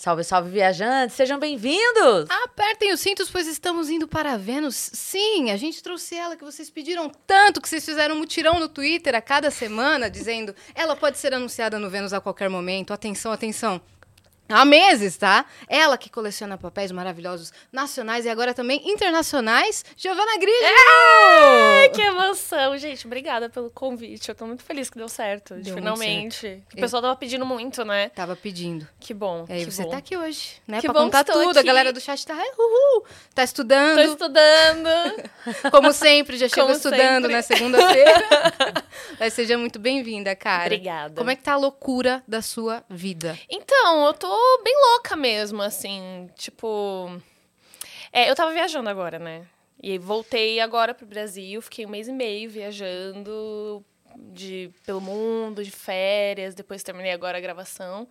Salve, salve, viajantes! Sejam bem-vindos! Apertem os cintos, pois estamos indo para Vênus. Sim, a gente trouxe ela que vocês pediram tanto que vocês fizeram um mutirão no Twitter a cada semana, dizendo ela pode ser anunciada no Vênus a qualquer momento. Atenção, atenção. Há meses, tá? Ela que coleciona papéis maravilhosos nacionais e agora também internacionais, Giovana Grigio! Ai, que emoção, gente. Obrigada pelo convite. Eu tô muito feliz que deu certo, Deu finalmente. certo. O pessoal tava pedindo muito, né? Tava pedindo. Que bom. E aí que você bom. tá aqui hoje, né? Que pra bom contar que tudo. A aqui. galera do chat tá, "Ai, uhul, tá estudando. Tô estudando. Como sempre, já chegou Como estudando sempre. na segunda-feira. Mas seja muito bem-vinda, cara. Obrigada. Como é que tá a loucura da sua vida? Então, eu tô bem louca mesmo, assim. Tipo. É, eu tava viajando agora, né? E voltei agora pro Brasil, fiquei um mês e meio viajando de, pelo mundo, de férias. Depois terminei agora a gravação.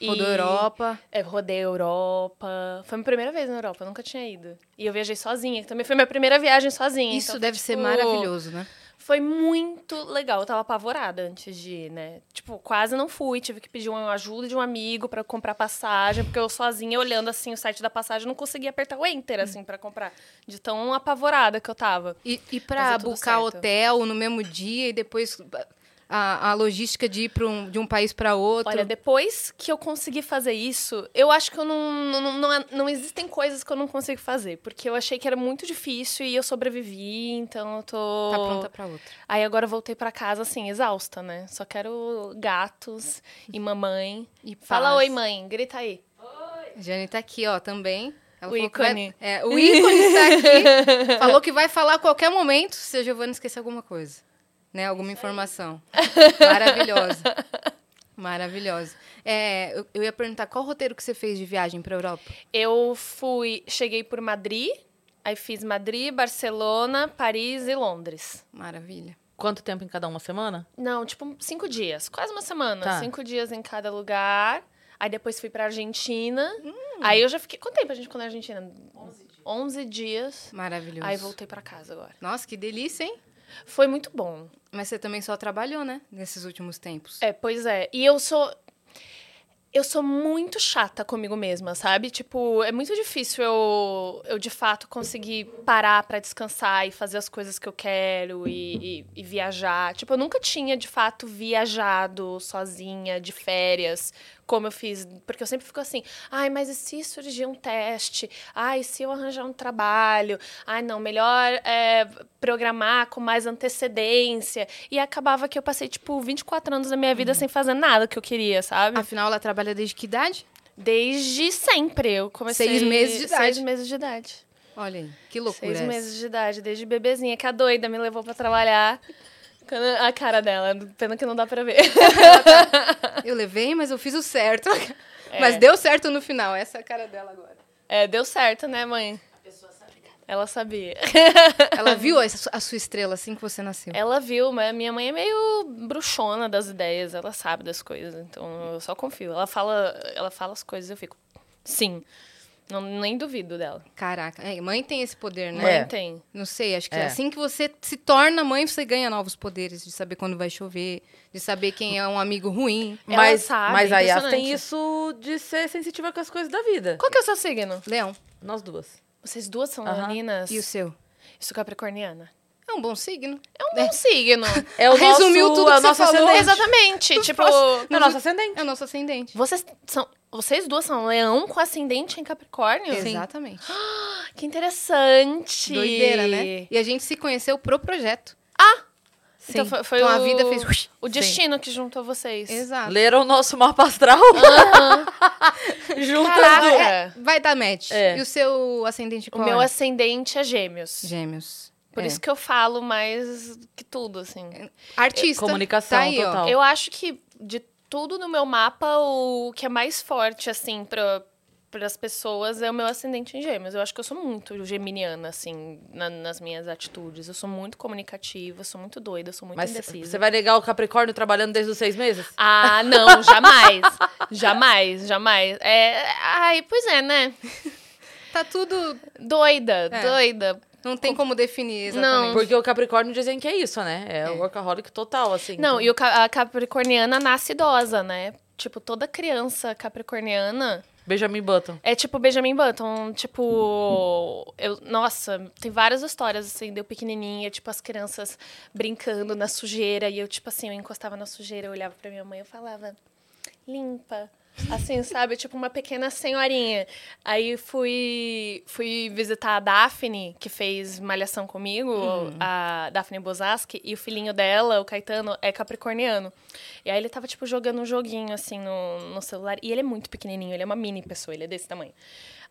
E- Rodou Europa. É, rodei a Europa. Foi minha primeira vez na Europa, eu nunca tinha ido. E eu viajei sozinha, que também foi minha primeira viagem sozinha. Isso então, deve ser tipo, maravilhoso, né? Foi muito legal. Eu tava apavorada antes de ir, né? Tipo, quase não fui. Tive que pedir uma ajuda de um amigo pra comprar passagem, porque eu sozinha, olhando assim o site da passagem, não conseguia apertar o enter, assim, pra comprar. De tão apavorada que eu tava. E, e tudo buscar certo. hotel no mesmo dia e depois a, a logística de ir um, de um país pra outro. Olha, depois que eu consegui fazer isso, eu acho que eu não, não, não, é- não existem coisas que eu não consigo fazer. Porque eu achei que era muito difícil e eu sobrevivi, então eu tô. Tá pronta pra outra. Aí agora eu voltei pra casa, assim, exausta, né? Só quero gatos e mamãe. E Fala paz. oi, mãe. Grita aí. Jane tá aqui, ó, também. Ela O falou que vai- ícone. é, o ícone está aqui. falou que vai falar a qualquer momento se a Giovana esquecer alguma coisa. Né? Alguma informação. Maravilhosa. Maravilhosa. É, eu, eu ia perguntar qual roteiro que você fez de viagem pra Europa? Eu fui, cheguei por Madrid, aí fiz Madrid, Barcelona, Paris e Londres. Maravilha. Quanto tempo em cada uma semana? Não, tipo, cinco dias, quase uma semana. Tá. Cinco dias em cada lugar. Aí depois fui pra Argentina. Aí eu já fiquei. Quanto tempo a gente ficou na Argentina? 11 dias. 11 dias. Maravilhoso. Aí voltei pra casa agora. Nossa, que delícia, hein? Foi muito bom. Mas você também só trabalhou, né? Nesses últimos tempos. É, pois é. E eu sou. Eu sou muito chata comigo mesma, sabe? Tipo, é muito difícil eu, eu de fato conseguir parar pra descansar e fazer as coisas que eu quero e, e- e viajar. Tipo, eu nunca tinha de fato viajado sozinha, de férias, como eu fiz. Porque eu sempre fico assim, ai, mas e se surgir um teste? Ai, se eu arranjar um trabalho? Ai, não, melhor é, programar com mais antecedência. E acabava que eu passei, tipo, 24 anos da minha vida sem fazer nada que eu queria, sabe? Afinal, ela trabalha desde que idade? Desde sempre. Eu comecei. Seis meses de idade. Seis meses de idade. Olha aí, que loucura Seis meses de idade, desde bebezinha, que a doida me levou pra trabalhar. Quando- A cara dela, pena que não dá pra ver. Eu levei, mas eu fiz o certo. É. Mas deu certo no final. Essa é a cara dela agora. É, deu certo, né, mãe? Ela sabia. Ela viu a su- a sua estrela assim que você nasceu. Ela viu, mas minha mãe é meio bruxona das ideias, ela sabe das coisas, então eu só confio. Ela fala, ela fala as coisas e eu fico, sim. Não, nem duvido dela. Caraca, é, mãe tem esse poder, né? Mãe É. tem. Não sei, acho que É. assim que você se torna mãe, você ganha novos poderes de saber quando vai chover, de saber quem é um amigo ruim. Ela mas sabe, mas a Yas tem isso de ser sensitiva com as coisas da vida. Qual que é o seu signo? Leão, Nós duas. Vocês duas são Aham. leoninas? e o seu? Eu sou capricorniana. É um bom signo. É um bom signo. É o Resumiu nosso, tudo é que o você nosso falou. ascendente. Exatamente. tipo, É o nosso ascendente. É o nosso ascendente. vocês são. Vocês duas são leão com ascendente em Capricórnio? Exatamente. Que interessante. Doideira, né? E a gente se conheceu pro projeto. Então Sim. foi, foi Então o, a vida fez... o destino que juntou vocês. Exato. Leram o nosso mapa astral. Caraca, duas. é. Vai dar match. É. E o seu ascendente O qual meu é? ascendente é gêmeos. Gêmeos. Por É. isso que eu falo mais que tudo, assim. Artista. Comunicação tá aí, ó. total. Eu acho que de tudo no meu mapa, o que é mais forte, assim, pra, as pessoas é o meu ascendente em gêmeos. Eu acho que eu sou muito geminiana, assim, na- nas minhas atitudes. Eu sou muito comunicativa, sou muito doida, sou muito Mas indecisa. você vai negar o Capricórnio trabalhando desde os seis meses? Ah, não, jamais. jamais, jamais. É, ai, pois é, né? Tá tudo... Doida, É. doida. Não tem como definir exatamente. Porque o Capricórnio dizem que é isso, né? É, É. o workaholic total, assim. Não, então- e o ca- a capricorniana nasce idosa, né? Tipo, toda criança capricorniana Benjamin Button. É tipo Benjamin Button, tipo. Eu, nossa, tem várias histórias, assim, deu pequenininha, tipo, as crianças brincando na sujeira. E eu, tipo assim, eu encostava na sujeira, eu olhava pra minha mãe e falava, limpa. Assim, sabe? Tipo uma pequena senhorinha. Aí fui, fui visitar a Daphne, que fez Malhação comigo, a Daphne Bozaski, e o filhinho dela, o Caetano, é capricorniano. E aí ele tava, tipo, jogando um joguinho, assim, no, no celular. E ele é muito pequenininho, ele é uma mini pessoa, ele é desse tamanho.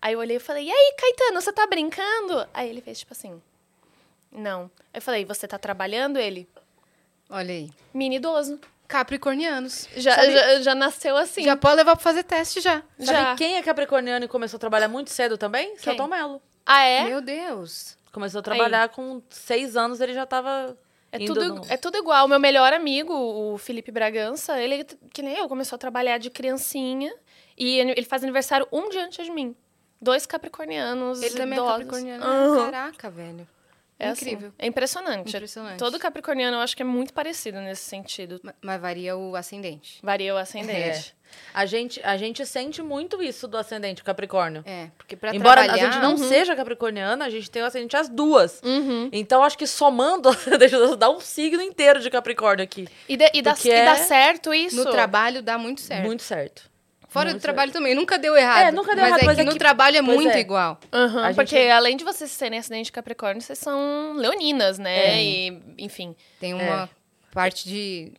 Aí eu olhei e falei, e aí, Caetano, você tá brincando? Aí ele fez, tipo assim, não. Aí eu falei, você tá trabalhando? Ele, Olha aí. mini idoso. Capricornianos. Já, Sabe- já, já nasceu assim. já pode levar pra fazer teste já. Sabe Já. quem é capricorniano e começou a trabalhar muito cedo também? Quem? Celton Mello. Ah, é? Meu Deus. Começou a trabalhar com seis anos, ele já tava É indo tudo, no- é tudo igual. O meu melhor amigo, o Felipe Bragança, ele, que nem eu, começou a trabalhar de criancinha. E ele faz aniversário um dia antes de mim. Dois capricornianos Ele também é idosos. capricorniano. Aham. Caraca, velho. É Incrível. assim, é impressionante. Impressionante. Todo capricorniano eu acho que é muito parecido nesse sentido. Ma- Mas varia o ascendente. Varia o ascendente. A gente, a gente sente muito isso do ascendente Capricórnio. É, porque pra Embora trabalhar... a gente não seja capricorniana, a gente tem o ascendente as duas. Uhum. Então, acho que somando, deixa eu dar um signo inteiro de Capricórnio aqui. E, de- e dá, Porque e dá é certo isso? No trabalho dá muito certo. Muito certo. Fora do trabalho também. Nunca deu errado. É, nunca deu mas errado, é mas que é no que- trabalho é muito é. igual. Uhum, A gente- Porque além de vocês serem acidente de Capricórnio, vocês são leoninas, né? É. E, enfim. Tem uma parte de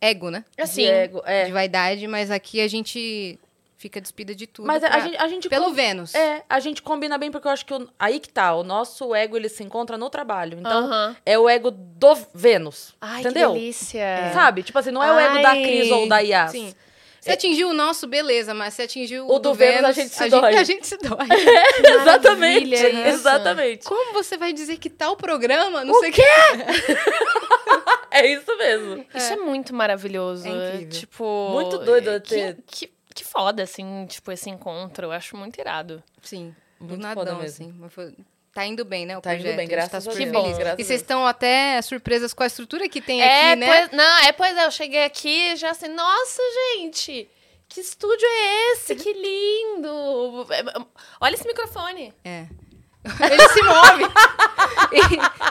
ego, né? Assim, Diego, é. De vaidade, mas aqui a gente fica despida de tudo. Mas a, pra- gente, a gente Pelo com- Vênus. É, a gente combina bem porque eu acho que o- aí que tá, o nosso ego ele se encontra no trabalho. Então, é o ego do Vênus. Ai, entendeu? que delícia. Sabe? Tipo assim, não é o ego da Ai. Cris ou da Yas. Sim. Se atingiu o nosso, beleza, mas se atingiu o, O do Vênus, a gente se a dói. Gente, a gente se dói. exatamente. maravilha isso. Exatamente. Como você vai dizer que tal programa, não sei o quê? É isso mesmo. Isso é, muito maravilhoso. É É incrível. tipo. Muito doido é, Que, que, que foda, assim, tipo, esse encontro. Eu acho muito irado. Sim, do Muito nadão, foda mesmo. assim. Mas foi- Tá indo bem, né, o Tá indo projeto. bem, a gente graças tá a super Deus. Que bom. Graças E vocês estão até surpresas com a estrutura que tem é, aqui, né? pois, não, é, pois é, eu cheguei aqui já assim, nossa, gente, que estúdio é esse? Que lindo! É, Olha esse microfone. É. Ele se move.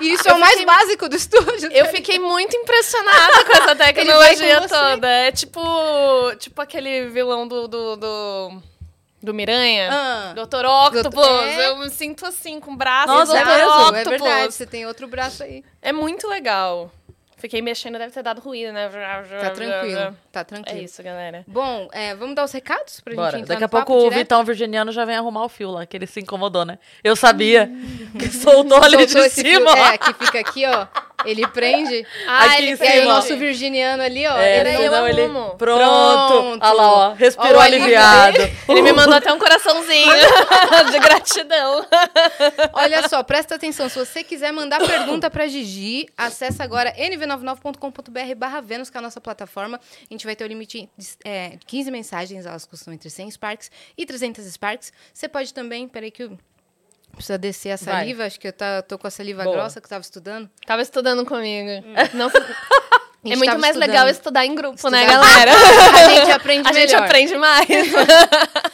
E, e isso é Eu o mais fiquei- básico do estúdio. Eu fiquei muito impressionada com essa tecnologia com toda. É tipo, tipo aquele vilão do, do, do, do Miranha. Ah. Doutor Octopus. Doutor- é. Eu me sinto assim, com braços Nossa, do é mesmo, é Octopus. verdade. Você tem outro braço aí. É muito legal. Fiquei mexendo, deve ter dado ruído, né? Tá tranquilo. Tá É tranquilo. isso, galera. Bom, é, vamos dar os recados pra Bora. gente entrar Daqui a pouco o direto? Vitão Virginiano já vem arrumar o fio lá, que ele se incomodou, né? Eu sabia que soltou ali Soltou de cima. fio- ó. É, que fica aqui, ó. Ele prende. Aqui ele, e aí o nosso virginiano ali, ó. É, ele senão ele... arrumo. Pronto. Pronto. Olha lá, ó. Respirou Ó, aliviado. Ele me mandou até um coraçãozinho de gratidão. Olha só, presta atenção. Se você quiser mandar pergunta pra Gigi, acessa agora nv99.com.br barra Vênus, que é a nossa plataforma. A gente vai ter o limite de é, 15 mensagens, elas custam entre 100 Sparks e 300 Sparks. Você pode também, peraí que eu... Precisa descer a Vai. saliva, acho que eu tá, tô com a saliva Boa. grossa que eu tava estudando. Tava estudando comigo. Não, A é gente muito mais estudando. legal estudar em grupo, né, Estudar- galera? A gente aprende A gente melhor. aprende mais.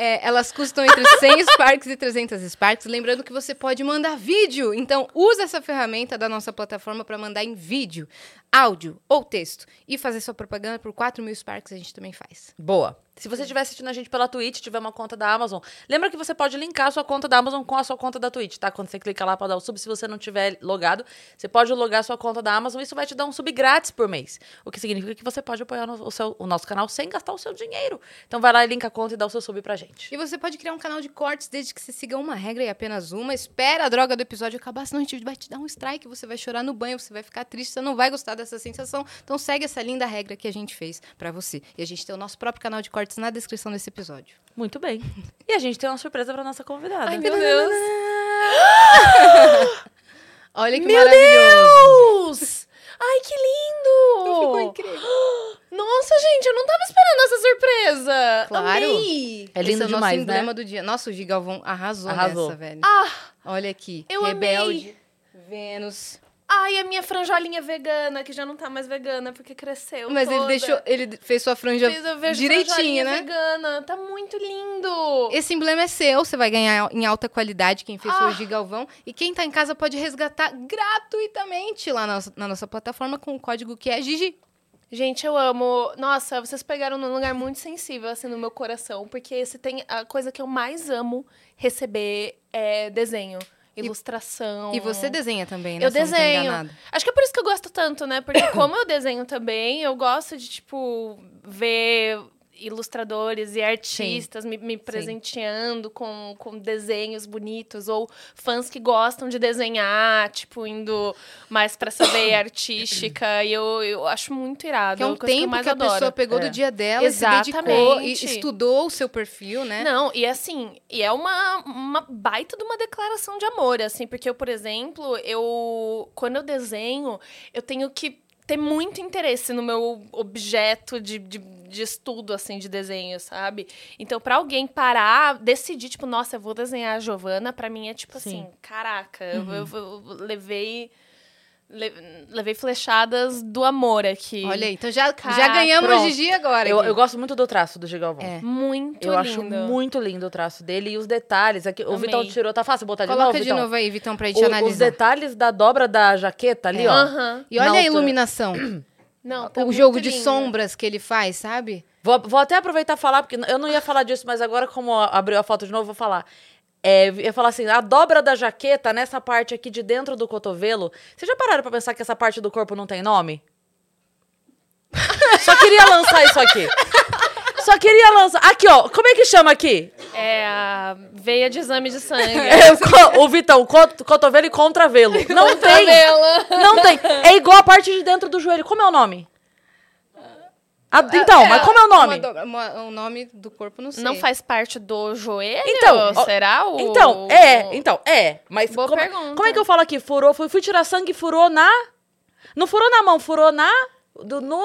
É, elas custam entre 100 Sparks e 300 Sparks. Lembrando que você pode mandar vídeo. Então, usa essa ferramenta da nossa plataforma para mandar em vídeo, áudio ou texto. E fazer sua propaganda por 4 mil Sparks a gente também faz. Boa. Se você estiver assistindo a gente pela Twitch, tiver uma conta da Amazon, lembra que você pode linkar a sua conta da Amazon com a sua conta da Twitch, tá? Quando você clica lá para dar o sub, se você não tiver logado, você pode logar a sua conta da Amazon, isso vai te dar um sub grátis por mês. O que significa que você pode apoiar o, seu- o nosso canal sem gastar o seu dinheiro. Então vai lá e linka a conta e dá o seu sub pra gente. E você pode criar um canal de cortes desde que você siga uma regra e apenas uma. Espera a droga do episódio acabar, senão a gente vai te dar um strike, você vai chorar no banho, você vai ficar triste, você não vai gostar dessa sensação. Então segue essa linda regra que a gente fez pra você. E a gente tem o nosso próprio canal de cortes na descrição desse episódio. Muito bem. E a gente tem uma surpresa pra nossa convidada. Ai, meu Deus. Olha que Meu maravilhoso! Deus! Ai, que lindo! Ficou incrível. Nossa, gente, eu não tava esperando essa surpresa. Claro. Amei. É lindo Esse é o demais, nosso né? do dia. Nossa, o Gigalvão arrasou, Arrasou. nessa, velho. Ah, Olha aqui. Eu amei. Rebelde, Vênus. Ai, a minha franjolinha vegana, que já não tá mais vegana, porque cresceu Mas ele toda. deixou, ele fez sua franja vejo direitinho, né? vegana. Tá muito lindo. Esse emblema é seu, você vai ganhar em alta qualidade, quem fez foi Ah. o Gigalvão. E quem tá em casa pode resgatar gratuitamente lá na nossa, na nossa plataforma com o código que é Gigi. Gente, eu amo. Nossa, vocês pegaram num lugar muito sensível, assim, no meu coração. Porque esse tem a coisa que eu mais amo receber é desenho, ilustração. E você desenha também, né? Eu desenho. Acho que é por isso que eu gosto tanto, né? Porque como eu desenho também, eu gosto de, tipo, ver ilustradores e artistas me, me presenteando com, com desenhos bonitos ou fãs que gostam de desenhar, tipo, indo mais pra essa veia artística. E eu, eu acho muito irado. Que é um eu tempo mais que a adoro. pessoa pegou É. do dia dela e se dedicou e Exatamente. estudou o seu perfil, né? Não, e assim, e é uma, uma baita de uma declaração de amor, assim, porque eu, por exemplo, eu quando eu desenho, eu tenho que ter muito interesse no meu objeto de, de, de estudo, assim, de desenho, sabe? Então, pra alguém parar, decidir, tipo, nossa, eu vou desenhar a Giovana, pra mim é tipo Sim. assim, caraca, eu, eu- eu levei. Le- Levei flechadas do amor aqui. Olha aí, então já, já ganhamos pronto. o Gigi agora. Eu, eu gosto muito do traço do Gigalvão. É. Muito Eu lindo. acho muito lindo o traço dele e os detalhes. Aqui, o Amei. Vitão tirou, tá fácil botar de Coloca novo, de Vitão? novo aí, Vitão, pra gente O- os analisar. detalhes da dobra da jaqueta ali, É. ó. Aham. E olha a iluminação. Não, tá o jogo de lindo. sombras que ele faz, sabe? Vou, vou até aproveitar e falar, porque eu não ia falar disso, mas agora, como abriu a foto de novo, vou falar. É, eu falar assim, a dobra da jaqueta nessa parte aqui de dentro do cotovelo. Vocês já pararam pra pensar que essa parte do corpo não tem nome? Só queria lançar isso aqui. Só queria lançar. Aqui, ó. Como é que chama aqui? É a veia de exame de sangue. É, o o Vitão, co- cotovelo e contravelo. Não tem. Não tem. É igual a parte de dentro do joelho. Como é o nome? Ah, então, mas como é o nome? Uma uma- o nome do corpo, não sei. Não faz parte do joelho? Então, será o... Então, é, então, é. Mas Boa como, pergunta. como é que eu falo aqui? Furou, fui, fui tirar sangue, furou na. Não furou na mão, furou na. Do, no.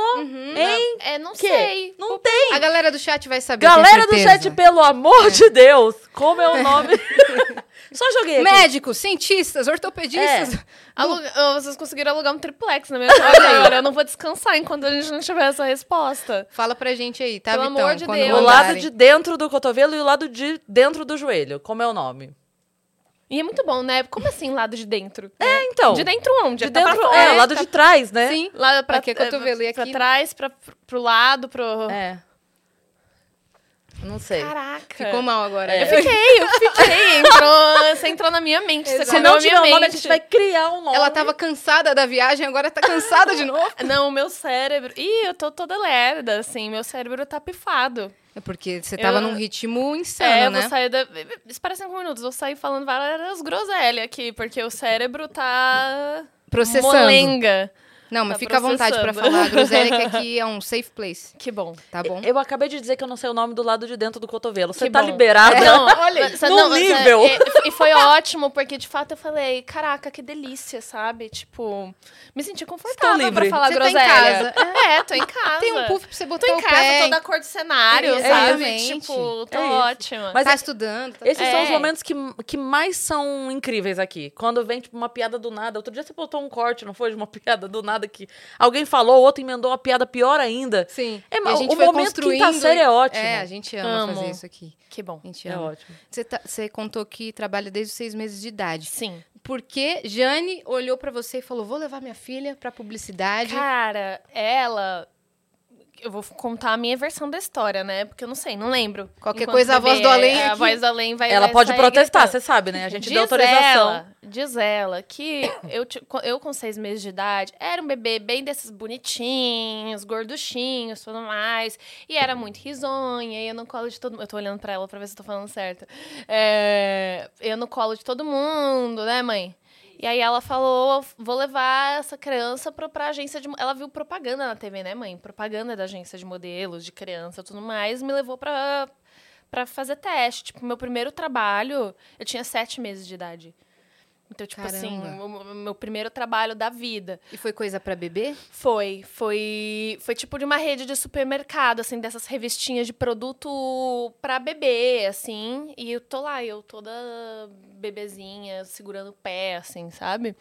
Em. É, não Que? sei. Não tem. A galera do chat vai saber. Galera do chat, pelo amor de Deus, como é o nome? Só joguei aqui. Médicos, cientistas, ortopedistas. Alu- oh, Vocês conseguiram alugar um triplex na minha casa agora. Eu não vou descansar enquanto a gente não tiver essa resposta. Fala pra gente aí, tá, Pelo Vitão? amor de Quando Deus. O mandarem. lado de dentro do cotovelo e o lado de dentro do joelho. Como é o nome? E é muito bom, né? Como assim, lado de dentro? É, então. De dentro onde? De Tá pra dentro, é, o lado tá de trás, né? Sim. Lá pra, Aqui é cotovelo e pra aqui- trás, pra, pro lado, pro... É. Não sei. Caraca. Ficou mal agora. É. Eu fiquei, eu fiquei. Entrou, você entrou na minha mente. Você Se comeu não tiver um nome, a mente. gente vai criar um nome. Ela tava cansada da viagem, agora tá cansada de novo. Não, o meu cérebro... Ih, eu tô toda lerda, assim. Meu cérebro tá pifado. É porque você tava Eu- num ritmo insano, é, eu né? vou sair da... Espera cinco minutos. Vou sair falando várias groselhas aqui, porque o cérebro tá... Processando. Molenga. Não, mas Tá fica à vontade pra processando. falar. A groselha que aqui é um safe place, Que bom. tá bom? Eu acabei de dizer que eu não sei o nome do lado de dentro do cotovelo. Você tá bom. liberada? Não, Olha, num não, mas é- nível. E, e foi ótimo, porque de fato eu falei, caraca, que delícia, sabe? Tipo, me senti confortável livre. pra falar Você tá em groselha. casa. É, tô em casa. Tem um puff pra você botar Tô em casa, pé. toda a cor do cenário, sabe? Exatamente. Tipo, tô É ótima. Mas tá é- estudando. Tá... Esses são os É. momentos que, que mais são incríveis aqui. Quando vem, tipo, uma piada do nada. Outro dia você botou um corte, não foi? De uma piada do nada que alguém falou, o outro emendou uma piada pior ainda. Sim. É, a gente o momento quinta série é ótimo. É, a gente ama Amo. fazer isso aqui. Que bom. A gente É ama. ótimo. Você, tá- você contou que trabalha desde os seis meses de idade. Sim. Porque Jane olhou pra você e falou: vou levar minha filha pra publicidade. Cara, ela. Eu vou contar a minha versão da história, né? Porque eu não sei, não lembro. Qualquer Enquanto coisa, a voz do além A aqui. voz do além vai Ela vai pode protestar, você sabe, né? A gente diz deu autorização. Ela, diz ela que eu, eu, com seis meses de idade, era um bebê bem desses bonitinhos, gorduchinhos, tudo mais. E era muito risonha, ia no colo de todo mundo. Eu tô olhando pra ela pra ver se eu tô falando certo. É, ia no colo de todo mundo, né, mãe? E aí ela falou, vou levar essa criança pra, pra agência de... Ela viu propaganda na TV, né, mãe? Propaganda da agência de modelos, de criança tudo mais. Me levou pra, pra fazer teste. Tipo, meu primeiro trabalho, eu tinha sete meses de idade. Então, tipo assim, Caramba. o, o meu primeiro trabalho da vida. E foi coisa pra bebê? Foi, foi, foi tipo de uma rede de supermercado, assim, dessas revistinhas de produto pra bebê, assim. E eu tô lá, eu toda bebezinha, segurando o pé, assim, sabe?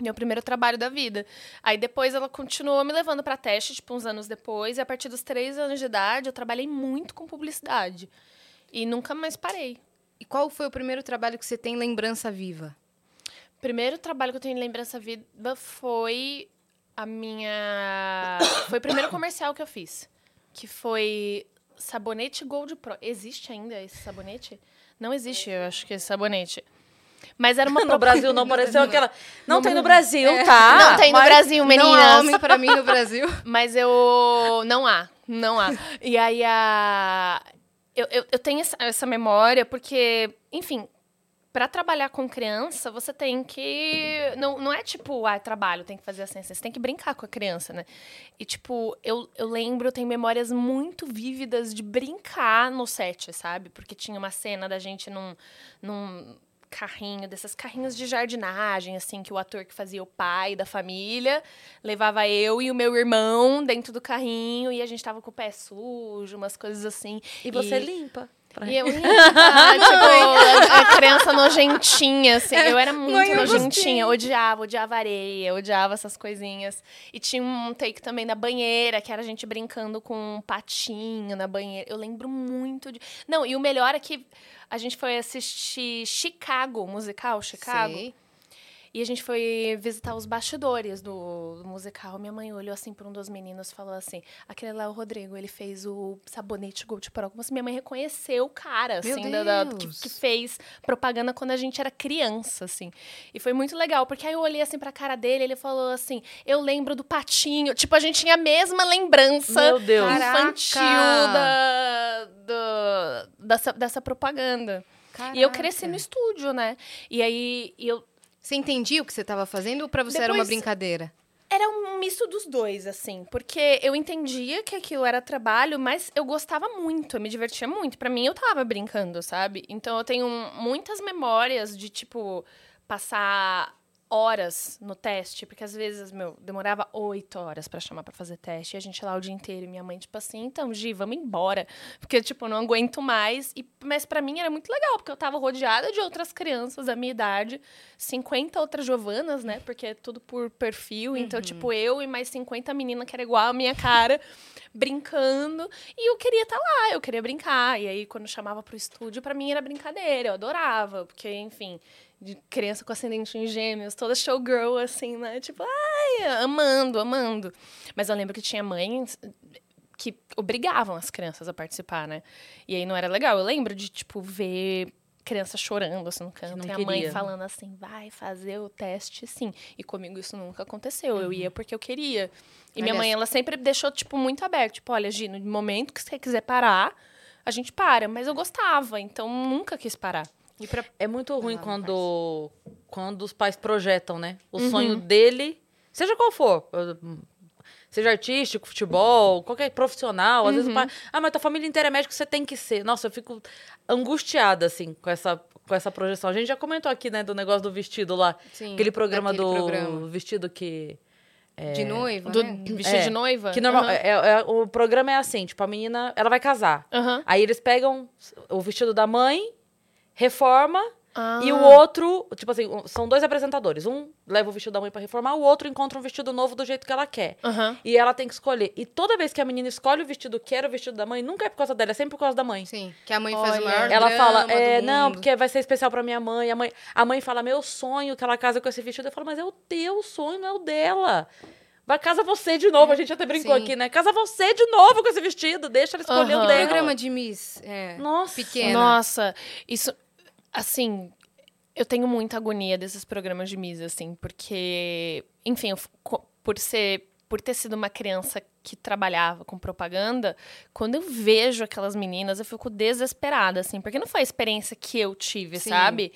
Meu primeiro trabalho da vida. Aí depois ela continuou me levando para teste, tipo, uns anos depois. E a partir dos três anos de idade, eu trabalhei muito com publicidade. E nunca mais parei. E qual foi o primeiro trabalho que você tem lembrança viva? Primeiro trabalho que eu tenho em lembrança viva foi a minha. Foi o primeiro comercial que eu fiz. Que foi sabonete Gold Pro. Existe ainda esse sabonete? Não existe, eu acho que esse sabonete. Mas era uma No Brasil não pareceu aquela. Não tem no Brasil, tá? Não tem no Mas- Brasil, Não há meninas. homem pra mim no Brasil. Mas eu. Não há. Não há. E aí a. Eu, eu, eu tenho essa, essa memória porque, enfim, para trabalhar com criança, você tem que. Não, não é tipo, ah, trabalho, tem que fazer assim, assim. Você tem que brincar com a criança, né? E, tipo, eu, eu lembro, eu tenho memórias muito vívidas de brincar no set, sabe? Porque tinha uma cena da gente num. num carrinho, desses carrinhos de jardinagem, assim, que o ator que fazia o pai da família levava eu e o meu irmão dentro do carrinho e a gente tava com o pé sujo, umas coisas assim. E você limpa. E eu tipo, a, a criança nojentinha, assim. Eu era muito nojentinha. Odiava, odiava areia, odiava essas coisinhas. E tinha um take também da banheira, que era a gente brincando com um patinho na banheira. Eu lembro muito de. Não, e o melhor é que a gente foi assistir Chicago, musical Chicago. Sei. E a gente foi visitar os bastidores do, do musical. Minha mãe olhou assim para um dos meninos e falou assim: aquele lá é o Rodrigo, ele fez o sabonete Gold Pro. Como assim, minha mãe reconheceu o cara, Meu assim, da- da- que, que fez propaganda quando a gente era criança, assim. E foi muito legal, porque aí eu olhei assim pra cara dele, ele falou assim: eu lembro do patinho. Tipo, a gente tinha a mesma lembrança. Caraca. infantil da, dessa, dessa propaganda. E eu cresci no Caraca. estúdio, né? E aí eu Você entendia o que você estava fazendo ou pra você era uma Depois- brincadeira? Era um misto dos dois, assim, porque eu entendia que aquilo era trabalho, mas eu gostava muito, eu me divertia muito. Pra mim, eu tava brincando, sabe? Então eu tenho muitas memórias de, tipo, passar horas no teste, porque às vezes, meu, demorava oito horas pra chamar pra fazer teste, e a gente lá o dia inteiro, e minha mãe, tipo assim, então, Gi, vamos embora, porque, tipo, eu não aguento mais, e, mas pra mim era muito legal, porque eu tava rodeada de outras crianças da minha idade, 50 outras Giovanas, né, porque é tudo por perfil, então, tipo, eu e mais 50 meninas que era igual a minha cara, brincando, e eu queria estar lá, eu queria brincar, e aí quando chamava pro estúdio, pra mim era brincadeira, eu adorava, porque, enfim, de criança com ascendente em gêmeos, toda showgirl, assim, né? Tipo, ai, amando, amando. Mas eu lembro que tinha mães que obrigavam as crianças a participar, né? E aí não era legal. Eu lembro de, tipo, ver criança chorando assim no canto e a mãe falando assim, vai fazer o teste sim. E comigo isso nunca aconteceu. Eu ia porque eu queria. E minha mãe, ela sempre deixou, tipo, muito aberto. Tipo, olha, Gi, no momento que você quiser parar, a gente para. Mas eu gostava, então nunca quis parar. Pra... É muito ruim Ah, quando, quando os pais projetam, né? O Uhum. sonho dele, seja qual for. Seja artístico, futebol, qualquer profissional. Às vezes o Uhum. pai. Ah, mas tua família inteira é médico, você tem que ser. Nossa, eu fico angustiada, assim, com essa, com essa projeção. A gente já comentou aqui, né, do negócio do vestido lá. Sim, aquele programa do programa. vestido que. De noiva, Do né? vestido É, de noiva? Que normal, Aham. é- é- o programa é assim, tipo, a menina, ela vai casar. Aí eles pegam o vestido da mãe, reforma, Ah. e o outro, tipo assim, são dois apresentadores. Um leva o vestido da mãe pra reformar, o outro encontra um vestido novo do jeito que ela quer. Aham. E ela tem que escolher. E toda vez que a menina escolhe o vestido que era o vestido da mãe, nunca é por causa dela, é sempre por causa da mãe. Sim, que a mãe faz Olha. o maior Ela drama fala, do é, não, mundo. porque vai ser especial pra minha mãe. A mãe, a mãe fala, meu sonho que ela casa com esse vestido. Eu falo, mas é o teu sonho, não é o dela. Vai, casa você de novo. A gente até brincou Sim. aqui, né? Casa você de novo com esse vestido. Deixa ela escolher Aham. o dela. Programa de Miss, é, Nossa. pequena. Nossa, isso. Assim, eu tenho muita agonia desses programas de Miss, assim, porque. Enfim, eu por ser. Por ter sido uma criança que trabalhava com propaganda, quando eu vejo aquelas meninas, eu fico desesperada, assim, porque não foi a experiência que eu tive, Sim. sabe?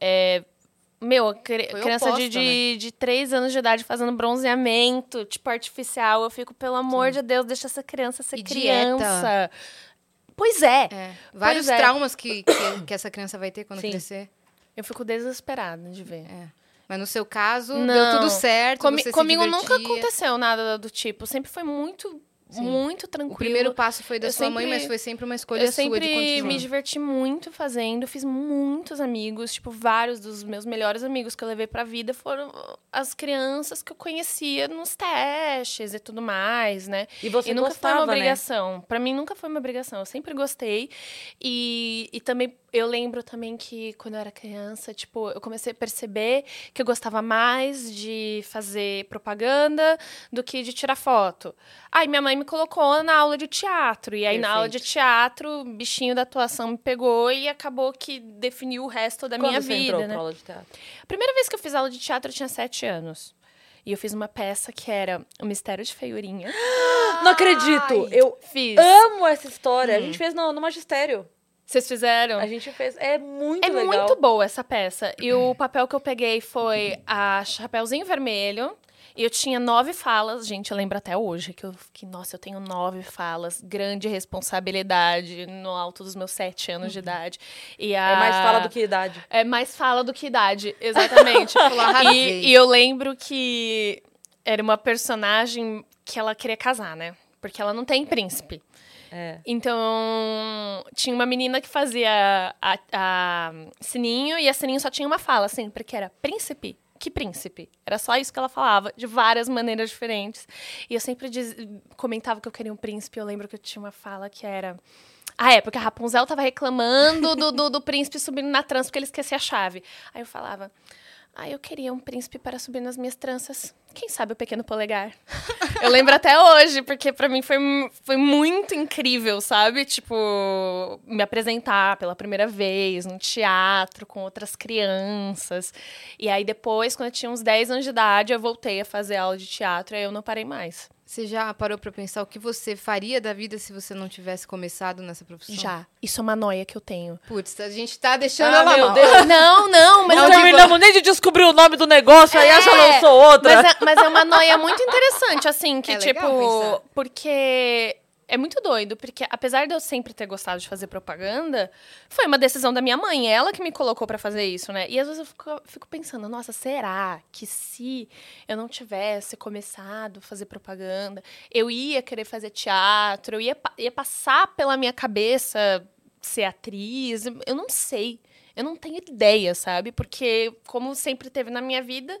É, meu, cri- Foi criança oposta, né? de, de, de 3 anos de idade fazendo bronzeamento, tipo, artificial. Eu fico, pelo amor de Deus, deixa essa criança ser E dieta. Pois é. É, vários é. traumas que, que, que essa criança vai ter quando Sim. crescer. Eu fico desesperada de ver. Mas no seu caso, Não. deu tudo certo, Comi- comigo nunca aconteceu nada do tipo. Sempre foi muito muito tranquilo. O primeiro passo foi da Eu sua mãe, sempre- mas foi sempre uma escolha Eu sua sempre de continuar. me diverti muito fazendo, fiz muitos amigos, tipo, vários dos meus melhores amigos que eu levei pra vida foram as crianças que eu conhecia nos testes e tudo mais, né? E você e nunca gostava, foi uma né? obrigação. Pra mim nunca foi uma obrigação. Eu sempre gostei. E, e também eu lembro também que quando eu era criança, tipo, eu comecei a perceber que eu gostava mais de fazer propaganda do que de tirar foto. Aí minha mãe me colocou na aula de teatro. E aí na aula de Perfeito. teatro, o bichinho da atuação me pegou e acabou que definiu o resto da Quando minha vida, entrou né? aula de teatro? A primeira vez que eu fiz aula de teatro eu tinha sete anos. E eu fiz uma peça que era O Mistério de Feiurinha. Não acredito! Eu Fiz. amo essa história. Hum. A gente fez no, no magistério. Vocês fizeram? A gente fez. É muito É legal. muito boa essa peça. E o papel que eu peguei foi a Chapeuzinho Vermelho. E eu tinha nove falas, gente, eu lembro até hoje que eu que nossa, eu tenho nove falas, grande responsabilidade no alto dos meus sete anos de idade. E a... É mais fala do que idade. É mais fala do que idade, exatamente. arrasei. e, e eu lembro que era uma personagem que ela queria casar, né? Porque ela não tem príncipe. É. Então, tinha uma menina que fazia a, a Sininho e a Sininho só tinha uma fala sempre, que era príncipe. Que príncipe? Era só isso que ela falava, de várias maneiras diferentes. E eu sempre diz- comentava que eu queria um príncipe. Eu lembro que eu tinha uma fala que era. Ah, é, porque a Rapunzel tava reclamando do, do, do príncipe subindo na trança porque ele esquecia a chave. Aí eu falava. Ah, eu queria um príncipe para subir nas minhas tranças. Quem sabe o pequeno polegar? Eu lembro até hoje, porque pra mim foi, foi muito incrível, sabe? Tipo, me apresentar pela primeira vez no teatro com outras crianças. E aí depois, quando eu tinha uns 10 anos de idade, eu voltei a fazer aula de teatro e aí eu não parei mais. Você já parou pra pensar o que você faria da vida se você não tivesse começado nessa profissão? Já. Isso é uma noia que eu tenho. Putz, a gente tá deixando Ah, ela meu mal. Deus. Não, não, mas Não digo- terminamos nem de descobrir o nome do negócio, aí É, essa lançou outra. Mas é, mas é uma noia muito interessante, assim, que, É tipo. Porque. É muito doido, porque apesar de eu sempre ter gostado de fazer propaganda, foi uma decisão da minha mãe, ela que me colocou pra fazer isso, né? E às vezes eu fico, fico pensando, nossa, será que se eu não tivesse começado a fazer propaganda, eu ia querer fazer teatro, eu ia, ia passar pela minha cabeça ser atriz? Eu não sei. Eu não tenho ideia, sabe? Porque, como sempre teve na minha vida,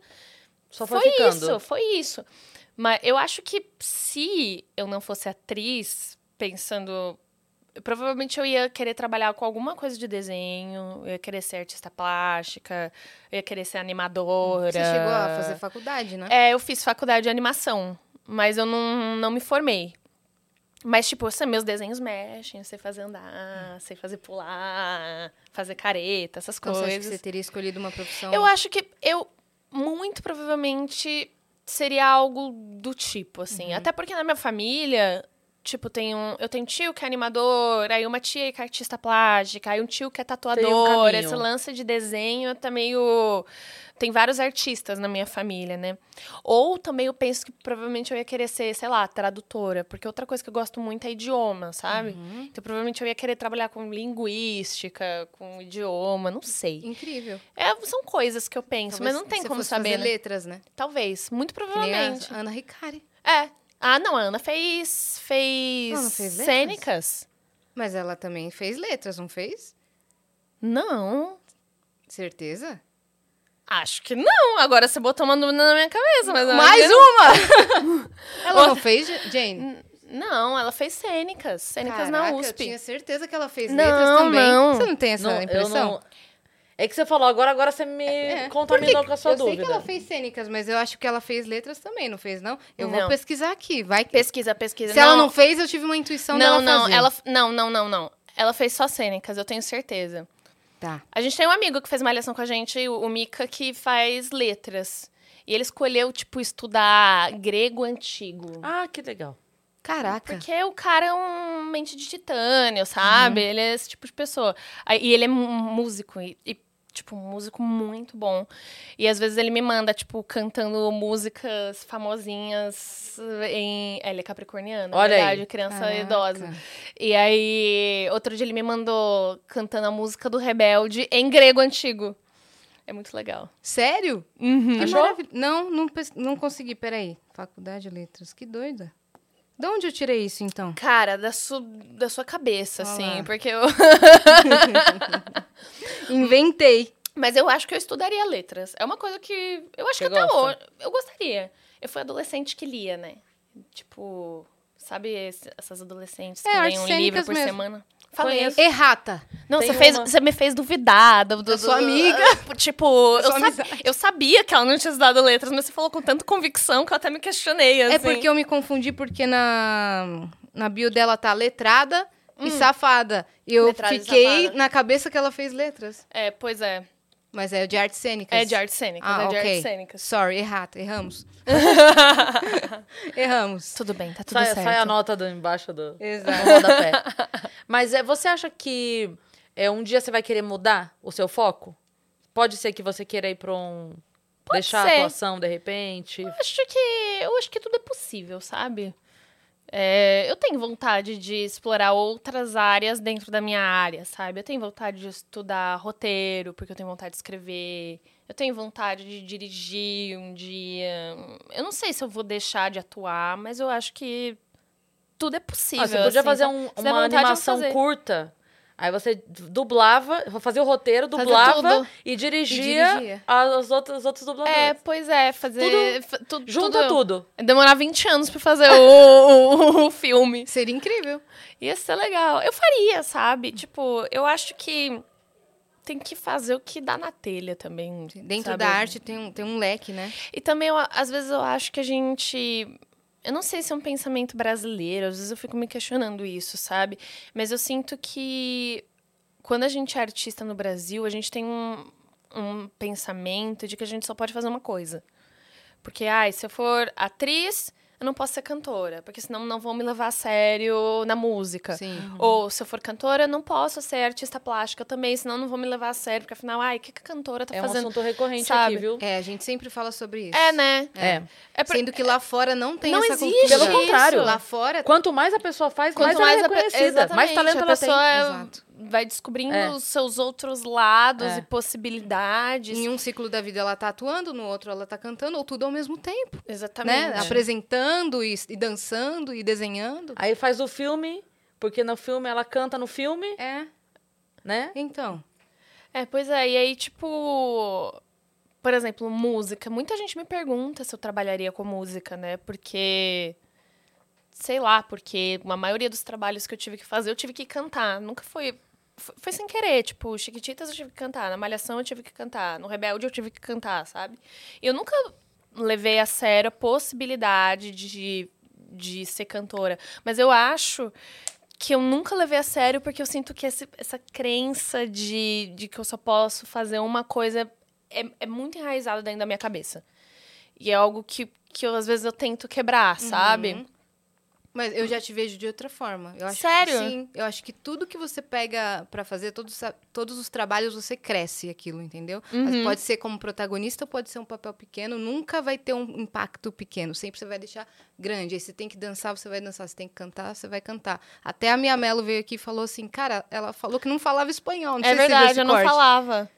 Só foi, foi ficando. isso, foi isso. Mas eu acho que se eu não fosse atriz, pensando. Provavelmente eu ia querer trabalhar com alguma coisa de desenho, eu ia querer ser artista plástica, eu ia querer ser animadora. Você chegou a fazer faculdade, né? É, eu fiz faculdade de animação, mas eu não, não me formei. Mas, tipo, assim, meus desenhos mexem, eu sei fazer andar, sei fazer pular, fazer careta, essas Então você acha que coisas. você teria escolhido uma profissão? Eu acho que eu, muito provavelmente, seria algo do tipo, assim. Uhum. Até porque na minha família, tipo, tem um, eu tenho um tio que é animador, aí uma tia que é artista plástica, aí um tio que é tatuador. caminho. Esse lance de desenho tá meio... Tem vários artistas na minha família, né? Ou também eu penso que provavelmente eu ia querer ser, sei lá, tradutora. Porque outra coisa que eu gosto muito é idioma, sabe? Uhum. Então provavelmente eu ia querer trabalhar com linguística, com idioma, não sei. Incrível. É, são coisas que eu penso, Talvez mas não tem como fosse fazer saber, né? letras, né? Talvez, muito provavelmente. Ana Ricari. É. Ah, não, a Ana fez fez Ela fez letras? cênicas? Mas ela também fez letras, não fez? Não. Certeza? Acho que não. Agora você botou uma dúvida na minha cabeça, mas eu Mais uma! ela não fez, Jane? Não, ela fez cênicas. Cênicas Caraca, na eu USP. tinha certeza que ela fez Não, letras também. não. Você não tem essa Não, eu impressão? não- É que você falou agora, agora você me É, contaminou porque com a sua eu dúvida. sei que ela fez cênicas, mas eu acho que ela fez letras também, não fez, não? Eu vou Não. pesquisar aqui, vai que... Pesquisa, pesquisa. Se ela não fez, eu tive uma intuição Não, dela não, fazer. ela não, não, não, não. Ela fez só cênicas, eu tenho certeza. Tá. A gente tem um amigo que fez uma lição com a gente, o, o Mika, que faz letras. E ele escolheu, tipo, estudar grego antigo. Ah, que legal. Caraca. Porque o cara é um mente de titânio, sabe? Ele é esse tipo de pessoa. E ele é músico, e, e, tipo, um músico muito bom. E às vezes ele me manda, tipo, cantando músicas famosinhas em. é, Ele é capricorniano, Olha na aí. verdade, criança Caraca. idosa. E aí, outro dia ele me mandou cantando a música do Rebelde em grego antigo. É muito legal. Sério? Uhum. Que Achou? maravilha. Não, não, não consegui, peraí. Faculdade de Letras, que doida. De onde eu tirei isso, então? Cara, da, su da sua cabeça, Olha assim, porque eu. Inventei. Mas eu acho que eu estudaria letras. É uma coisa que. Eu acho Você que até gosta? hoje. Eu gostaria. Eu fui adolescente que lia, né? Tipo. Sabe esse- essas adolescentes que É, leem um livro por mesmo. semana? Falei. Conheço. Errata. Não, Tem você, fez, uma- você me fez duvidar do, do, Da sua do- amiga. Tipo, eu, sab- eu sabia que ela não tinha estudado letras, mas você falou com tanta convicção que eu até me questionei. Assim. É porque eu me confundi porque na, na bio dela tá letrada e safada. E eu fiquei safada. na cabeça que ela fez letras. É, pois é. Mas é de artes cênicas. É de artes cênicas. Ah, é de ok. artes cênicas. Sorry, errata, erramos. erramos. Tudo bem, tá tudo Sai, certo. sai a nota do, embaixo do, Exato. do rodapé. Mas é, você acha que é, um dia você vai querer mudar o seu foco? Pode ser que você queira ir pra um... deixar ser. a atuação, de repente. acho que eu acho que tudo é possível, sabe? É, eu tenho vontade de explorar outras áreas dentro da minha área, sabe? Eu tenho vontade de estudar roteiro, porque eu tenho vontade de escrever. Eu tenho vontade de dirigir um dia. Eu não sei se eu vou deixar de atuar, mas eu acho que tudo é possível. Ah, você podia assim, fazer um- uma animação curta. Aí você dublava, fazia o roteiro, dublava tudo. e dirigia, dirigia. as outras, os outros dubladores. É, pois é, fazer. fa- tudo, Junta tudo. Demorar 20 anos pra fazer o, o- o filme. Seria incrível. Ia ser legal. Eu faria, sabe? Tipo, eu acho que tem que fazer o que dá na telha também. Dentro sabe? da arte tem um, tem um leque, né? E também, eu- às vezes, eu acho que a gente. Eu não sei se é um pensamento brasileiro, às vezes eu fico me questionando isso, sabe? Mas eu sinto que quando a gente é artista no Brasil, a gente tem um, um pensamento de que a gente só pode fazer uma coisa. Porque, ai, se eu for atriz, eu não posso ser cantora, porque senão não vão me levar a sério na música. Sim. Ou se eu for cantora, eu não posso ser artista plástica também, senão não vão me levar a sério, porque afinal, ai, o que, que a cantora tá É um fazendo? assunto recorrente sabe? aqui, viu? É, a gente sempre fala sobre isso. É, né? É. É por- Sendo que lá fora não tem Não essa existe cultura. Pelo contrário. Lá fora Quanto mais a pessoa faz, Quanto mais, mais ela é a pe- reconhecida. mais talento a ela tem. pessoa é- Exato. Vai descobrindo É. os seus outros lados É. e possibilidades. Em um ciclo da vida ela tá atuando, no outro ela tá cantando, ou tudo ao mesmo tempo, né? Exatamente. Apresentando e, e dançando e desenhando. Aí faz o filme, porque no filme ela canta no filme, É, né? então. É, pois é. E aí, tipo... Por exemplo, música. Muita gente me pergunta se eu trabalharia com música, né? Porque... Sei lá, porque a maioria dos trabalhos que eu tive que fazer, eu tive que cantar. Nunca foi... Foi sem querer, tipo, Chiquititas eu tive que cantar, na Malhação eu tive que cantar, no Rebelde eu tive que cantar, sabe? Eu nunca levei a sério a possibilidade de, de ser cantora. Mas eu acho que eu nunca levei a sério porque eu sinto que esse- essa crença de, de que eu só posso fazer uma coisa é, é muito enraizada dentro da minha cabeça. E é algo que, que eu, às vezes eu tento quebrar, sabe? Mas eu já te vejo de outra forma. Eu acho Sério? Que, sim. Eu acho que tudo que você pega pra fazer, todos, os- todos os trabalhos, você cresce aquilo, entendeu? Mas Uhum. pode ser como protagonista, pode ser um papel pequeno, nunca vai ter um impacto pequeno. Sempre você vai deixar grande. Aí você tem que dançar, você vai dançar. Você tem que cantar, você vai cantar. Até a minha Melo veio aqui e falou assim, cara, ela falou que não falava espanhol. Não É verdade, eu não corte. falava.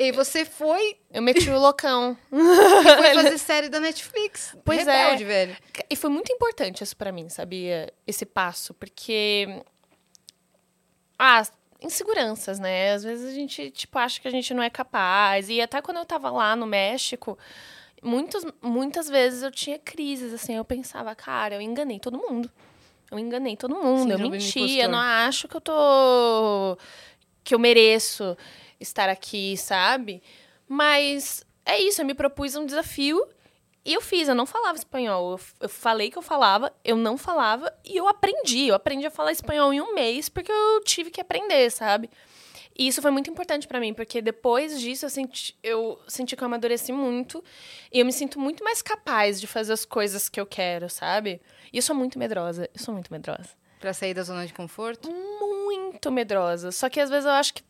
E aí você foi Eu meti o loucão. e foi fazer série da Netflix. Pois é. Rebelde, velho. E foi muito importante isso pra mim, sabia? Esse passo, porque. Ah, inseguranças, né? Às vezes a gente, tipo, acha que a gente não é capaz. E até quando eu tava lá no México, muitos, muitas vezes eu tinha crises, assim. Eu pensava, cara, eu enganei todo mundo. Eu enganei todo mundo, eu menti, eu não acho que eu tô. que eu mereço estar aqui, sabe? Mas é isso, eu me propus um desafio e eu fiz, eu não falava espanhol. Eu, eu falei que eu falava, eu não falava e eu aprendi. Eu aprendi a falar espanhol em um mês porque eu tive que aprender, sabe? E isso foi muito importante pra mim, porque depois disso eu senti, eu senti que eu amadureci muito e eu me sinto muito mais capaz de fazer as coisas que eu quero, sabe? E eu sou muito medrosa, eu sou muito medrosa Pra sair da zona de conforto. muito medrosa. Só que às vezes eu acho que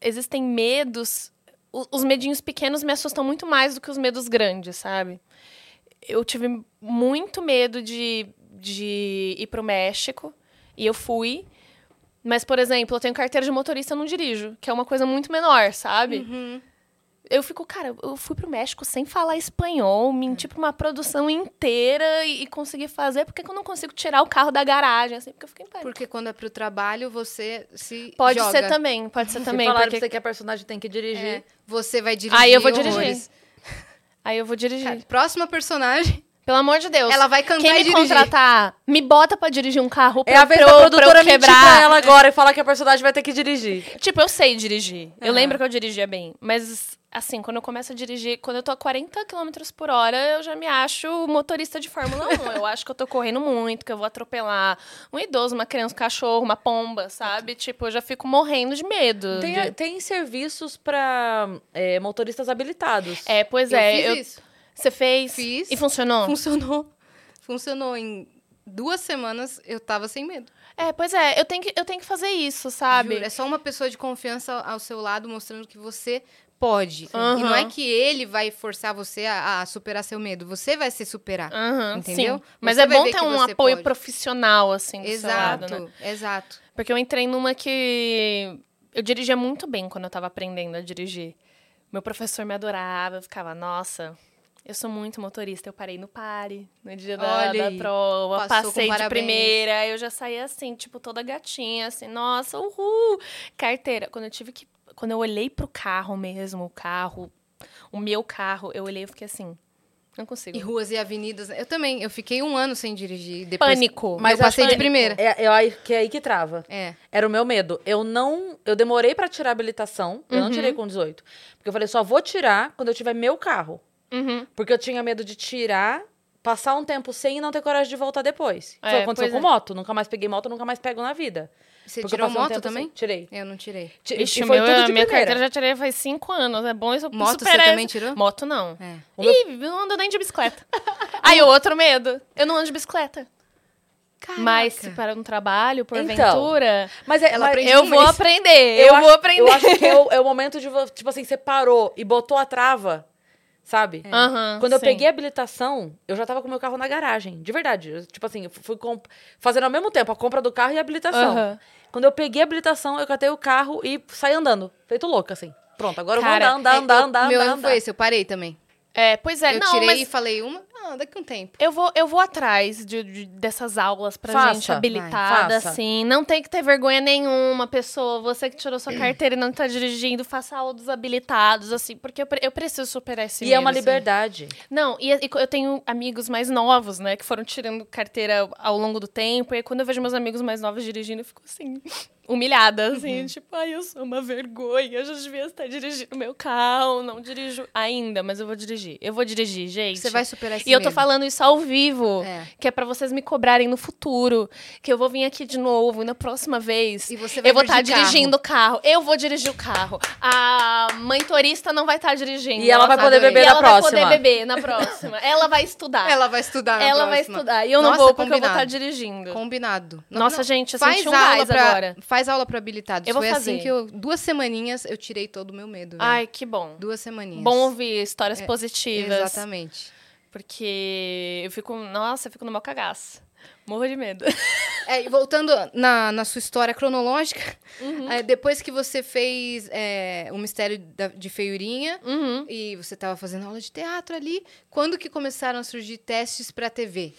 existem medos. Os medinhos pequenos me assustam muito mais do que os medos grandes, sabe? Eu tive muito medo de, de ir pro México e eu fui. Mas, por exemplo, eu tenho carteira de motorista eu não dirijo, que é uma coisa muito menor, sabe? Eu fico, cara, eu fui pro México sem falar espanhol, menti pra uma produção inteira e, e consegui fazer. Por que que eu não consigo tirar o carro da garagem, assim? Porque eu fico em pânico. Porque quando é pro trabalho, você se Pode joga. ser também, pode ser Se também. falaram Porque... pra você que a personagem tem que dirigir. É, você vai dirigir Aí eu vou dirigir. horrores. Aí eu vou dirigir. Cara, próxima personagem, Pelo amor de Deus. ela vai cantar Quem e me dirigir. contratar, me bota pra dirigir um carro pra, É a vez pra, da eu- pra eu produtora quebrar. ela agora e falar que a personagem vai ter que dirigir. Tipo, eu sei dirigir. Eu lembro que eu dirigia bem. Mas, assim, quando eu começo a dirigir, quando eu tô a 40 km por hora, eu já me acho motorista de Fórmula 1. eu acho que eu tô correndo muito, que eu vou atropelar um idoso, uma criança, um cachorro, uma pomba, sabe? Tipo, eu já fico morrendo de medo. Tem, de- tem serviços pra é, motoristas habilitados. É, pois eu é. fiz eu- isso. Você fez? Fiz. E funcionou? Funcionou. Funcionou. Em duas semanas, eu tava sem medo. É, pois é. Eu tenho que, eu tenho que fazer isso, sabe? Juro, é só uma pessoa de confiança ao seu lado, mostrando que você pode. Aham. E não é que ele vai forçar você a, a superar seu medo. Você vai se superar. Aham, Entendeu? sim. Mas Você é bom ter um apoio pode. profissional, assim, do Exato, lado, né? exato. Porque eu entrei numa que eu dirigia muito bem quando eu tava aprendendo a dirigir. Meu professor me adorava, eu ficava, nossa, eu sou muito motorista. Eu parei no pare no dia da, da prova, passei de primeira, eu já saía assim, tipo, toda gatinha, assim, nossa, uhul! Carteira. Quando eu tive que. Quando eu olhei pro carro mesmo, o carro, o meu carro, eu olhei e fiquei assim, não consigo. E ruas e avenidas. Eu também. Eu fiquei um ano sem dirigir. Depois, Pânico. Mas eu passei de que- primeira. É, é aí que é aí que trava. É. Era o meu medo. Eu não. Eu demorei pra tirar a habilitação. Eu não Uhum. tirei com 18. Porque eu falei, só vou tirar quando eu tiver meu carro. Uhum. Porque eu tinha medo de tirar, passar um tempo sem e não ter coragem de voltar depois. Foi É, o que aconteceu pois com é. moto. Nunca mais peguei moto, nunca mais pego na vida. Você Porque eu tirou um moto tempo também? sem- Tirei. Eu não tirei. Ti- Ixi, e foi meu, tudo a de minha primeira. carteira já tirei faz cinco anos. É bom isso Moto você também tirou? Moto não. É. Meu- Ih, eu não ando nem de bicicleta. Aí, o outro medo. Eu não ando de bicicleta. Mas se para um trabalho, Então, porventura, Mas, é, Ela mas aprende eu um vou aprender. Eu, acho, vou aprender. Eu acho que é o, é o momento de, tipo assim, você parou e botou a trava, sabe? Aham, Quando eu sim. peguei a habilitação, eu já tava com o meu carro na garagem. De verdade. Eu, tipo assim, eu fui fazendo ao mesmo tempo a compra do carro e a habilitação. Aham. Quando eu peguei a habilitação, eu catei o carro e saí andando. Feito louca, assim. Pronto, agora Cara, eu vou andar, É, andar, eu- andar, meu andar, erro andar. foi esse, eu parei também. É, pois é, eu não, tirei mas e falei uma, ah, daqui a um tempo. eu vou, eu vou atrás de, de- dessas aulas pra Faça, gente habilitada, assim. Não tem que ter vergonha nenhuma, pessoa. Você que tirou sua carteira e não tá dirigindo, faça aulas habilitados, assim, porque eu, eu preciso superar esse E é uma assim. liberdade. Não, e, e eu tenho amigos mais novos, né, que foram tirando carteira ao longo do tempo. E aí, quando eu vejo meus amigos mais novos dirigindo, eu fico assim, humilhada, assim, tipo, ai, eu sou uma vergonha, eu já devia estar dirigindo meu carro, não dirijo ainda, mas eu vou dirigir. Eu vou dirigir, gente. Você vai superar esse E eu tô falando isso ao vivo, É. que é pra vocês me cobrarem no futuro, que eu vou vir aqui de novo e na próxima vez E você vai eu vou estar carro. dirigindo o carro. Eu vou dirigir o carro. A mãe turista não vai estar dirigindo. E ela vai poder adorei. beber E na ela próxima. vai poder beber na próxima. Ela vai estudar. Ela vai estudar na Ela vai próxima. estudar. E eu não Nossa, vou porque eu vou estar dirigindo. Combinado. Nossa, gente, eu faz senti um gás pra, agora. Faz aula pra habilitados. Eu vou Foi fazer. assim que eu... Duas semaninhas eu tirei todo o meu medo. velho. Ai, que bom. Duas semaninhas. Bom ouvir histórias positivas. Exatamente. Porque eu fico, nossa, eu fico no meu cagaço. Morro de medo. É, e voltando na, na sua história cronológica, Uhum. é, depois que você fez é, o Mistério da- de Feiurinha Uhum. e você estava fazendo aula de teatro ali, quando que começaram a surgir testes para TV?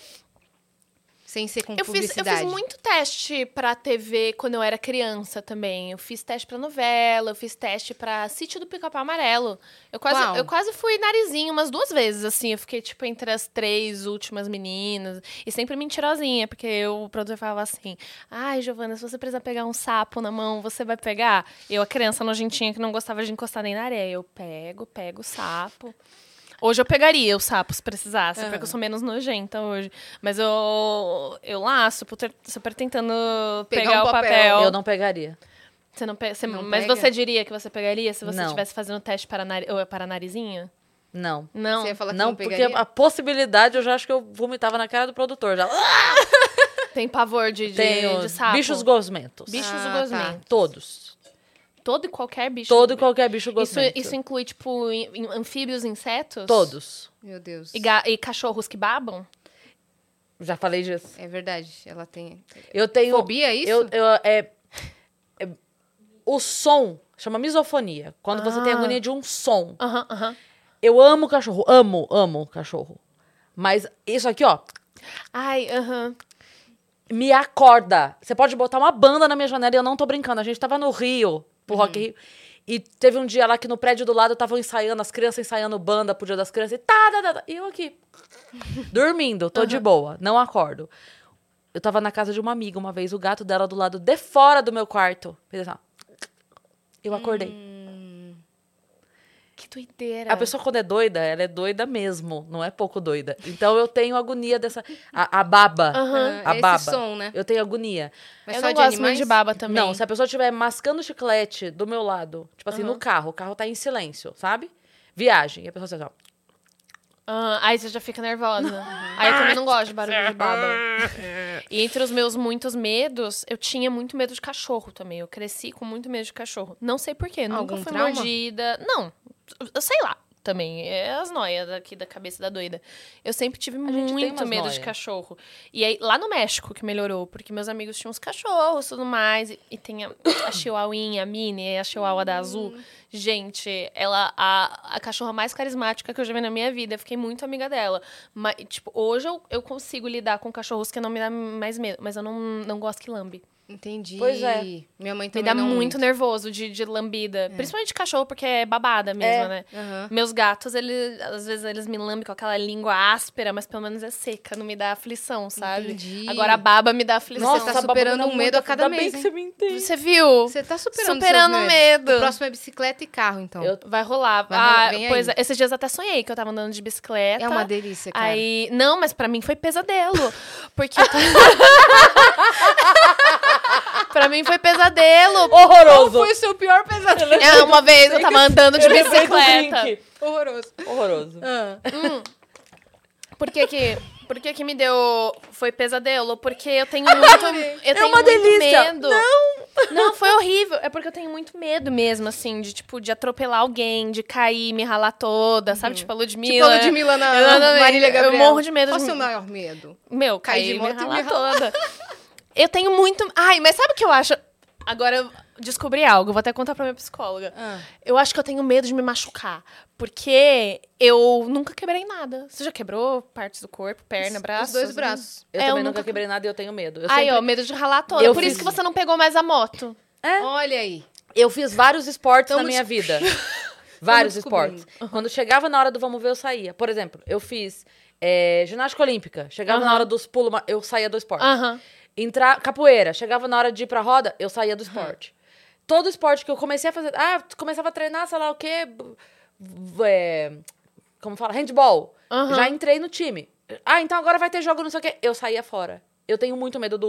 Sem ser com Eu fiz, eu publicidade. fiz muito teste pra TV quando eu era criança também. Eu fiz teste pra novela, eu fiz teste pra Sítio do Pica-Pau Amarelo. Eu quase, eu quase fui narizinho umas duas vezes, assim. Eu fiquei, tipo, entre as três últimas meninas. E sempre mentirosinha, porque eu, o produtor falava assim: Ai, Giovana, se você precisar pegar um sapo na mão, você vai pegar? Eu, a criança nojentinha que não gostava de encostar nem na areia. Eu pego, pego o sapo. Hoje eu pegaria o sapo se precisasse, porque eu sou menos nojenta hoje. Mas eu, eu lá, super, super tentando Pegar pegar, um o papel. papel. Eu não pegaria. Você não, pe- você- Não mas pega? você diria que você pegaria se você estivesse fazendo teste para, nari, ou para narizinho? Não. Não. Você ia falar que Não, não, porque a possibilidade eu já acho que eu vomitava na cara do produtor. Já. Tem pavor de, de, Tenho de sapo? bichos gosmentos. Bichos Ah, gosmentos. Todos. Todo e qualquer bicho. Todo e qualquer bicho isso, gosmento. isso inclui, tipo, anfíbios, insetos? Todos. Meu Deus. E, e cachorros que babam? Já falei disso. É verdade, ela tem... Eu tenho... Fobia, é isso? Eu, eu, é, é- o som chama misofonia. Quando você tem Ah. agonia de um som. Aham, aham. Eu amo cachorro, amo, amo cachorro. Mas isso aqui, ó, Ai, aham. me acorda. Você pode botar uma banda na minha janela e eu não tô brincando. A gente tava no Rio, pro Uhum. Rock Rio. E teve um dia lá que no prédio do lado estavam ensaiando, as crianças ensaiando banda pro dia das crianças. E tá, tá, tá, tá. E eu aqui, dormindo, tô de boa, não acordo. Eu tava na casa de uma amiga uma vez, o gato dela do lado de fora do meu quarto. Assim. Eu acordei. Que doideira. A pessoa, quando é doida, ela é doida mesmo, não é pouco doida. Então eu tenho agonia dessa. A, a baba. Aham. A baba. som, né? Eu tenho agonia. Mas eu só não de gosto de baba também. Não, se a pessoa estiver mascando chiclete do meu lado, tipo assim, Aham. no carro, o carro tá em silêncio, sabe? Viagem. E a pessoa assim, ó. Ah, aí você já fica nervosa. aí eu também não gosto de barulho de baba. E entre os meus muitos medos, eu tinha muito medo de cachorro também. Eu cresci com muito medo de cachorro. Não sei porquê, nunca fui trauma? mordida. Não, sei lá. Também, é as noias daqui da cabeça da doida. Eu sempre tive tem muito medo noia. de cachorro. E aí, lá no México que melhorou, porque meus amigos tinham uns cachorros e tudo mais. E, e tem a, a chihuahuinha, a Minnie, a chihuahua da azul. Gente, ela a, a cachorra mais carismática que eu já vi na minha vida. Eu fiquei muito amiga dela. Mas, tipo, hoje eu, eu consigo lidar com cachorros que não me dá mais medo. Mas eu não, não gosto que lambe. Entendi. Pois é. Minha mãe Me também dá não muito nervoso de, de lambida. Principalmente de cachorro, porque é babada mesmo, É. né? Aham. Meus gatos, eles, às vezes eles me lambem com aquela língua áspera, mas pelo menos é seca, não me dá aflição, sabe? Entendi. Agora a baba me dá aflição. Nossa, tá essa baba superando me um medo a cada Ainda bem mês, que você me entende. Você viu? Você tá superando, Superando o medo. O próximo é bicicleta e carro, então. Eu- Vai rolar. Vai rolar, ah, pois é, esses dias eu até sonhei que eu tava andando de bicicleta. É uma delícia, cara. Aí, não, mas pra mim foi pesadelo. Porque. pra mim foi pesadelo. Qual Horroroso. foi o seu pior pesadelo? É, uma vez eu tava andando de Eu bicicleta. Horroroso. Horroroso. Ah. Por que que, por que que me deu... Foi pesadelo? Porque eu tenho muito... Eu tenho É uma muito delícia. medo. Não! Não, foi horrível. É porque eu tenho muito medo mesmo, assim, de, tipo, de atropelar alguém, de cair, me ralar toda, sabe? Tipo a Ludmilla. Tipo a Ludmilla na. Marília Eu Gabriela. morro de medo Qual o seu maior medo? Meu, Cair cair de me moto e ralar me toda. Eu tenho muito... Ai, mas sabe o que eu acho? Agora eu descobri algo, vou até contar pra minha psicóloga. Ah. Eu acho que eu tenho medo de me machucar. Porque eu nunca quebrei nada. Você já quebrou partes do corpo, perna, braço? Os dois braços. Eu É, eu também nunca- nunca quebrei nada e eu tenho medo. Eu, Aí, sempre- ó, medo de ralar toda. Eu Por fiz- isso que você não pegou mais a moto. É. Olha aí. eu fiz vários esportes Tamo na minha des- vida. vários esportes. Quando chegava na hora do vamos ver, eu saía. Por exemplo, eu fiz é, ginástica olímpica. Chegava na Aham. hora dos pulos, eu saía do esporte. Aham. Entrar capoeira, chegava na hora de ir pra roda, eu saía do esporte. Todo esporte que eu comecei a fazer, ah, começava a treinar, sei lá o quê, é, como fala, handball. Aham. Já entrei no time. Ah, então agora vai ter jogo, não sei o quê. Eu saía fora. Eu tenho muito medo do,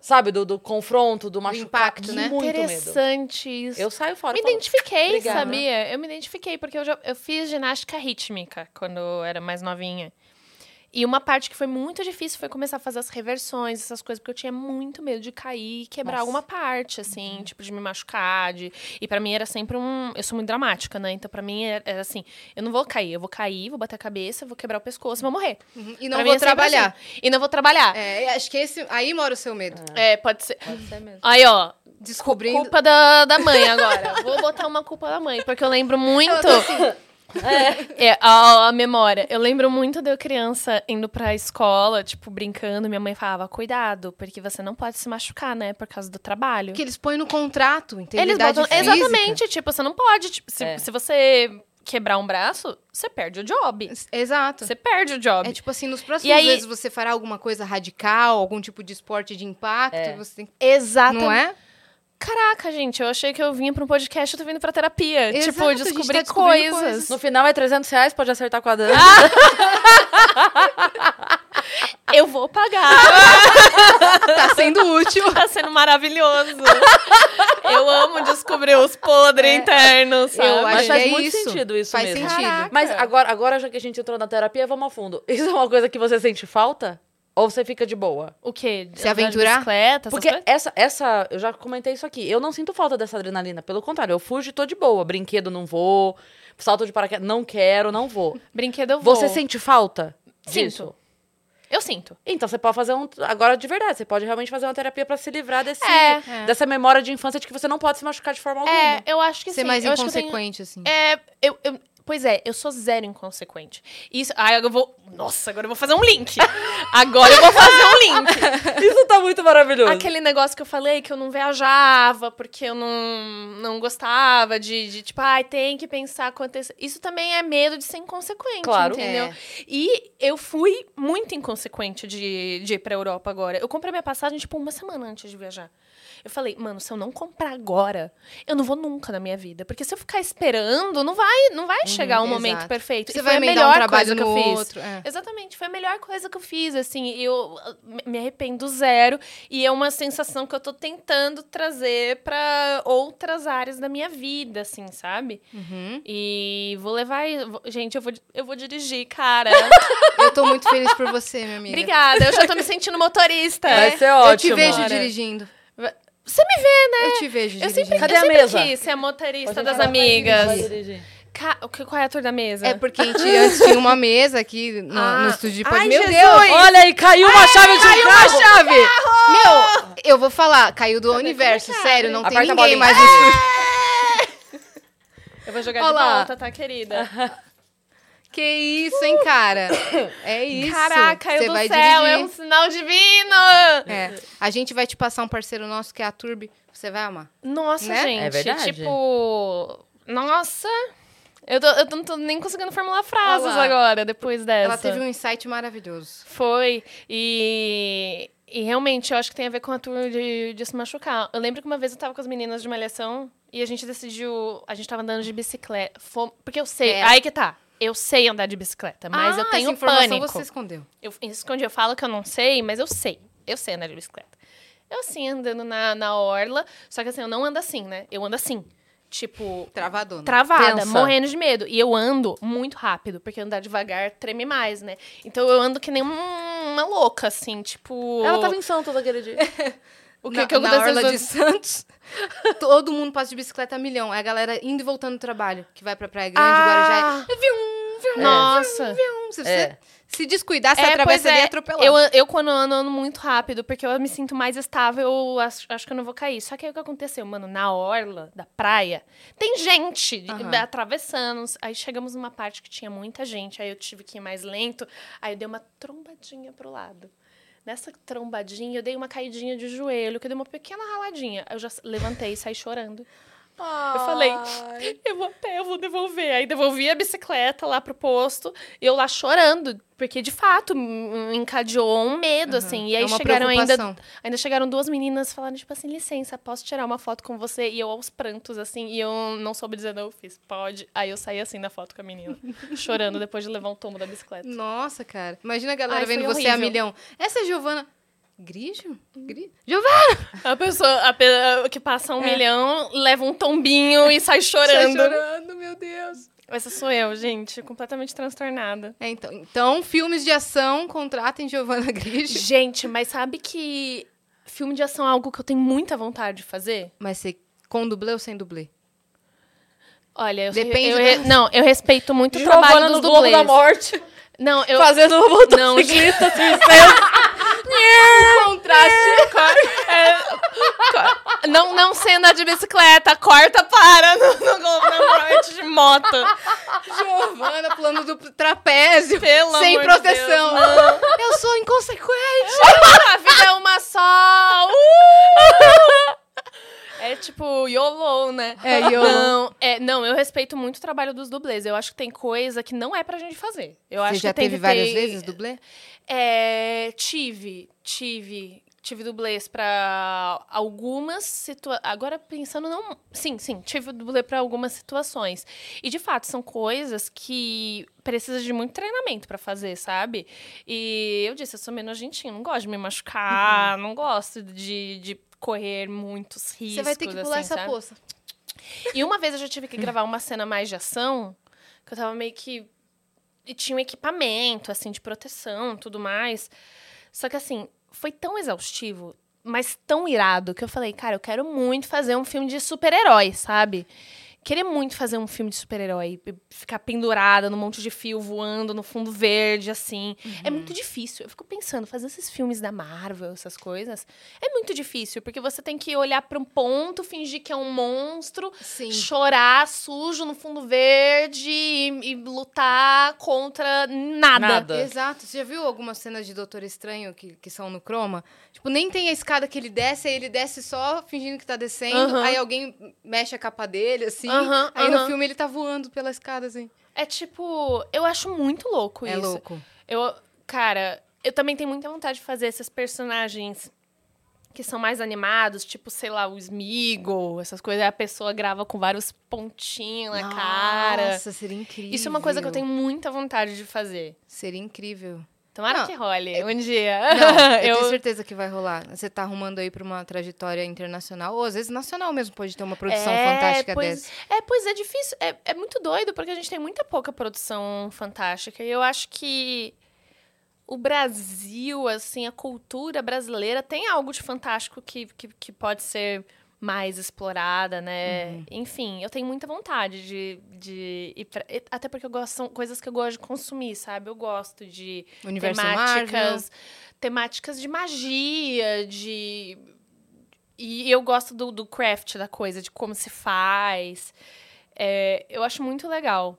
sabe, do, do confronto, do machucar. impacto, né? Muito medo. Interessante isso. Eu saio fora. me falo, identifiquei, Obrigada. sabia? Eu me identifiquei, porque eu, já, eu fiz ginástica rítmica quando eu era mais novinha. E uma parte que foi muito difícil foi começar a fazer as reversões, essas coisas, porque eu tinha muito medo de cair e quebrar Nossa. alguma parte, assim, tipo, de me machucar. De... E pra mim era sempre um. Eu sou muito dramática, né? Então pra mim era, era assim: eu não vou cair, eu vou cair, vou bater a cabeça, vou quebrar o pescoço, vou morrer. Uhum. E não Pra vou é trabalhar. assim. E não vou trabalhar. É, acho que esse, aí mora o seu medo. É, pode ser. Pode ser mesmo. Aí, ó, Descobrindo. culpa da, da mãe agora. Vou botar uma culpa da mãe, porque eu lembro muito. Assim, É, a, a memória. Eu lembro muito de eu criança indo pra escola, tipo, brincando. Minha mãe falava, cuidado, porque você não pode se machucar, né? Por causa do trabalho. que eles põem no contrato, Eles integridade botam. física. Exatamente, tipo, você não pode. tipo, se, É. se você quebrar um braço, você perde o job. Exato. Você perde o job. É tipo assim, nos próximos aí- meses você fará alguma coisa radical, algum tipo de esporte de impacto, É. você tem que... Exatamente. Não é? Caraca, gente, eu achei que eu vinha pra um podcast, eu tô vindo pra terapia. Exato, tipo, gente tá descobrir descobrindo coisas. coisas. No final é 300 reais, pode acertar com a Dani. Eu vou pagar. Tá sendo útil. tá sendo maravilhoso. eu amo descobrir os podres internos, sabe? Eu Mas acho faz que é muito isso. sentido isso Faz mesmo. sentido. Caraca. Mas agora, agora, já que a gente entrou na terapia, vamos a fundo. Isso é uma coisa que você sente falta? Ou você fica de boa? O quê? Se aventurar? Bicicleta, Porque coisas? essa, essa, eu já comentei isso aqui. Eu não sinto falta dessa adrenalina. Pelo contrário, eu fujo e tô de boa. Brinquedo não vou. Salto de paraquedas, não quero, não vou. Brinquedo eu vou. Você sente falta Sinto. disso? Eu sinto. Então você pode fazer um. Agora de verdade, você pode realmente fazer uma terapia pra se livrar desse, É. É. dessa memória de infância de que você não pode se machucar de forma alguma. É, eu acho que Ser sim. mais eu acho que eu tenho- inconsequente, assim. É, eu, eu- Pois é, eu sou zero inconsequente. Isso. Ai, eu vou. Nossa, agora eu vou fazer um link. Agora eu vou fazer um link. Isso tá muito maravilhoso. Aquele negócio que eu falei que eu não viajava, porque eu não, não gostava de, de, tipo, ai, tem que pensar acontecer. Isso também é medo de ser inconsequente, Claro. entendeu? É. E eu fui muito inconsequente de, de ir pra Europa agora. Eu comprei minha passagem, tipo, uma semana antes de viajar. Eu falei, mano, se eu não comprar agora, eu não vou nunca na minha vida. Porque se eu ficar esperando, não vai, não vai chegar um momento exato. perfeito. Você E vai foi a emendar um melhor trabalho coisa que eu fiz. outro, é. Exatamente, foi a melhor coisa que eu fiz, assim, eu ah, me- arrependo zero e é uma sensação que eu tô tentando trazer pra outras áreas da minha vida, assim, sabe? Uhum. E vou levar, gente, eu vou, eu vou dirigir, cara. Eu tô muito feliz por você, minha amiga. Obrigada, eu já tô me sentindo motorista. Vai ser Eu ótimo. te vejo Bora. dirigindo. Você me vê, né? Eu te vejo Eu dirigindo. sempre, Cadê eu a sempre mesa? quis ser a motorista das amigas. Vai dirigir. Ca- o que- Qual é a tour da mesa? É porque a gente antes tinha uma mesa aqui no, Ah. no estúdio de Ai, podcast. Meu Jesus! Deus! Olha aí, caiu uma chave de Caiu carro. uma chave! Meu, eu vou falar, caiu do universo, é sério, não tem Aperta a ninguém mais no estúdio. Eu vou jogar Olha lá. de volta, tá, querida? Que isso, hein, cara? É isso. Caraca, caiu Você do vai céu, é dirigir. um sinal divino! É, a gente vai te passar um parceiro nosso que é a Turbi. Você vai amar. Nossa, Né? gente. É verdade. Tipo. Nossa. Eu, tô- eu não tô nem conseguindo formular frases Olha lá. agora, depois dessa. Ela teve um insight maravilhoso. Foi. E. E realmente, eu acho que tem a ver com a tour de, de se machucar. Eu lembro que uma vez eu tava com as meninas de malhação e a gente decidiu. A gente tava andando de bicicleta. Fom- porque eu sei. É. Aí que tá. Eu sei andar de bicicleta, mas ah, eu tenho essa informação pânico. você escondeu. Eu escondi, eu falo que eu não sei, mas eu sei. Eu sei andar de bicicleta. Eu assim, andando na, na orla. Só que assim, eu não ando assim, né? Eu ando assim. Tipo, Travadona. travada, Tensa. morrendo de medo. E eu ando muito rápido, porque andar devagar treme mais, né? Então eu ando que nem um- uma louca, assim, tipo. Ela tava em Santos aquele dia. O que, na, que eu na Orla de Santos, todo mundo passa de bicicleta a milhão. É a galera indo e voltando do trabalho, que vai pra Praia Grande, Ah. Guarujá. Viu, viu, Nossa. viu. Se você É. se descuidar, você É, atravessa pois ali e é. atropelado. Eu, eu, quando ando, ando muito rápido, porque eu me sinto mais estável, eu acho, acho que eu não vou cair. Só que aí o que aconteceu, mano, na orla da praia, tem gente Aham. atravessando. Aí chegamos numa parte que tinha muita gente, aí eu tive que ir mais lento, aí eu dei uma trombadinha pro lado. Nessa trombadinha, eu dei uma caidinha de joelho, que eu dei uma pequena raladinha. Eu já levantei e saí chorando. Eu falei, eu vou a pé, eu vou devolver. Aí devolvi a bicicleta lá pro posto, e eu lá chorando, porque de fato me encadeou um medo, assim. E aí é chegaram ainda, ainda chegaram duas meninas falando, tipo assim, licença, posso tirar uma foto com você? E eu aos prantos, assim, e eu não soube dizer, não, eu fiz, pode. Aí eu saí assim na foto com a menina, chorando depois de levar um tombo da bicicleta. Nossa, cara. Imagina a galera Ai, vendo você a milhão. Essa é Giovana. Grigio? Gri... Giovana! A pessoa a que passa um milhão, leva um tombinho e sai chorando. Tá chorando, meu Deus. Essa sou eu, gente, completamente transtornada. É, então, então, filmes de ação, contratem Giovana Grigio. Gente, mas sabe que filme de ação é algo que eu tenho muita vontade de fazer? Mas você com dublê ou sem dublê? Olha, eu, Depende eu, da- re- não, eu respeito muito o Giovana trabalho dos no Globo dublês. da Morte, Não, eu fazendo uma não, motocicleta sem licença. Contraste. não, não sei andar de bicicleta, corta para no, no da Morte de moto. Giovana pulando do trapézio. Pelo sem de proteção. Deus. Eu sou inconsequente. A vida é uma só. Uh! É tipo YOLO, né? É, YOLO. Não, é, não, eu respeito muito o trabalho dos dublês. Eu acho que tem coisa que não é pra gente fazer. Eu Você acho já que teve várias vezes dublê? É, tive, tive, tive dublês pra algumas situações. Agora pensando não, sim, sim, tive dublê pra algumas situações. E de fato são coisas que precisa de muito treinamento pra fazer, sabe? E eu disse, eu sou meio nojentinha, não gosto de me machucar, não gosto de, de correr muitos riscos. Você vai ter que pular assim, essa sabe? poça. E uma vez eu já tive que gravar uma cena mais de ação, que eu tava meio que. E tinha um equipamento, assim, de proteção tudo mais. Só que, assim, foi tão exaustivo, mas tão irado, que eu falei, cara, eu quero muito fazer um filme de super-herói, sabe? Queria muito fazer um filme de super-herói, ficar pendurada num monte de fio voando no fundo verde, assim. É muito Uhum. difícil. Eu fico pensando, fazer esses filmes da Marvel, essas coisas, é muito difícil, porque você tem que olhar pra um ponto, fingir que é um monstro, Sim. chorar sujo no fundo verde e, e lutar contra nada. Nada. Exato. Você já viu algumas cenas de Doutor Estranho que, que são no Chroma? Tipo, nem tem a escada que ele desce, aí ele desce só fingindo que tá descendo, Aham. aí alguém mexe a capa dele, assim. Aí no filme ele tá voando pela escada, assim. É tipo, eu acho muito louco É isso. louco. Eu, cara, eu também tenho muita vontade de fazer esses personagens que são mais animados, tipo, sei lá, o Smeagol, essas coisas. Aí a pessoa grava com vários pontinhos na cara. Nossa, seria incrível. Isso é uma coisa que eu tenho muita vontade de fazer. Seria incrível. Tomara Não, que role um dia. Não, eu, eu tenho certeza que vai rolar. Você tá arrumando aí pra uma trajetória internacional, ou às vezes nacional mesmo, pode ter uma produção É, fantástica pois, dessa. É, pois é difícil. É, é muito doido, porque a gente tem muita pouca produção fantástica. E eu acho que o Brasil, assim, a cultura brasileira tem algo de fantástico que, que, que pode ser mais explorada, né? Uhum. Enfim, eu tenho muita vontade de, de ir pra, Até porque eu gosto, são coisas que eu gosto de consumir, sabe? Eu gosto de Universo Marvel. temáticas, temáticas de magia, de. E eu gosto do, do craft da coisa, de como se faz. É, eu acho muito legal.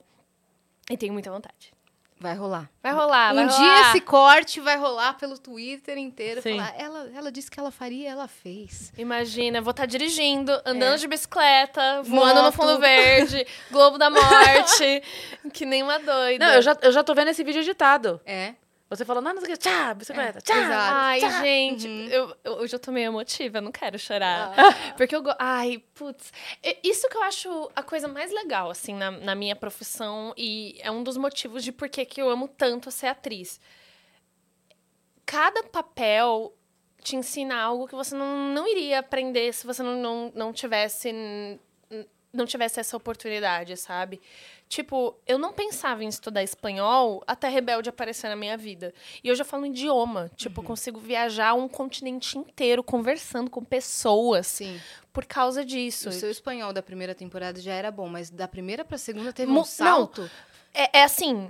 E tenho muita vontade. Vai rolar. Vai rolar, vai um rolar. dia esse corte vai rolar pelo Twitter inteiro. Sim. Falar, ela, ela disse que ela faria, ela fez. Imagina, vou estar dirigindo, andando É. de bicicleta, voando no Moto. fundo verde, Globo da Morte, que nem uma doida. Não, eu já, eu já tô vendo esse vídeo editado. É. Você falando, ah, não sei o que, tchá, bicicleta, tchá. exato. Ai, tchá. gente, Uhum. eu, eu- hoje eu tô meio emotiva, eu não quero chorar. Ah. Porque eu. go- Ai, putz. Isso que eu acho a coisa mais legal, assim, na, na minha profissão. E é um dos motivos de por que que eu amo tanto ser atriz. Cada papel te ensina algo que você não, não iria aprender se você não, não, não tivesse. Não tivesse essa oportunidade, sabe? Tipo, eu não pensava em estudar espanhol até Rebelde aparecer na minha vida. E hoje eu falo idioma. Tipo, eu consigo viajar um continente inteiro conversando com pessoas Sim. por causa disso. O seu espanhol da primeira temporada já era bom, mas da primeira pra segunda teve Mo- um salto. É, é assim,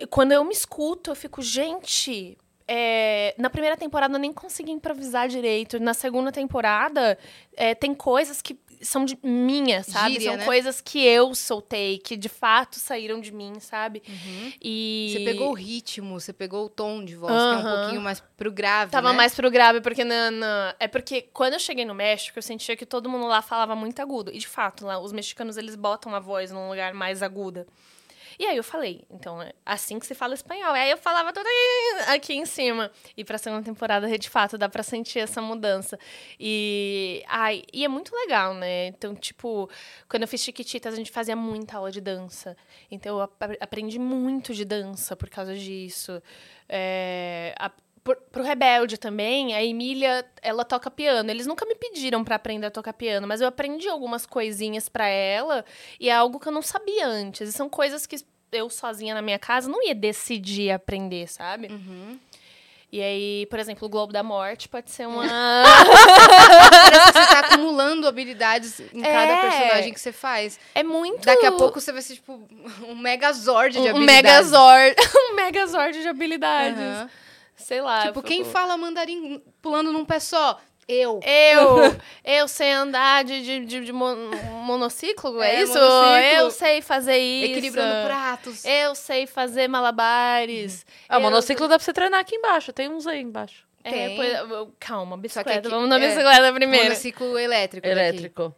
é- quando eu me escuto, eu fico, gente. é, na primeira temporada eu nem consegui improvisar direito. Na segunda temporada, é, tem coisas que são de minha, sabe? Gíria, são né? coisas que eu soltei, que de fato saíram de mim, sabe? Uhum. E. Você pegou o ritmo, você pegou o tom de voz, que é um pouquinho mais pro grave, Tava né? mais pro grave, porque na, na- É porque quando eu cheguei no México, eu sentia que todo mundo lá falava muito agudo. E de fato, lá, os mexicanos, eles botam a voz num lugar mais aguda. E aí eu falei, então, é assim que se fala espanhol. E aí eu falava tudo aqui em cima. E pra segunda temporada, de fato, dá pra sentir essa mudança. E, ai, e é muito legal, né? Então, tipo, quando eu fiz Chiquititas, a gente fazia muita aula de dança. Então, eu ap- aprendi muito de dança por causa disso. É, por, pro Rebelde também, a Emília, ela toca piano. Eles nunca me pediram pra aprender a tocar piano, mas eu aprendi algumas coisinhas pra ela e é algo que eu não sabia antes. E são coisas que eu sozinha na minha casa não ia decidir aprender, sabe? Uhum. E aí, por exemplo, o Globo da Morte pode ser uma. Parece que você tá acumulando habilidades em cada É. personagem que você faz. é muito. Daqui a pouco você vai ser, tipo, um megazord de um, um habilidades. megazord. um megazord de habilidades. Aham. Sei lá. Tipo, quem fala mandarim pulando num pé só? Eu. Eu, eu sei andar de, de, de, de mon- monociclo, é, É, isso? monociclo. Eu sei fazer isso. Equilibrando pratos. Eu sei fazer malabares. Ah, o Eu- monociclo dá pra você treinar aqui embaixo. Tem uns aí embaixo. É, calma, Só que bicicleta. aqui- Vamos na é, bicicleta primeiro. Monociclo elétrico. daqui. Elétrico.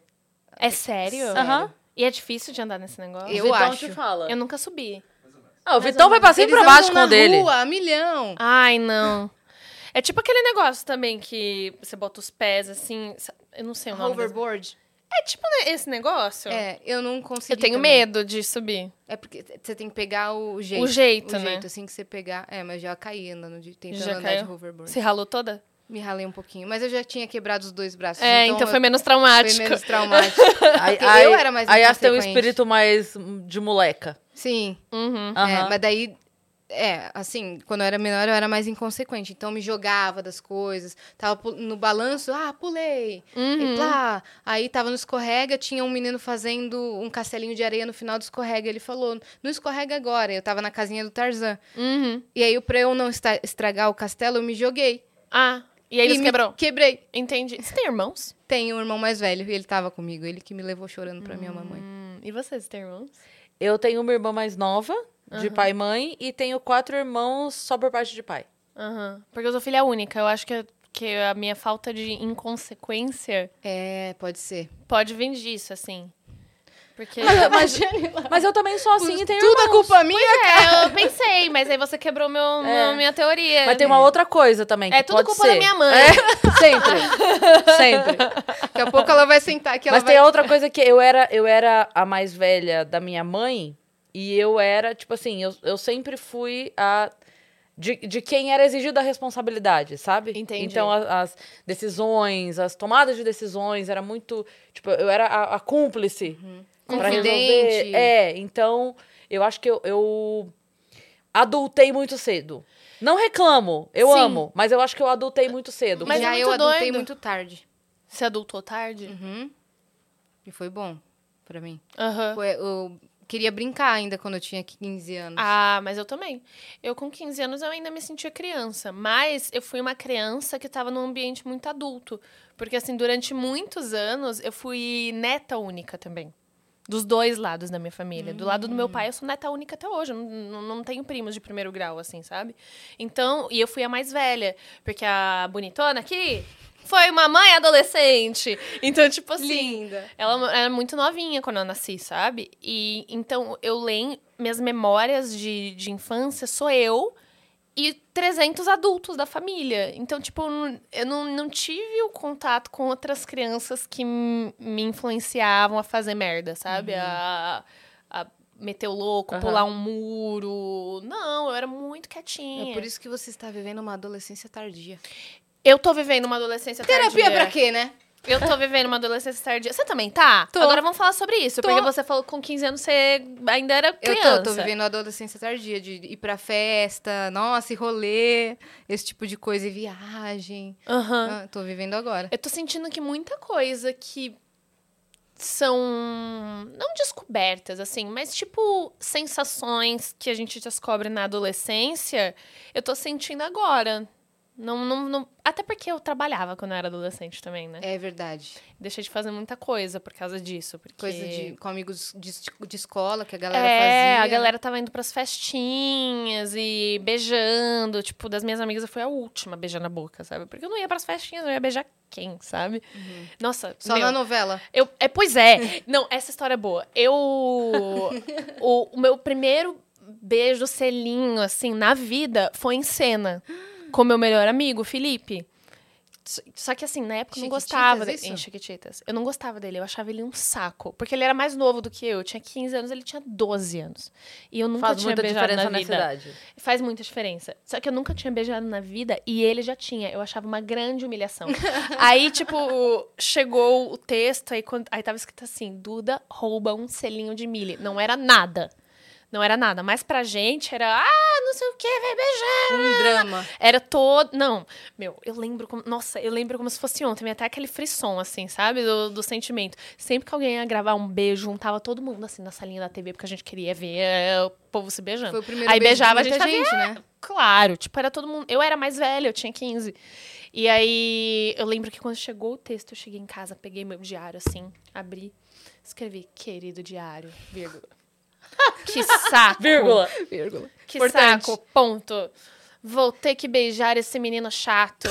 É sério? Aham. E é difícil de andar nesse negócio? Eu Vitão acho. Eu nunca subi. Ah, o Vitão vai pra cima e Eles pra baixo com o dele. rua, a milhão. Ai, não. É tipo aquele negócio também que você bota os pés assim. Eu não sei o nome. Hoverboard. É tipo né, esse negócio? É, eu não consegui Eu tenho também. medo de subir. É porque você tem que pegar o jeito. O jeito, o né? jeito, assim que você pegar. É, mas já caí andando de, tentando Já andar caiu? de hoverboard. Se ralou toda? Me ralei um pouquinho. Mas eu já tinha quebrado os dois braços. É, então, eu- foi menos foi traumático. menos traumático. Aí, eu era mais aí tem um espírito mais de moleca. Sim. Uhum. É, mas daí É, assim, quando eu era menor eu era mais inconsequente. Então eu me jogava das coisas. Tava no balanço, ah, pulei. Uhum. E plá. Aí tava no escorrega, tinha um menino fazendo um castelinho de areia no final do escorrega. Ele falou, não escorrega agora. Eu tava na casinha do Tarzan. Uhum. E aí, pra eu não estragar o castelo, eu me joguei. Ah, e aí e você quebrou? Quebrei. Entendi. Você tem irmãos? Tem um irmão mais velho e ele tava comigo. Ele que me levou chorando pra minha mamãe. Hum, e vocês têm irmãos? Eu tenho uma irmã mais nova, de pai e mãe, e tenho quatro irmãos só por parte de pai. Aham. Porque eu sou filha única. Eu acho que, que a minha falta de inconsequência É, pode ser. pode vir disso, assim. Porque. Mas, mas, mas eu também sou assim e tenho Tudo é irmãos. culpa minha. É, eu pensei, mas aí você quebrou meu, É. meu- minha teoria. Mas tem uma outra coisa também. É que tudo pode culpa ser. da minha mãe. É, sempre. sempre. Daqui a pouco ela vai sentar aqui. Ela Mas vai... tem outra coisa que eu era, eu era a mais velha da minha mãe e eu era, tipo assim, eu, eu sempre fui a. De, de quem era exigido a responsabilidade, sabe? Entendi. Então, a- as, decisões, as tomadas de decisões, era muito. Tipo, eu era a, a cúmplice resolver. Confidente. É, então, eu acho que eu, eu adultei muito cedo. Não reclamo, eu Sim. amo, mas eu acho que eu adultei muito cedo. Mas Já é eu muito adultei doido. muito tarde. Você adultou tarde? Uhum. E foi bom pra mim. Aham. Foi- eu queria brincar ainda quando eu tinha 15 anos. Ah, mas eu também. Eu, com 15 anos, eu ainda me sentia criança. Mas eu fui uma criança que estava num ambiente muito adulto. Porque, assim, durante muitos anos, eu fui neta única também. Dos dois lados da minha família. Do lado do meu pai, eu sou neta única até hoje. Eu não, não, não tenho primos de primeiro grau, assim, sabe? Então, e eu fui a mais velha. Porque a bonitona aqui foi uma mãe adolescente. Então, tipo assim. Linda. Ela era muito novinha quando eu nasci, sabe? E então eu lembro, minhas memórias de, de infância sou eu e 300 adultos da família. Então, tipo, eu não, não tive o contato com outras crianças que me influenciavam a fazer merda, sabe? A, a meter o louco, Aham. pular um muro. Não, eu era muito quietinha. É por isso que você está vivendo uma adolescência tardia. Eu tô vivendo uma adolescência Terapia tardia. pra quê, né? Eu tô vivendo uma adolescência tardia. Você também tá? Tô. Agora vamos falar sobre isso. Tô. Porque você falou que com 15 anos você ainda era Eu criança. tô, tô vivendo a adolescência tardia, de ir pra festa, nossa, e rolê, esse tipo de coisa, e viagem. Aham. Ah, tô vivendo agora. Eu tô sentindo que muita coisa que são não descobertas assim, mas tipo sensações que a gente descobre na adolescência, eu tô sentindo agora. Não, não, não- até porque eu trabalhava quando eu era adolescente também, né? É verdade. Deixei de fazer muita coisa por causa disso, porque Coisa de, com amigos de, de escola que a galera é, fazia. a galera tava indo pras festinhas e beijando. Tipo, das minhas amigas eu fui a última a beijar na boca, sabe? Porque eu não ia pras festinhas, eu ia beijar quem, sabe? Nossa, Só meu, na novela. eu, é, pois é. Não, essa história é boa. Eu. o, o meu primeiro beijo selinho, assim, na vida foi em cena. Com meu melhor amigo, Felipe. Só que assim, na época eu não gostava dele. Em Chiquititas. Eu não gostava dele, eu achava ele um saco. Porque ele era mais novo do que eu. Eu tinha 15 anos, ele tinha 12 anos. E eu nunca Faz tinha muita beijado diferença na vida. idade. Faz muita diferença. Só que eu nunca tinha beijado na vida e ele já tinha. Eu achava uma grande humilhação. aí, tipo, chegou o texto, aí, quando, aí tava escrito assim: Duda rouba um selinho de milho. Não era nada. Não era nada. Mas pra gente era, ah, não sei o que, vai beijar. Um drama. Era todo. Não, meu, eu lembro como. Nossa, eu lembro como se fosse ontem. Até aquele frisson, assim, sabe? Do, do sentimento. Sempre que alguém ia gravar um beijo, juntava todo mundo assim na salinha da TV, porque a gente queria ver é, o povo se beijando. Foi o primeiro Aí beijava, a gente fazia, gente, né? Claro, tipo, era todo mundo. Eu era mais velha, eu tinha 15. E aí, eu lembro que quando chegou o texto, eu cheguei em casa, peguei meu diário assim, abri, escrevi, querido diário, vírgula. Que saco. Vírgula. Vírgula. Que Importante. saco, ponto. Vou ter que beijar esse menino chato.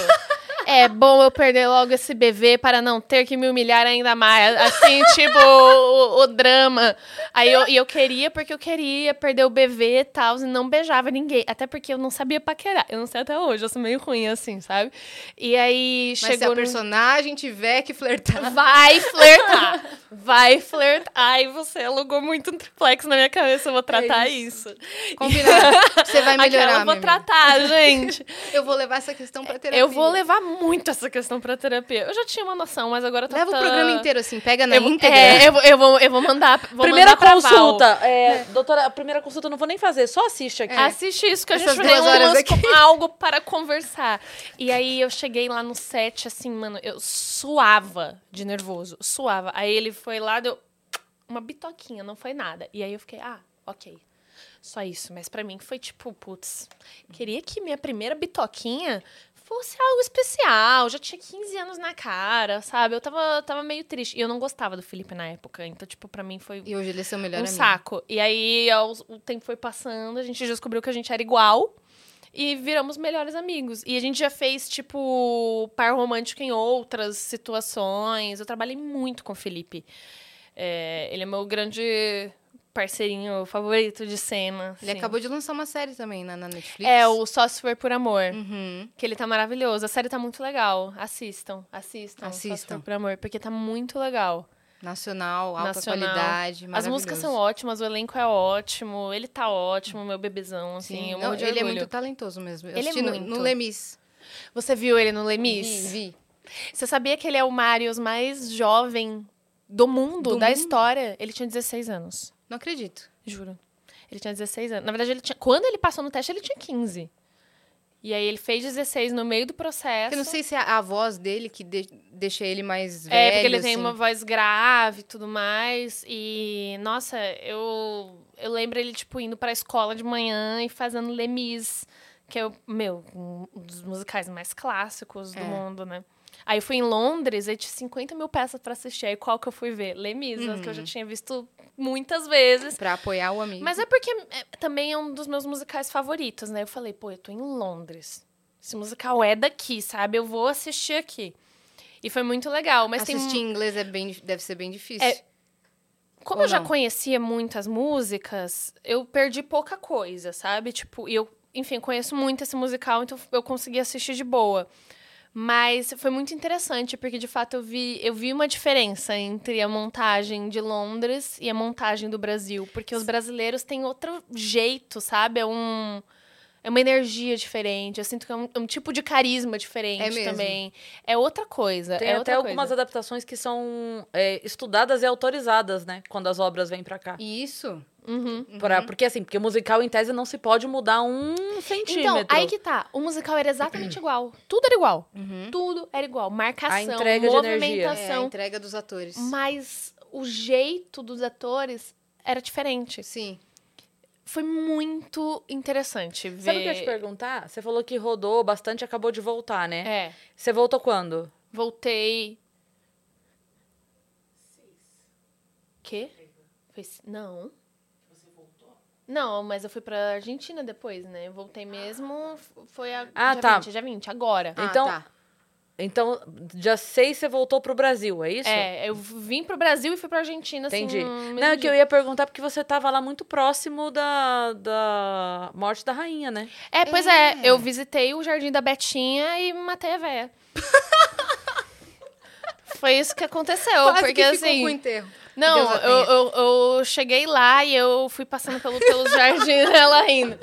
É bom eu perder logo esse bebê para não ter que me humilhar ainda mais. Assim, tipo, o, o drama. Aí eu, e eu queria, porque eu queria perder o bebê e tal, e não beijava ninguém. Até porque eu não sabia paquerar. Eu não sei até hoje, eu sou meio ruim assim, sabe? E aí Mas se chegou. a no- personagem tiver que flertar. Vai flertar. Vai flertar. Ai, você alugou muito um triplex na minha cabeça. Eu vou tratar isso. Combinado. Você vai melhorar, Aquela eu vou tratar, gente. Eu vou levar essa questão pra terapia. Eu vou levar muito essa questão pra terapia. Eu já tinha uma noção, mas agora tá... Leva o tá- programa inteiro, assim, pega na Eu, vou- íntegra. é, eu, vou- eu vou, eu vou mandar. Vou primeira mandar pra Val. consulta. É, Doutora, a primeira consulta eu não vou nem fazer, só assiste aqui. Assiste isso, que a Essas gente umas- aqui. algo para conversar. E aí eu cheguei lá no set, assim, mano, eu suava de nervoso. Suava. Aí ele foi lá, deu uma bitoquinha, não foi nada. E aí eu fiquei, ah, ok. Só isso. Mas pra mim foi tipo, putz, queria que minha primeira bitoquinha fosse algo especial. Já tinha 15 anos na cara, sabe? Eu tava, tava meio triste. E eu não gostava do Felipe na época. Então, tipo, pra mim foi E hoje ele é seu melhor um amigo. saco. E aí, ao- o tempo foi passando, a gente descobriu que a gente era igual e viramos melhores amigos. E a gente já fez, tipo, par romântico em outras situações. Eu trabalhei muito com o Felipe. É, ele é meu grande parceirinho favorito de cena. Ele assim. acabou de lançar uma série também na, na Netflix. É, o Só Se For Por Amor. Uhum. Que ele tá maravilhoso. A série tá muito legal. Assistam, assistam. Só Se Assistam. For Por Amor, porque tá muito legal. Nacional, alta Nacional. qualidade, As músicas são ótimas, o elenco é ótimo, ele tá ótimo, meu bebezão, assim, Sim, não, ele é orgulho. muito talentoso mesmo. Eu Ele é assisti no- muito. no Lemis. Você viu ele no Lemis? Vi, vi. Você sabia que ele é o Marius mais jovem do mundo, Do da mundo? história? Ele tinha 16 anos, Não acredito. juro. Ele tinha 16 anos. Na verdade, ele tinha... quando ele passou no teste, ele tinha 15. E aí ele fez 16 no meio do processo. Eu não sei se é a voz dele que de- deixa ele mais velho. É, porque ele tem assim. uma voz grave e tudo mais. E, nossa, eu, eu lembro ele, tipo, indo pra escola de manhã e fazendo Lemis, que é, o- meu, um dos musicais mais clássicos do É. mundo, né? Aí eu fui em Londres, aí tinha 50 mil peças pra assistir. Aí qual que eu fui ver? Lemis, que eu Uhum. já tinha visto muitas vezes. Pra apoiar o amigo. Mas é porque é, também é um dos meus musicais favoritos, né? Eu falei, pô, eu tô em Londres. Esse musical é daqui, sabe? Eu vou assistir aqui. E foi muito legal. Mas tem Assistir em inglês é bem, deve ser bem difícil. É, como Ou eu já não? conhecia muitas músicas, eu perdi pouca coisa, sabe? Tipo, eu, enfim, conheço muito esse musical, então eu consegui assistir de boa. Mas foi muito interessante, porque de fato eu vi, eu vi uma diferença entre a montagem de Londres e a montagem do Brasil. Porque os brasileiros têm outro jeito, sabe? É um. É uma energia diferente. Eu sinto que é um, é um tipo de carisma diferente É também. É outra coisa. Tem é até outra algumas coisa. adaptações que são é, estudadas e autorizadas, né? Quando as obras vêm pra cá. Isso. Uhum. Pra- porque assim, porque o musical em tese não se pode mudar um centímetro. Então, aí que tá. O musical era exatamente igual. Tudo era igual. Uhum. Tudo era igual. Marcação, A entrega de energia. É, a movimentação. entrega dos atores. mas o jeito dos atores era diferente. Sim. Foi muito interessante ver. Sabe o que eu ia te perguntar? Você falou que rodou bastante e acabou de voltar, né? É. Você voltou quando? Voltei. Quê? Foi... Não. Não, mas eu fui pra Argentina depois, né? Eu voltei mesmo. Foi a... Ah, dia tá. 20, dia 20, agora. Ah, Então, tá. Então, dia 6 você voltou pro Brasil, é isso? É, eu vim pro Brasil e fui pra Argentina, assim. Entendi. no mesmo Não, é que eu ia perguntar porque você tava lá muito próximo da, da morte da rainha, né? É, pois é. É. eu visitei o Jardim da Betinha e matei a véia. Foi isso que aconteceu, Quase porque que ficou assim... com o enterro. Não, eu, eu, eu cheguei lá e eu fui passando pelo, pelo jardim dela rindo.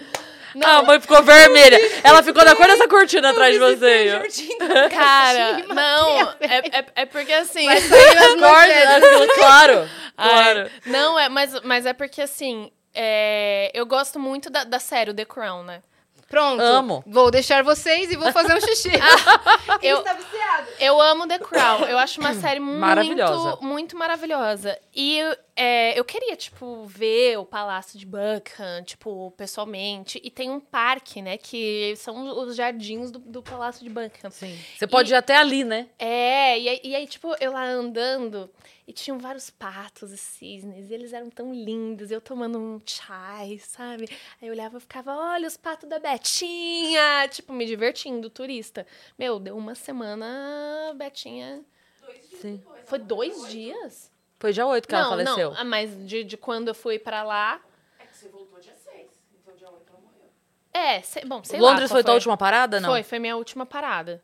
Ah, a mãe ficou vermelha. Ela ficou da cor dessa cortina atrás de você. ó. Cara, não, é, é, é porque assim... Corta, claro, Ai, claro. não, é, mas, mas é porque assim, é, eu gosto muito da, da série, o The Crown, né? Pronto. Amo. Vou deixar vocês e vou fazer um xixi. Eu, Está viciado. Eu amo The Crown. Eu acho uma série muito, Maravilhosa. muito maravilhosa. E é, eu queria, tipo, ver o Palácio de Buckingham, tipo, pessoalmente. E tem um parque, né? Que são os jardins do, do Palácio de Buckingham. Sim. Você pode ir até ali, né? É, e aí, e aí, tipo, eu lá andando e tinham vários patos e cisnes, e eles eram tão lindos, eu tomando um chai, sabe? Aí eu olhava e ficava, olha os patos da Betinha, tipo, me divertindo, turista. Meu, deu uma semana, Betinha. Sim. Foi dois dias? Foi dia 8 que ela não, faleceu. não, ah, mas de, de quando eu fui pra lá. É que você voltou dia 6, então dia 8 ela morreu. É, sei, bom, sei lá. Londres qual foi tua última parada, não? Foi, foi minha última parada.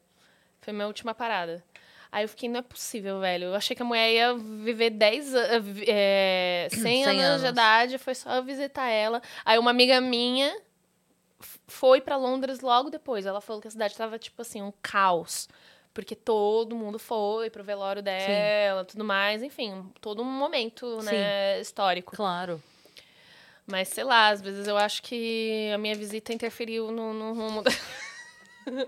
Foi minha última parada. Aí eu fiquei, não é possível, velho. Eu achei que a mulher ia viver 10 anos, é, 100, 100 anos, anos. de idade, foi só eu visitar ela. Aí uma amiga minha foi pra Londres logo depois. Ela falou que a cidade tava, tipo assim, um caos. Porque todo mundo foi pro velório dela, tudo mais, enfim, todo um momento, né, histórico. Claro. Mas sei lá, às vezes eu acho que a minha visita interferiu no, no rumo. Da...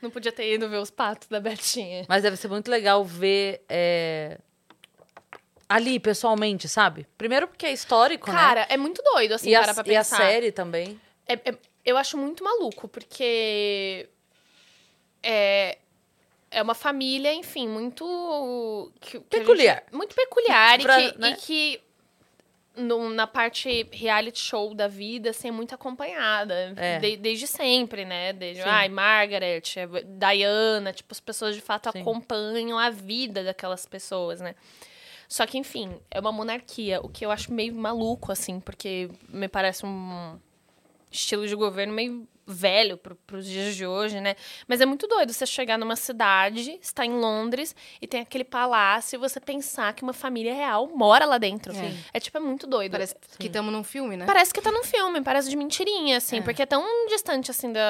Não podia ter ido ver os patos da Betinha. Mas deve ser muito legal ver é, ali, pessoalmente, sabe? Primeiro porque é histórico, né? Cara, é muito doido, assim, E a, pra e a pensar. série também. É- é- eu acho muito maluco, porque é, é uma família, enfim, muito. que- que Peculiar. gente- muito peculiar Pra- e que, né? e que no- na parte reality show da vida, assim, é muito acompanhada. É. de- desde sempre, né? Desde, Sim. ai, Margaret, é, Diana, tipo, as pessoas de fato Sim. acompanham a vida daquelas pessoas, né? Só que, enfim, é uma monarquia, o que eu acho meio maluco, assim, porque me parece um estilo de governo meio velho pro, pros dias de hoje, né? Mas é muito doido você chegar numa cidade, está em Londres, e tem aquele palácio e você pensar que uma família real mora lá dentro. Sim. É tipo, é muito doido. Parece que estamos num filme, né? Parece que tá num filme, parece de mentirinha, assim, porque é tão distante, assim, da,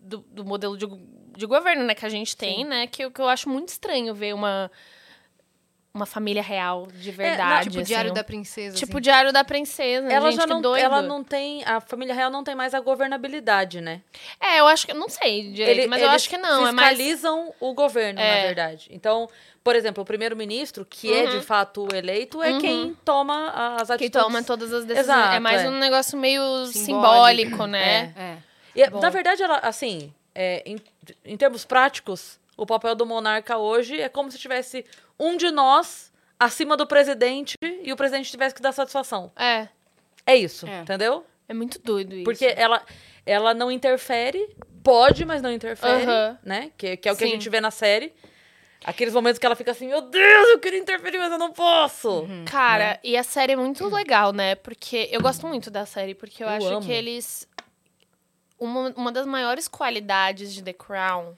do, do modelo de, de governo, né, que a gente tem, né, que, eu- que eu acho muito estranho ver uma, uma família real de verdade. Tipo assim, Diário um- da Princesa. Tipo assim. Diário da Princesa, Ela gente, já que não, doido. ela não tem. A família real não tem mais a governabilidade, né? É, eu acho que, não sei direito, Ele- mas eu acho que não, é mais... fiscalizam o governo, É. na verdade. Então, por exemplo, o primeiro-ministro, que é Uhum. de fato o eleito, é quem toma as Que atitudes. toma todas as decisões. Exato, é mais é. um negócio meio Simbólico. simbólico, né? É. E, Bom. na verdade, ela, assim, é, em, em termos práticos, o papel do monarca hoje é como se tivesse um de nós acima do presidente e o presidente tivesse que dar satisfação. É. É isso, É. entendeu? É muito doido isso. Porque ela, ela não interfere, pode, mas não interfere, Aham. né? Que, que é o que a Sim. gente vê na série. Aqueles momentos que ela fica assim, meu Deus, eu queria interferir, mas eu não posso. Cara, e a série é muito legal, né? Porque eu gosto muito da série, porque eu, Eu acho amo. que eles. Uma, uma das maiores qualidades de The Crown.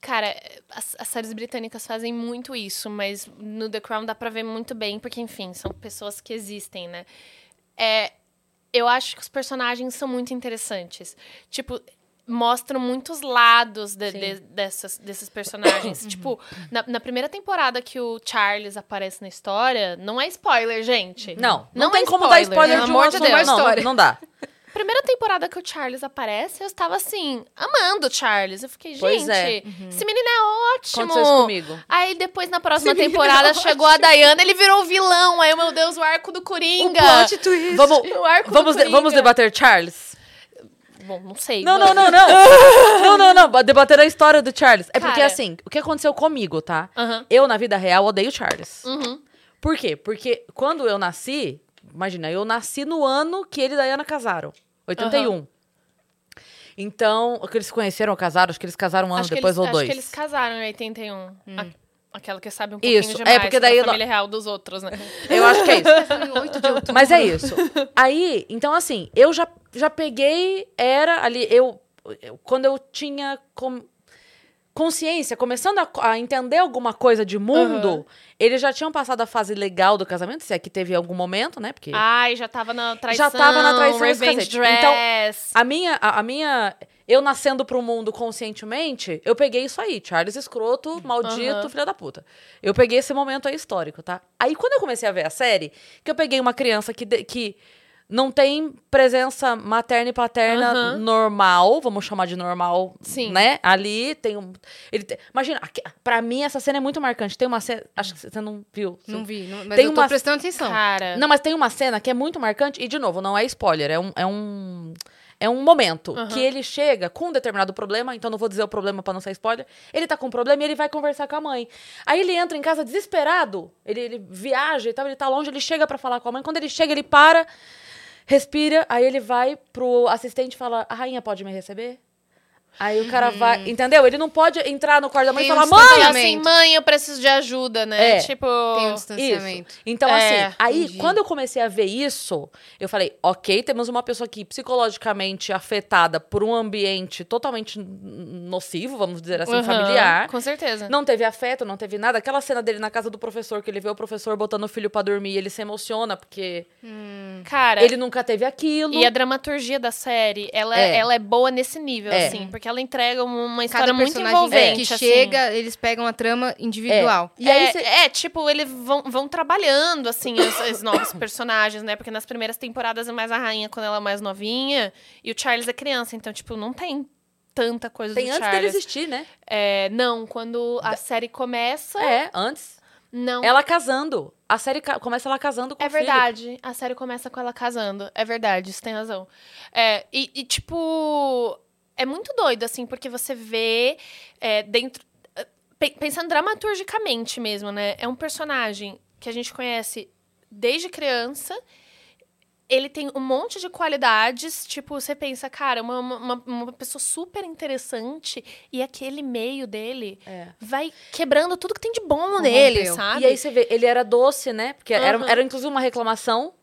Cara, as, as séries britânicas fazem muito isso, mas no The Crown dá pra ver muito bem, porque, enfim, são pessoas que existem, né? É, eu acho que os personagens são muito interessantes. Tipo, mostram muitos lados de- de- dessas, desses personagens. tipo, na, na primeira temporada que o Charles aparece na história, não é spoiler, gente. Não, não, Não tem é como dar spoiler, spoiler pelo de um amor de Deus. não, não dá. Primeira temporada que o Charles aparece, eu estava assim, amando o Charles. Eu fiquei, gente, Pois é. esse menino é ótimo. Aconteceu isso comigo. Aí depois, na próxima menino temporada, é chegou a Diana, ele virou vilão. Aí, meu Deus, o arco do Coringa. Plot twist. Vamos, O arco vamos, de- vamos debater Charles? Bom, não sei. Não, não, não, não. não, não, não. Debater a história do Charles. É porque, Cara. assim, o que aconteceu comigo, tá? Aham. Eu, na vida real, odeio Charles. Uhum. Por quê? Porque quando eu nasci, imagina, eu nasci no ano que ele e Diana casaram. 81. Então, que eles se conheceram ou casaram, acho que eles casaram um ano Acho depois eles, ou acho dois. que eles casaram em 81. A- aquela que sabe um pouquinho Isso, é, demais porque da daí- família real dos outros, né? Eu acho que é isso. 8 de outubro. Mas é isso. Aí, então assim, eu já, já peguei, era ali, eu, eu- quando eu tinha com- consciência, começando a, a entender alguma coisa de mundo, Aham. eles já tinham passado a fase legal do casamento, se é que teve algum momento, né? Porque Ai, já tava na traição. tava na traição, Revenge. Então, Dress. a minha, a, a minha, eu nascendo pro mundo conscientemente, eu peguei isso aí, Charles escroto, maldito, Aham. filho da puta. Eu peguei esse momento aí histórico, tá? Aí quando eu comecei a ver a série, que eu peguei uma criança que, de- que não tem presença materna e paterna normal, vamos chamar de normal, Sim. né? Ali tem um, ele tem- imagina, pra mim essa cena é muito marcante. Tem uma cena, acho que você não viu. Não vi, não- mas Tem eu tô uma- prestando atenção. Cara. Não, mas tem uma cena que é muito marcante, e de novo, não é spoiler, é um. É um... É um momento Aham. que ele chega com um determinado problema, então não vou dizer o problema pra não ser spoiler. Ele tá com um problema e ele vai conversar com a mãe. Aí ele entra em casa desesperado, ele, ele viaja e tal, ele tá longe, ele chega pra falar com a mãe. Quando ele chega, ele para, respira, aí ele vai pro assistente e fala: A rainha pode me receber? Aí o cara vai. Entendeu? Ele não pode entrar no quarto da mãe e Tem um falar: Fala Mãe! assim, mãe, eu preciso de ajuda, né? É. Tipo. Tem um Isso. distanciamento. Então, É, assim, aí, entendi. quando eu comecei a ver isso, eu falei, ok, temos uma pessoa aqui psicologicamente afetada por um ambiente totalmente nocivo, vamos dizer assim, Aham, familiar. Com certeza. Não teve afeto, não teve nada. Aquela cena dele na casa do professor, que ele vê o professor botando o filho pra dormir e ele se emociona, porque. Cara, Ele nunca teve aquilo. e a dramaturgia da série, ela É. é, ela é boa nesse nível, É. assim. Porque ela entrega uma história muito envolvente, que assim. chega, eles pegam a trama individual. E aí é, cê- é, tipo, eles vão, vão trabalhando, assim, os, os novos personagens, né? Porque nas primeiras temporadas é mais a rainha quando ela é mais novinha e o Charles é criança. Então, tipo, não tem tanta coisa Tem do antes dele Charles. existir, né? É, não, quando a série começa, É, antes. não. Ela casando. A série ca- começa ela casando com É verdade. A série começa com ela casando. É verdade, você tem razão. É, e, e, tipo, é muito doido, assim, porque você vê é, dentro. eh, pe- Pensando dramaturgicamente mesmo, né? É um personagem que a gente conhece desde criança. Ele tem um monte de qualidades. Tipo, você pensa, cara, uma, uma, uma pessoa super interessante. E aquele meio dele É. vai quebrando tudo que tem de bom nele, sabe? E aí você vê, ele era doce, né? Porque era, Aham. era inclusive uma reclamação.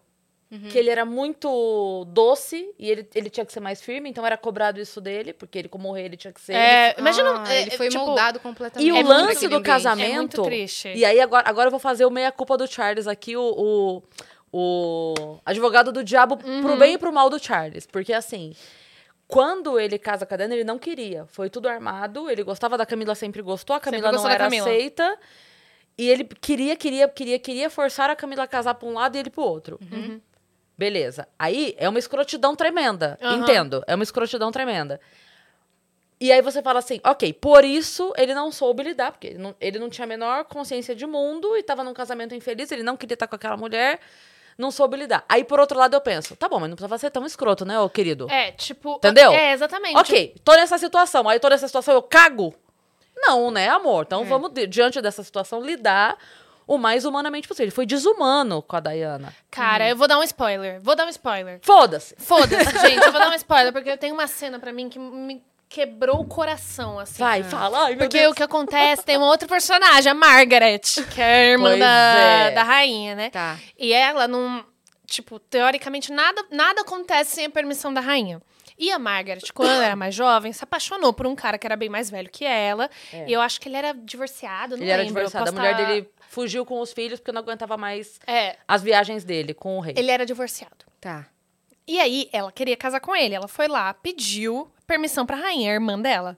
Que ele era muito doce e ele, ele tinha que ser mais firme, então era cobrado isso dele, porque ele, como rei, ele tinha que ser. É, imagina. Ah, é, ele foi tipo, moldado completamente. E o É lance do ambiente. casamento. É muito triste. E aí, agora, agora eu vou fazer o meia-culpa do Charles aqui, o, o, o advogado do diabo Uhum. pro bem e pro mal do Charles. Porque, assim, quando ele casa com a Dana, ele não queria. Foi tudo armado, ele gostava da Camila, sempre gostou, a Camila não gostou era Camila. aceita. E ele queria, queria, queria, queria forçar a Camila a casar pra um lado e ele pro outro. Uhum. Beleza. Aí é uma escrotidão tremenda. Aham. Entendo. É uma escrotidão tremenda. E aí você fala assim, ok, por isso ele não soube lidar, porque ele não, ele não tinha a menor consciência de mundo e tava num casamento infeliz, ele não queria estar com aquela mulher, não soube lidar. Aí, por outro lado, eu penso, tá bom, mas não precisava ser tão escroto, né, ô querido? É, tipo. Entendeu? É, exatamente. ok, tô nessa situação, aí tô nessa situação, eu cago? Não, né, amor? Então vamos, di- diante dessa situação, lidar o mais humanamente possível. Ele foi desumano com a Diana. Cara, eu vou dar um spoiler. Vou dar um spoiler. Foda-se. Foda-se, gente. Eu vou dar um spoiler, porque eu tenho uma cena pra mim que me quebrou o coração, assim. Vai, fala. Ai, Porque Deus. o que acontece, tem uma outra personagem, a Margaret, que é a irmã Pois da, é. da rainha, né? Tá. E ela não. Tipo, teoricamente, nada, nada acontece sem a permissão da rainha. E a Margaret, quando era mais jovem, se apaixonou por um cara que era bem mais velho que ela. E eu acho que ele era divorciado, não É. Ele era lembro. eu divorciado. A mulher tá- dele fugiu com os filhos porque não aguentava mais É, as viagens dele com o rei. ele era divorciado. Tá. E aí, ela queria casar com ele. Ela foi lá, pediu permissão pra rainha, a irmã dela.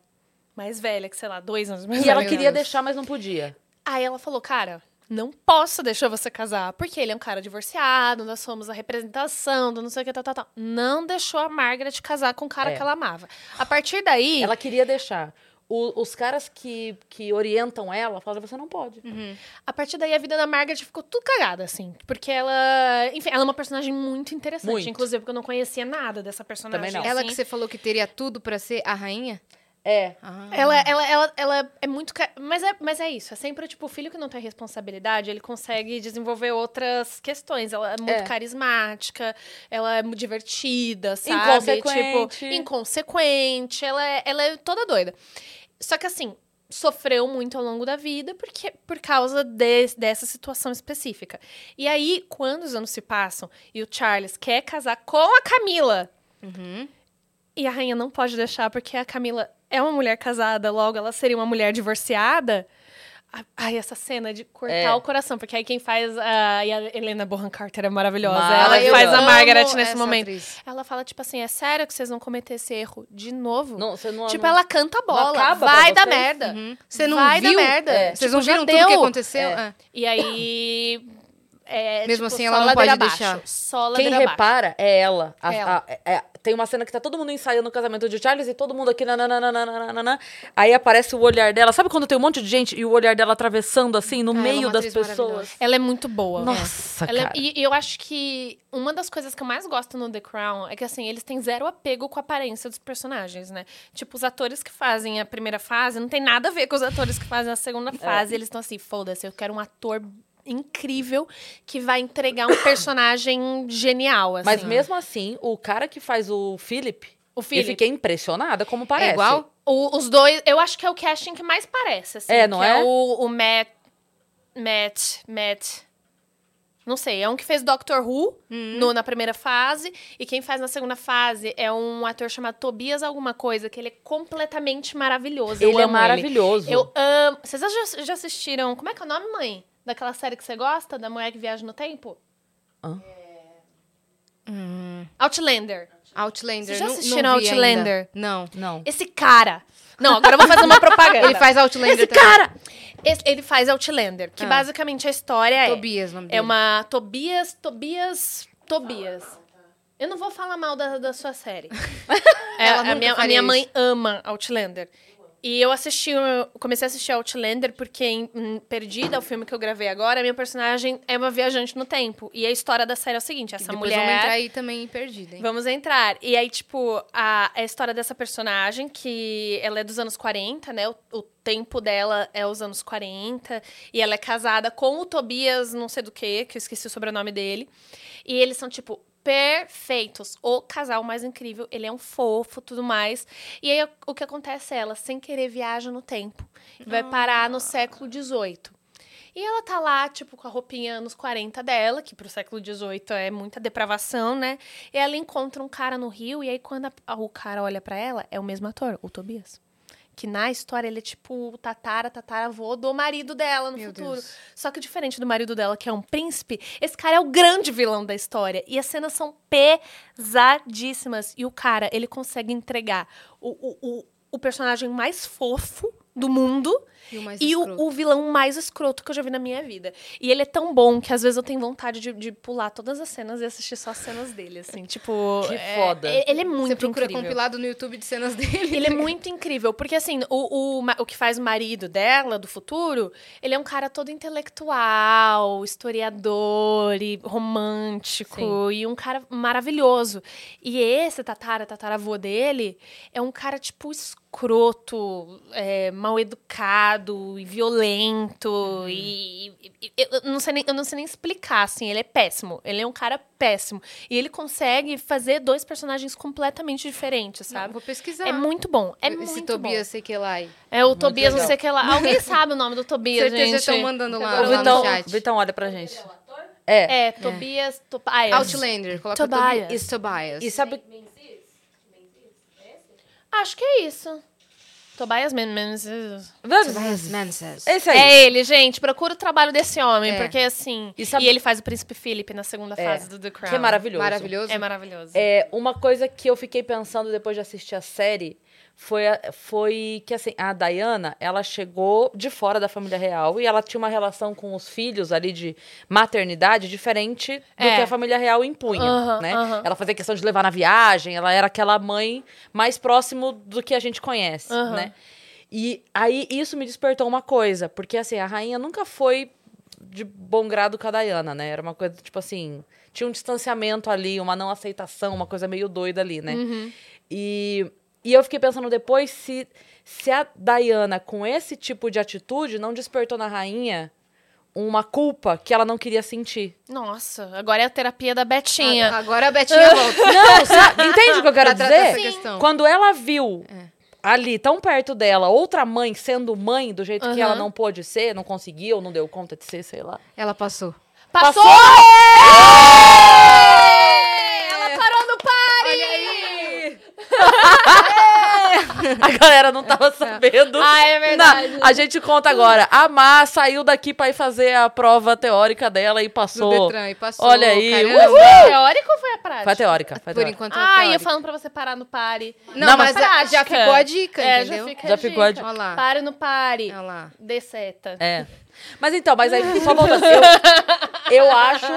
Mais velha, que sei lá, dois anos mais E ela queria Deus. deixar, mas não podia. Aí ela falou, cara, não posso deixar você casar, porque ele é um cara divorciado, nós somos a representação do não sei o que, tal, tal, tal. Não deixou a Margaret casar com o cara É. que ela amava. A partir daí, Ela queria deixar. O- os caras que, que orientam ela falaram: você não pode. a partir daí a vida da Margaret ficou tudo cagada, assim. Porque ela, enfim, ela é uma personagem muito interessante, Muito. inclusive, porque eu não conhecia nada dessa personagem. Também não. Ela assim. que você falou que teria tudo pra ser a rainha? É. Ah. Ela, ela, ela, ela é muito. Mas é, mas é isso. É sempre tipo o filho que não tem responsabilidade, ele consegue desenvolver outras questões. Ela é muito É. carismática, ela é muito divertida, sabe? Inconsequente. Tipo, inconsequente. Ela é, ela é toda doida. Só que assim. Sofreu muito ao longo da vida porque, por causa de- dessa situação específica. E aí, quando os anos se passam e o Charles quer casar com a Camila, Uhum. e a rainha não pode deixar porque a Camila é uma mulher casada, logo ela seria uma mulher divorciada. Ai, essa cena de cortar É. o coração, porque aí quem faz a, e a Helena Bonham Carter é maravilhosa. Ela faz a Margaret nesse momento. atriz. Ela fala, tipo assim, é sério que vocês vão cometer esse erro de novo? Não, você não, tipo, não- ela canta a bola. acaba vai dar merda. Uhum. Você não Vai viu? dar merda. É. Vocês não Tipo, já viram tudo o que aconteceu? É. Ah. E aí... É, Mesmo tipo, assim, ela não pode abaixo, deixar. Só Quem repara é ela. A- Ela. a- é- é- tem uma cena que tá todo mundo ensaiando o casamento de Charles e todo mundo aqui. nananana. Aí aparece o olhar dela. Sabe quando tem um monte de gente e o olhar dela atravessando assim no Ah, ela é meio uma das pessoas? Ela é muito boa. Nossa, Ela é- cara. e, e eu acho que uma das coisas que eu mais gosto no The Crown é que, assim, eles têm zero apego com a aparência dos personagens, né? Tipo, os atores que fazem a primeira fase não tem nada a ver com os atores que fazem a segunda fase. Eles estão assim, foda-se, eu quero um ator incrível que vai entregar um personagem genial, assim. Mas mesmo assim, o cara que faz o Philip, O eu Philip, fiquei impressionada como parece. É igual? o- os dois, eu acho que é o casting que mais parece, assim. É, não que é? o, o Matt, Matt, Matt... Não sei, é um que fez Doctor Who Uhum. no- na primeira fase. E quem faz na segunda fase é um ator chamado Tobias alguma coisa, que ele é completamente maravilhoso. eu Ele é amo maravilhoso. Eu amo... Vocês já, já assistiram... Como é que é o nome, mãe? Daquela série que você gosta, da mulher que viaja no tempo? Hã? Outlander. Outlander. Vocês já assistiram não vi ainda. Outlander? Não. Não. Esse cara. Não, agora eu vou fazer uma propaganda. Ele faz Outlander Esse também. cara! Esse- ele faz Outlander, que Ah. basicamente a história é. Tobias, nome dele. É uma Tobias, Tobias, Tobias. Eu não vou falar mal da, da sua série. É, a, minha, a minha mãe ama Outlander. E eu assisti, eu comecei a assistir Outlander porque em, em Perdida, o filme que eu gravei agora, a minha personagem é uma viajante no tempo. E a história da série é o seguinte, essa mulher... vamos entrar aí também perdida, hein? Vamos entrar. E aí, tipo, a, a história dessa personagem, que ela é dos anos 40, né? O, o tempo dela é os anos 40. E ela é casada com o Tobias, não sei do que, que eu esqueci o sobrenome dele. E eles são, tipo, perfeitos. O casal mais incrível. Ele é um fofo, tudo mais. E aí, o que acontece é ela, sem querer, viaja no tempo. E vai parar no século XVIII. E ela tá lá, tipo, com a roupinha anos 40 dela, que pro século XVIII é muita depravação, né? E ela encontra um cara no rio, e aí quando a- o cara olha pra ela, é o mesmo ator, o Tobias. Que na história ele é tipo o tatara, tataravô do marido dela no Meu futuro. Deus. Só que diferente do marido dela, que é um príncipe, esse cara é o grande vilão da história. E as cenas são pesadíssimas. E o cara, ele consegue entregar o, o, o, o personagem mais fofo do mundo E o mais e o, o vilão mais escroto que eu já vi na minha vida. E ele é tão bom que às vezes eu tenho vontade de, de pular todas as cenas e assistir só as cenas dele, assim. Tipo. Que é- foda. é- Ele é muito Você procura incrível. compilado no YouTube de cenas dele. Ele é muito incrível, porque assim, o, o, o que faz o marido dela, do futuro, ele é um cara todo intelectual, historiador e romântico, e um cara maravilhoso. E esse tatara, tataravô dele, é um cara, tipo, escroto, é, mal educado e violento, e, e- e- eu, não sei nem, eu não sei nem explicar, assim, ele é péssimo, ele é um cara péssimo. E ele consegue fazer dois personagens completamente diferentes, Não, sabe? vou pesquisar. É muito bom. É Esse muito Tobias bom. Sequelai. É o Tobias, não legal. sei o que lá. Alguém sabe o nome do Tobias, Certeza gente? estão mandando lá, O lá no Vitão, chat. Vitão, olha pra gente. É. É, Tobias... Tobias. Outlander. Coloca Tobias. Tobias. Tobias. E sabe. Acho que é isso. Tobias Men- Menzies. Tobias Menzies. Esse aí. É ele, gente. Procura o trabalho desse homem, É. porque assim... E E, sabe- ele faz o Príncipe Philip na segunda É, fase do The Crown. Que é maravilhoso. Maravilhoso. É maravilhoso. É, uma coisa que eu fiquei pensando depois de assistir a série foi, foi que, assim, a Diana, ela chegou de fora da família real e ela tinha uma relação com os filhos ali de maternidade diferente do É. que a família real impunha, Aham, né? aham. Ela fazia questão de levar na viagem, ela era aquela mãe mais próximo do que a gente conhece, Aham. né? E aí isso me despertou uma coisa, porque, assim, a rainha nunca foi de bom grado com a Diana, né? Era uma coisa, tipo assim, tinha um distanciamento ali, uma não aceitação, uma coisa meio doida ali, né? Uhum. E, e eu fiquei pensando depois se, se a Diana, com esse tipo de atitude, não despertou na rainha uma culpa que ela não queria sentir. Nossa, agora é a terapia da Betinha. Agora a Betinha volta. Não, sabe? Entende o que eu quero Pra dizer? Quando ela viu ali, tão perto dela, outra mãe sendo mãe do jeito que Aham. ela não pôde ser, não conseguiu, ou não deu conta de ser, sei lá. Ela passou. Passou! Ela parou no pare! Olha aí! A galera não tava sabendo. Ah, é verdade. Não, a gente conta agora. A Má saiu daqui pra ir fazer a prova teórica dela e No passou. Detran e passou. Olha aí, Caramba. Foi a teórico ou foi a prática? Foi a teórica. Foi a Por teórica. enquanto é Ah, ia teórica. falando pra você parar no pare. Não, Não, mas mas a- já prática. ficou a dica, é, entendeu? Já, fica Já a ficou a dica. Olha lá. Pare no pare. Olha lá. Dê seta. É. Mas então, mas aí, só voltando. Eu, eu acho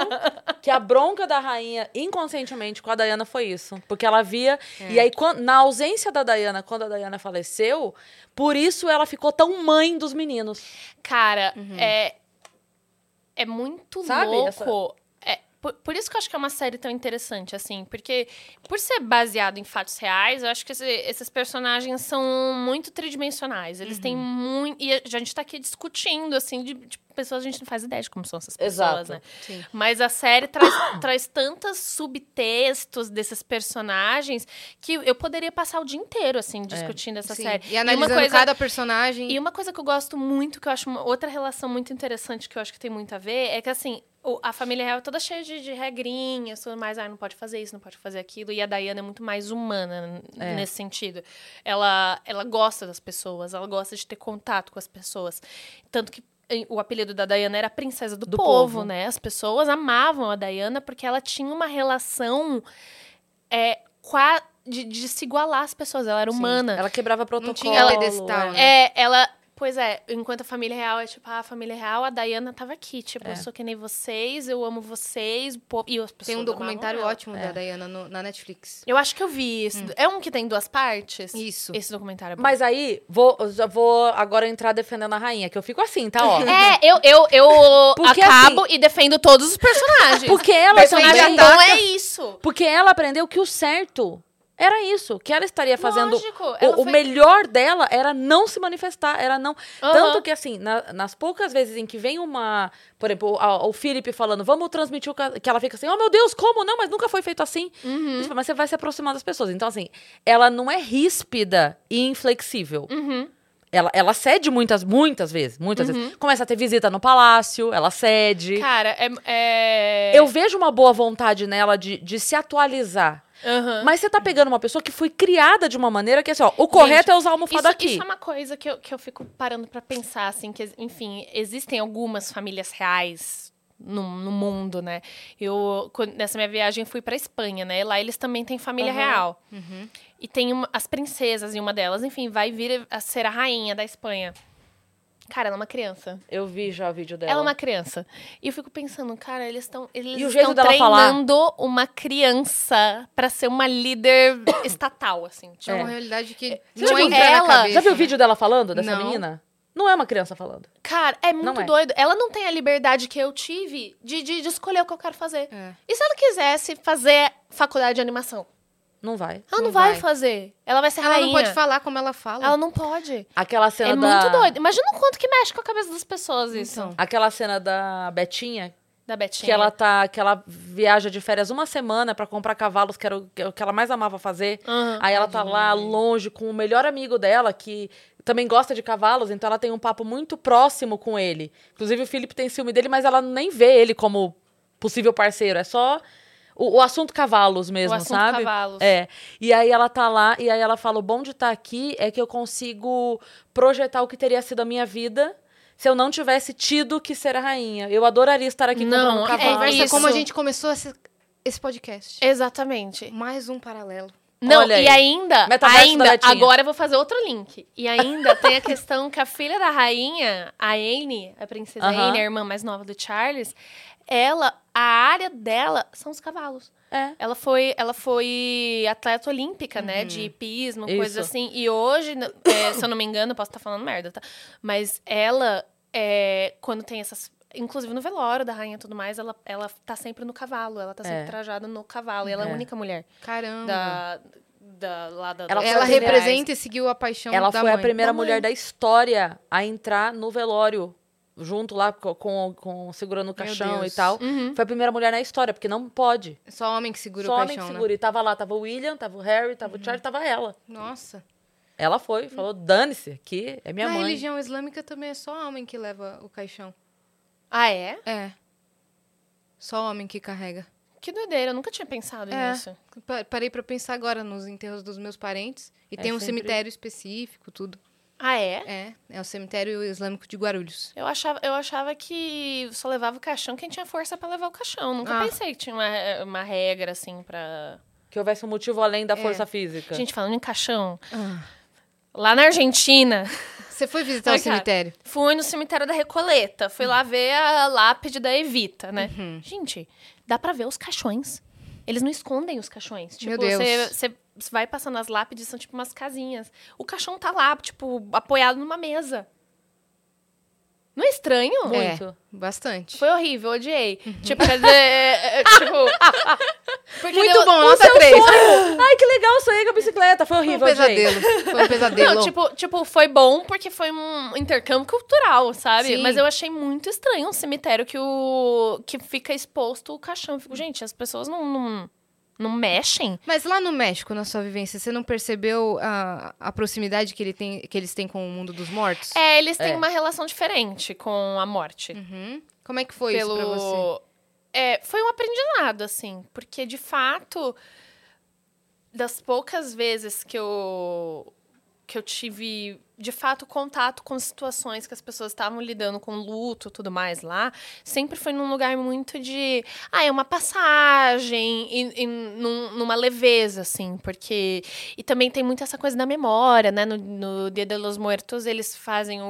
que a bronca da rainha, inconscientemente, com a Diana foi isso. Porque ela via. É. E aí, quan- na ausência da Diana, quando a Diana faleceu, por isso ela ficou tão mãe dos meninos. Cara, Uhum. é. É muito Sabe, louco. É, por, por isso que eu acho que é uma série tão interessante, assim. Porque, por ser baseado em fatos reais, eu acho que esse- esses personagens são muito tridimensionais. Eles têm Uhum. muito. E a gente tá aqui discutindo, assim, de, de pessoas, a gente não faz ideia de como são essas pessoas, Exato. né? Sim. Mas a série traz, traz tantos subtextos desses personagens que eu poderia passar o dia inteiro, assim, discutindo essa É, Sim. série. E analisando uma coisa, cada personagem. e uma coisa que eu gosto muito, que eu acho uma outra relação muito interessante que eu acho que tem muito a ver, é que assim, a família real é toda cheia de, de regrinhas, tudo mais. Ah, não pode fazer isso, não pode fazer aquilo. E a Diana é muito mais humana É. nesse sentido. Ela, ela gosta das pessoas, ela gosta de ter contato com as pessoas. Tanto que o apelido da Diana era Princesa do, Do povo, povo. né? As pessoas amavam a Diana porque ela tinha uma relação é, qua- de, de se igualar às pessoas. Ela era humana. Ela quebrava protocolo. tinha pedestal, né? É, ela. Pois é, enquanto a família real é tipo, ah, a família real, a Diana tava aqui. Tipo, É. eu sou que nem vocês, eu amo vocês. o povo- E as pessoas Tem um documentário ótimo da Diana no- na Netflix. Eu acho que eu vi esse. É um que tem duas partes? Isso. Esse documentário é bom. Mas aí, vou, já vou agora entrar defendendo a rainha, que eu fico assim, tá? Ó. É, eu, eu, eu Porque, acabo e defendo todos os personagens. Porque ela personagem também- bom é isso. Porque ela aprendeu que o certo era isso, que ela estaria fazendo. Lógico, O, ela o foi- melhor dela era não se manifestar, era não. Aham. Tanto que, assim, na- nas poucas vezes em que vem uma. Por exemplo, a- o Felipe falando, vamos transmitir o. ca-" Que ela fica assim, oh meu Deus, como? Não, mas nunca foi feito assim. Uhum. Tipo, Mas você vai se aproximar das pessoas. Então, assim, ela não é ríspida e inflexível. Uhum. Ela, ela cede muitas, muitas vezes. Muitas vezes. Começa a ter visita no palácio, ela cede. Cara, é. é... Eu vejo uma boa vontade nela de, de se atualizar. Aham. Mas você tá pegando uma pessoa que foi criada de uma maneira que, assim, ó, o correto é usar a almofada Isso, aqui. isso é uma coisa que eu, que eu fico parando pra pensar, assim, que, enfim, existem algumas famílias reais no, no mundo, né? Eu, quando- nessa minha viagem, fui pra Espanha, né? Lá eles também têm família Aham. real. E tem uma- as princesas, e uma delas, enfim, vai vir a ser a rainha da Espanha. Cara, ela é uma criança. Eu vi já o vídeo dela. Ela é uma criança. E eu fico pensando, cara, eles estão eles E o jeito estão dela falar? treinando uma criança pra ser uma líder estatal, assim. É Tipo, uma realidade que Você não já viu entra na ela? cabeça. Já viu o né? vídeo dela falando, dessa Não. menina? Não é uma criança falando. Cara, é muito é. doido. Ela não tem a liberdade que eu tive de, de, de escolher o que eu quero fazer. É. E se ela quisesse fazer faculdade de animação? Não vai. Ela não, Não vai. vai. fazer. Ela vai ser Ela rainha. não pode falar como ela fala. Ela não pode. Aquela cena É da... muito doido. Imagina o quanto que mexe com a cabeça das pessoas isso. Então. Aquela cena da Betinha, Da Betinha. que ela tá... Que ela viaja de férias uma semana pra comprar cavalos, que era o que que ela mais amava fazer. Aham. Aí ela tá lá longe com o melhor amigo dela, que também gosta de cavalos, então ela tem um papo muito próximo com ele. Inclusive o Felipe tem ciúme dele, mas ela nem vê ele como possível parceiro. É só o, o assunto cavalos mesmo, O assunto sabe? cavalos. É. E aí ela tá lá, e aí ela fala: o bom de estar aqui é que eu consigo projetar o que teria sido a minha vida. Se eu não tivesse tido que ser a rainha. Eu adoraria estar aqui Não, comprando é cavalo. Conversa isso. como a gente começou esse, esse podcast. Exatamente. Mais um paralelo. Não, Olha e aí. ainda, Metaverso da ainda, agora eu vou fazer outro link. E ainda tem a questão que a filha da rainha, a Anne, a princesa Aham. Anne, a irmã mais nova do Charles, ela, a área dela são os cavalos. É. Ela foi, ela foi atleta olímpica, né? De hipismo, Isso. coisas assim. E hoje, é, se eu não me engano, eu posso estar falando merda, tá? Mas ela, é, quando tem essas. Inclusive no velório da rainha e tudo mais, ela, ela tá sempre no cavalo. Ela tá sempre É. trajada no cavalo. E ela é a É. única mulher Caramba. da, da, lá da, Ela ela representa e seguiu a paixão Ela da foi mãe. a primeira Da mãe. mulher da história a entrar no velório, junto lá com, com, segurando o caixão e tal. Uhum. Foi a primeira mulher na história, porque não pode. Só homem que segura Só o homem caixão, que né? segura. E tava lá, tava o William, tava o Harry, tava o Charles, tava ela. Nossa. Ela foi, falou, dane-se, aqui é minha Na mãe. religião islâmica também é só homem que leva o caixão. Ah, é? É. Só homem que carrega. Que doideira, eu nunca tinha pensado É. nisso. Pa- Parei pra pensar agora nos enterros dos meus parentes. E É tem um sempre- cemitério específico, tudo. Ah, é? É, é o cemitério islâmico de Guarulhos. Eu achava, eu achava que só levava o caixão quem tinha força pra levar o caixão. Nunca Ah. pensei que tinha uma, uma regra, assim, pra... Que houvesse um motivo além da É. força física. Gente, falando em caixão, lá na Argentina, Você foi visitar Ai, o cara. cemitério? fui no cemitério da Recoleta. Fui lá ver a lápide da Evita, né? Uhum. Gente, dá pra ver os caixões. Eles não escondem os caixões. Tipo, Meu Deus. Você, você vai passando as lápides, são tipo umas casinhas. O caixão tá lá, tipo, apoiado numa mesa. Não é estranho? Muito. É, bastante. Foi horrível, odiei. Tipo, quer dizer, é, é, tipo... porque Muito deu- bom, nota 3. sonho- Ai, que legal, sonhei com a bicicleta. Foi Foi um horrível, pesadelo. Foi um pesadelo. Não, tipo, tipo, foi bom porque foi um intercâmbio cultural, sabe? Sim. Mas eu achei muito estranho um cemitério que, o, que fica exposto o caixão. Fico, gente, as pessoas não, não, não mexem? Mas lá no México, na sua vivência, você não percebeu a, a proximidade que, ele tem, que eles têm com o mundo dos mortos? É, eles têm É. uma relação diferente com a morte. Uhum. Como é que foi isso pra você? Pelo. é, foi um aprendizado, assim, porque de fato, das poucas vezes que eu, que eu tive de fato contato com situações que as pessoas estavam lidando com luto, tudo mais lá, sempre foi num lugar muito de, ah, é uma passagem e, e num, numa leveza assim, porque e também tem muito essa coisa da memória, né? No, no Dia de los Muertos eles fazem o,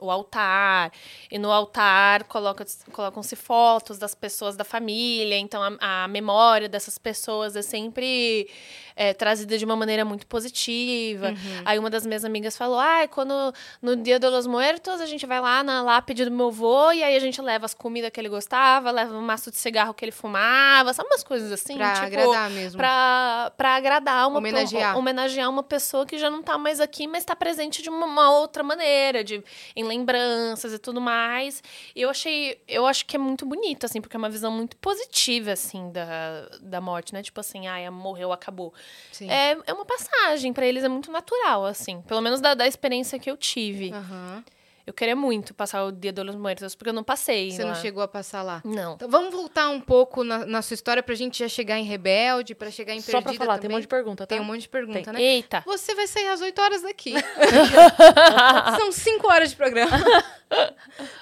o, o altar e no altar coloca, colocam-se fotos das pessoas da família, então a, a memória dessas pessoas é sempre é, trazida de uma maneira muito positiva. Uhum. Aí uma das minhas amigas falou: ah, quando no Dia dos Muertos a gente vai lá na lápide do meu avô e aí a gente leva as comidas que ele gostava, leva um maço de cigarro que ele fumava, sabe umas coisas assim? Pra tipo, agradar mesmo. Pra, pra agradar uma homenagear. homenagear uma pessoa que já não tá mais aqui, mas tá presente de uma, uma outra maneira, de, em lembranças e tudo mais. E eu achei, eu acho que é muito bonito, assim, porque é uma visão muito positiva, assim, da, da morte, né? Tipo assim, ai, morreu, acabou. Sim. É, é uma passagem, para eles é muito natural, assim. Pelo menos da, da experiência que eu tive. Uhum. Eu queria muito passar o Dia dos Muertos, porque eu não passei. Você lá. não chegou a passar lá? Não. Então vamos voltar um pouco na, na sua história pra gente já chegar em Rebelde, pra chegar em Perdida Só pra falar, também. tem um monte de pergunta, tá? Tem um monte de pergunta, Tem. né? Eita! Você vai sair às 8 horas daqui. São 5 horas de programa.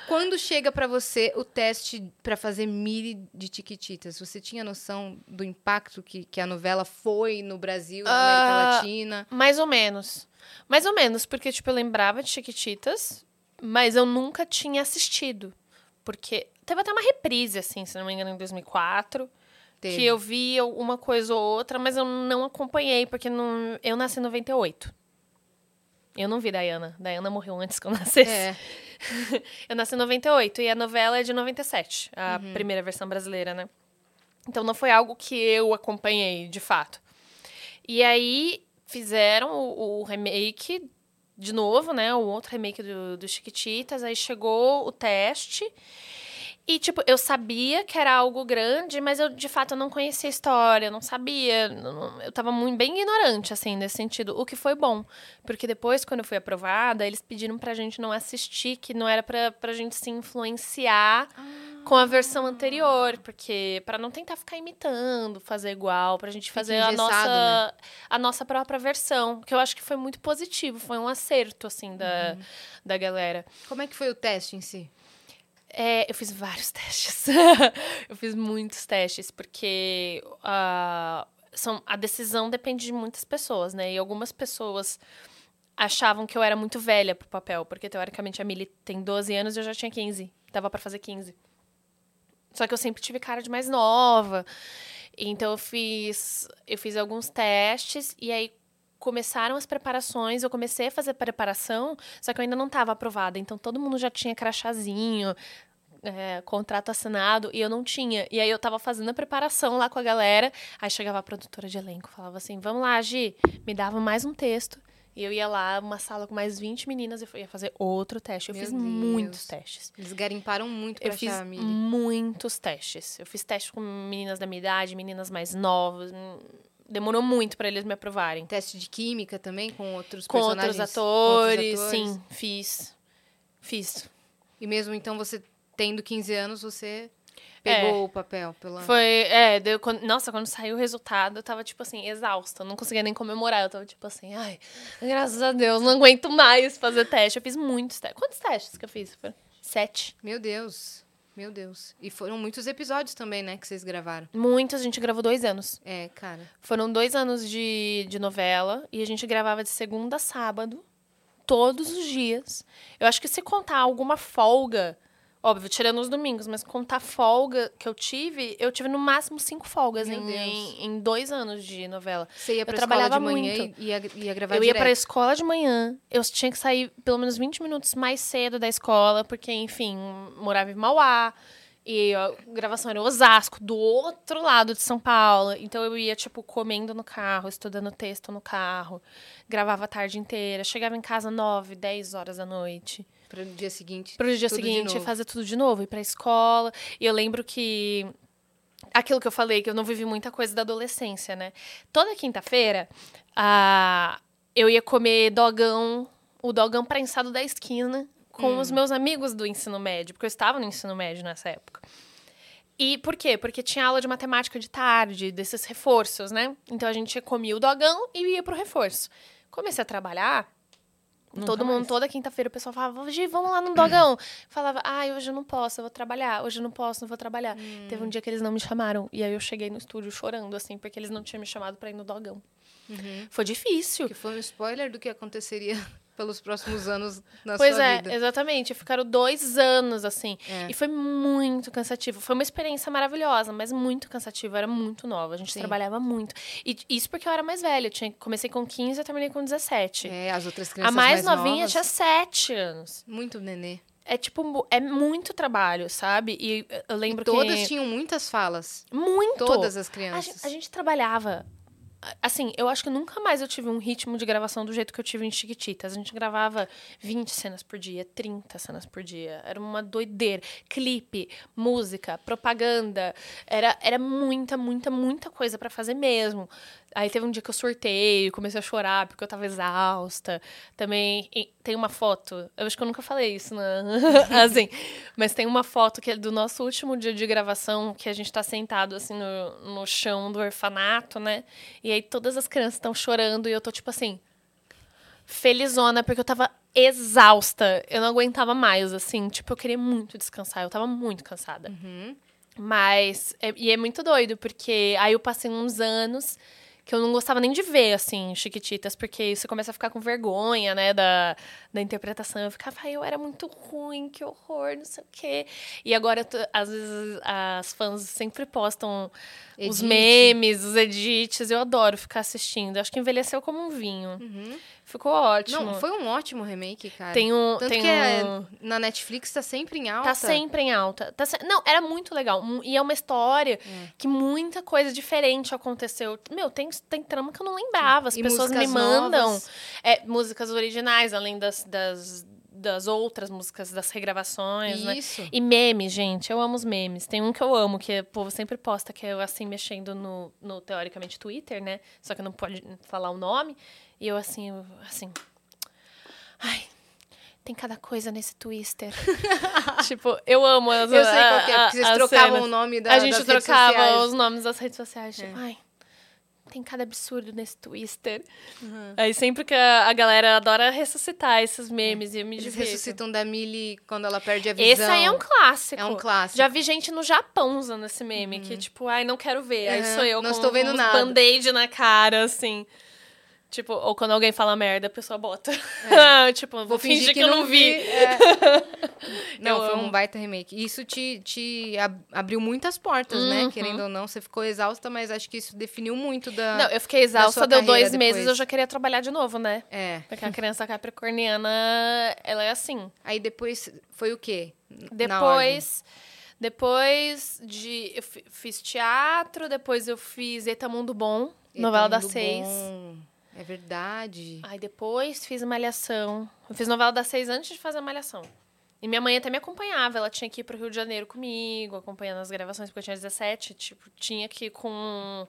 Quando chega pra você o teste pra fazer Miri de Tiquititas, você tinha noção do impacto que, que a novela foi no Brasil, na América Ah, Latina? Mais ou menos. Mais ou menos, porque, tipo, eu lembrava de Chiquititas, mas eu nunca tinha assistido. Porque teve até uma reprise, assim, se não me engano, em 2004. Teve. Que eu vi uma coisa ou outra, mas eu não acompanhei, porque não, eu nasci em 98. Eu não vi Diana. Diana morreu antes que eu nascesse. É, Eu nasci em 98 e a novela é de 97, a Uhum. primeira versão brasileira, né? Então não foi algo que eu acompanhei, de fato. E aí fizeram o, o remake de novo, né? O outro remake do, do Chiquititas. Aí chegou o teste. E, tipo, eu sabia que era algo grande, mas eu, de fato, eu não conhecia a história, eu não sabia. não- Eu tava muito bem ignorante, assim, nesse sentido. O que foi bom. Porque depois, quando eu fui aprovada, eles pediram pra gente não assistir, que não era pra, pra gente se influenciar com a versão anterior. Porque, pra não tentar ficar imitando, fazer igual, pra gente fazer a nossa, a nossa própria versão. Que eu acho que foi muito positivo, foi um acerto, assim, da, da galera. Como é que foi o teste em si? É, eu fiz vários testes. eu fiz muitos testes, porque ah, são, a decisão depende de muitas pessoas, né? E algumas pessoas achavam que eu era muito velha pro papel, porque teoricamente a Millie tem 12 anos e eu já tinha 15. Dava pra fazer 15. Só que eu sempre tive cara de mais nova. Então eu fiz, eu fiz alguns testes e aí começaram as preparações, eu comecei a fazer preparação, só que eu ainda não estava aprovada. Então todo mundo já tinha crachazinho, é, contrato assinado, e eu não tinha. E aí eu tava fazendo a preparação lá com a galera, aí chegava a produtora de elenco, falava assim, vamos lá, Gi, me dava mais um texto. E eu ia lá, uma sala com mais 20 meninas, e eu ia fazer outro teste. Eu Meu fiz Deus. muitos testes. Eles garimparam muito pra Eu fiz a muitos testes. Eu fiz teste com meninas da minha idade, meninas mais novas. hum, Demorou muito pra eles me aprovarem. Teste de química também com outros Com personagens? outros com outros atores, atores? sim, fiz. Fiz. E mesmo então você tendo 15 anos, você pegou o papel pela... Foi, é, deu, quando- nossa, quando saiu o resultado, eu tava, tipo assim, exausta. Eu não conseguia nem comemorar. Eu tava, tipo assim, ai, graças a Deus, não aguento mais fazer teste. Eu fiz muitos testes. Quantos testes que eu fiz? Foram Sete. Meu Deus, meu Deus. E foram muitos episódios também, né, que vocês gravaram. Muitos, a gente gravou dois anos. É, cara. Foram dois anos de, de novela e a gente gravava de segunda a sábado, todos os dias. Eu acho que se contar alguma folga, óbvio, tirando os domingos, mas contar folga que eu tive, eu tive no máximo cinco folgas em, em, em dois anos de novela. Você ia pra Eu escola de trabalhava manhã muito. e ia, ia gravar eu ia direto. pra escola de manhã, eu tinha que sair pelo menos 20 minutos mais cedo da escola, porque, enfim, morava em Mauá. E a gravação era em Osasco, do outro lado de São Paulo. Então eu ia, tipo, comendo no carro, estudando texto no carro. Gravava a tarde inteira. Chegava em casa 9, 10 horas da noite. Pro dia seguinte. Pro dia tudo de seguinte, fazer tudo de novo, ir pra escola. E eu lembro que. Aquilo que eu falei, que eu não vivi muita coisa da adolescência, né? Toda quinta-feira, ah, eu ia comer dogão, o dogão prensado da esquina, com Hum. os meus amigos do ensino médio, porque eu estava no ensino médio nessa época. E por quê? Porque tinha aula de matemática de tarde, desses reforços, né? Então a gente comia o dogão e ia pro reforço. Comecei a trabalhar, Nunca todo mundo, mais. toda quinta-feira o pessoal falava, Gi, vamos lá no dogão. Falava, ai, hoje eu não posso, eu vou trabalhar. Hoje eu não posso, não vou trabalhar. Teve um dia que eles não me chamaram. E aí eu cheguei no estúdio chorando, assim, porque eles não tinham me chamado pra ir no dogão. Foi difícil. Que foi um spoiler do que aconteceria pelos próximos anos na Pois sua é, vida. exatamente. Ficaram dois anos, assim. É. E foi muito cansativo. Foi uma experiência maravilhosa, mas muito cansativa. Eu era muito nova. A gente Sim. trabalhava muito. E isso porque eu era mais velha. Eu tinha, comecei com 15 e terminei com 17. É, as outras A crianças mais, novinha novas, tinha 7 anos. muito nenê. É tipo, é muito trabalho, sabe? E eu lembro E todas que. tinham muitas falas. Muito! Todas as A crianças. gente, a gente trabalhava. Assim, eu acho que nunca mais eu tive um ritmo de gravação do jeito que eu tive em Chiquititas. A gente gravava 20 cenas por dia, 30 cenas por dia. Era uma doideira. Clipe, música, propaganda. Era, era muita, muita, muita coisa pra fazer mesmo. Aí teve um dia que eu sorteio, comecei a chorar porque eu tava exausta. Também tem uma foto, eu acho que eu nunca falei isso, né? assim, mas tem uma foto que é do nosso último dia de gravação, que a gente tá sentado assim no, no chão do orfanato, né? E aí todas as crianças estão chorando e eu tô tipo assim, felizona, porque eu tava exausta. Eu não aguentava mais, assim. Tipo, eu queria muito descansar. Eu tava muito cansada. Mas. é- e é muito doido, porque aí eu passei uns anos que eu não gostava nem de ver, assim, Chiquititas, porque você começa a ficar com vergonha, né, da, da interpretação. Eu ficava, ai, eu era muito ruim, que horror, não sei o quê. E agora, eu às vezes, as fãs sempre postam os Edit. memes, os edits. Eu adoro ficar assistindo. Acho que envelheceu como um vinho. Ficou ótimo. Não, foi um ótimo remake, cara. Tem um. Tanto tem que é- um... na Netflix tá sempre em alta. Tá sempre em alta. Tá se- Não, era muito legal. E é uma história que muita coisa diferente aconteceu. Meu, tem, tem trama que eu não lembrava. As E pessoas me mandam é, músicas originais, além das, das, das outras músicas, das regravações, né? Isso. E memes, gente. Eu amo os memes. Tem um que eu amo, que o povo sempre posta, que é eu assim, mexendo no, no teoricamente, Twitter, né? Só que não pode falar o nome. E eu assim, eu, assim. Ai. Tem cada coisa nesse Twister. tipo, eu amo as Eu sei qual é, porque vocês trocavam cenas. o nome da, A gente trocava. É. os nomes das redes sociais. Tipo, ai, tem cada absurdo nesse Twister. Aí sempre que a, a galera adora ressuscitar esses memes e eu me Eles divirto. ressuscitam da Millie quando ela perde a visão. Esse aí é um clássico. É um clássico. Já vi gente no Japão usando esse meme, que tipo, ai, não quero ver. Aí Uhum. sou eu Não com estou vendo nada. band-aid na cara, assim. Tipo, ou quando alguém fala merda, a pessoa bota. tipo, vou, fingir, que, eu não vi. É. Não, Eu foi um baita remake. Isso te, te ab- abriu muitas portas, Uhum. né? Querendo ou não, você ficou exausta, mas acho que isso definiu muito da. Não, eu fiquei exausta, deu dois meses, depois. eu já queria trabalhar de novo, né? É. Porque a criança capricorniana, ela é assim. Aí depois foi o quê? Depois, depois de. Eu fi- fiz teatro, depois eu fiz Eta Mundo Bom, Eita, novela das seis. Bom. É verdade. Aí depois fiz Malhação. Eu fiz novela das seis antes de fazer a Malhação. E minha mãe até me acompanhava, ela tinha que ir pro Rio de Janeiro comigo, acompanhando as gravações, porque eu tinha 17, tipo, tinha que ir com,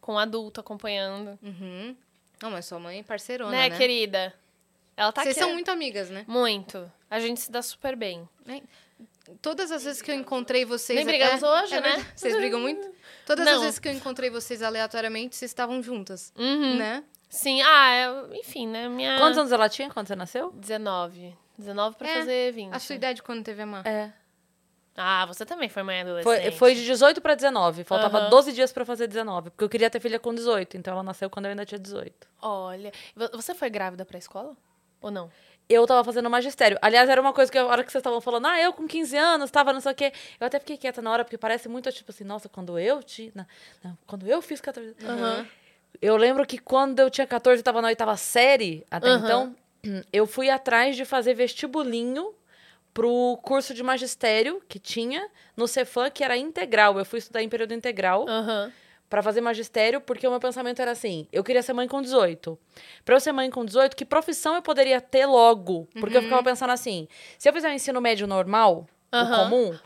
com um adulto acompanhando. Uhum. Não, mas sua mãe é parceirona, né, né? querida? Ela tá Vocês aqui. são muito amigas, né? Muito. A gente se dá super bem. Todas as vezes que eu encontrei vocês... Nem brigamos é, hoje, é né? Vocês brigam muito? Todas Não. as vezes que eu encontrei vocês aleatoriamente, vocês estavam juntas, Uhum. né? Sim, ah, eu- enfim, né? Minha. Quantos anos ela tinha quando você nasceu? 19. 19 pra É, fazer 20. A sua idade quando teve a Má? É. Ah, você também foi mãe adolescente. Foi, foi de 18 pra 19. Faltava Aham. 12 dias pra fazer 19. Porque eu queria ter filha com 18. Então ela nasceu quando eu ainda tinha 18. Olha, vo- você foi grávida pra escola? Ou não? Eu tava fazendo magistério. Aliás, era uma coisa que a hora que vocês estavam falando, ah, eu com 15 anos, tava não sei o quê. Eu até fiquei quieta na hora, porque parece muito, tipo assim, nossa, quando eu tinha. na- quando eu fiz 14. Aham. Eu lembro que quando eu tinha 14, eu tava na oitava série, até Aham. então, eu fui atrás de fazer vestibulinho pro curso de magistério que tinha no Cefam, que era integral. Eu fui estudar em período integral Aham. pra fazer magistério, porque o meu pensamento era assim: eu queria ser mãe com 18. Pra eu ser mãe com 18, que profissão eu poderia ter logo? Porque eu ficava pensando assim: se eu fizer um ensino médio normal, o Aham. comum,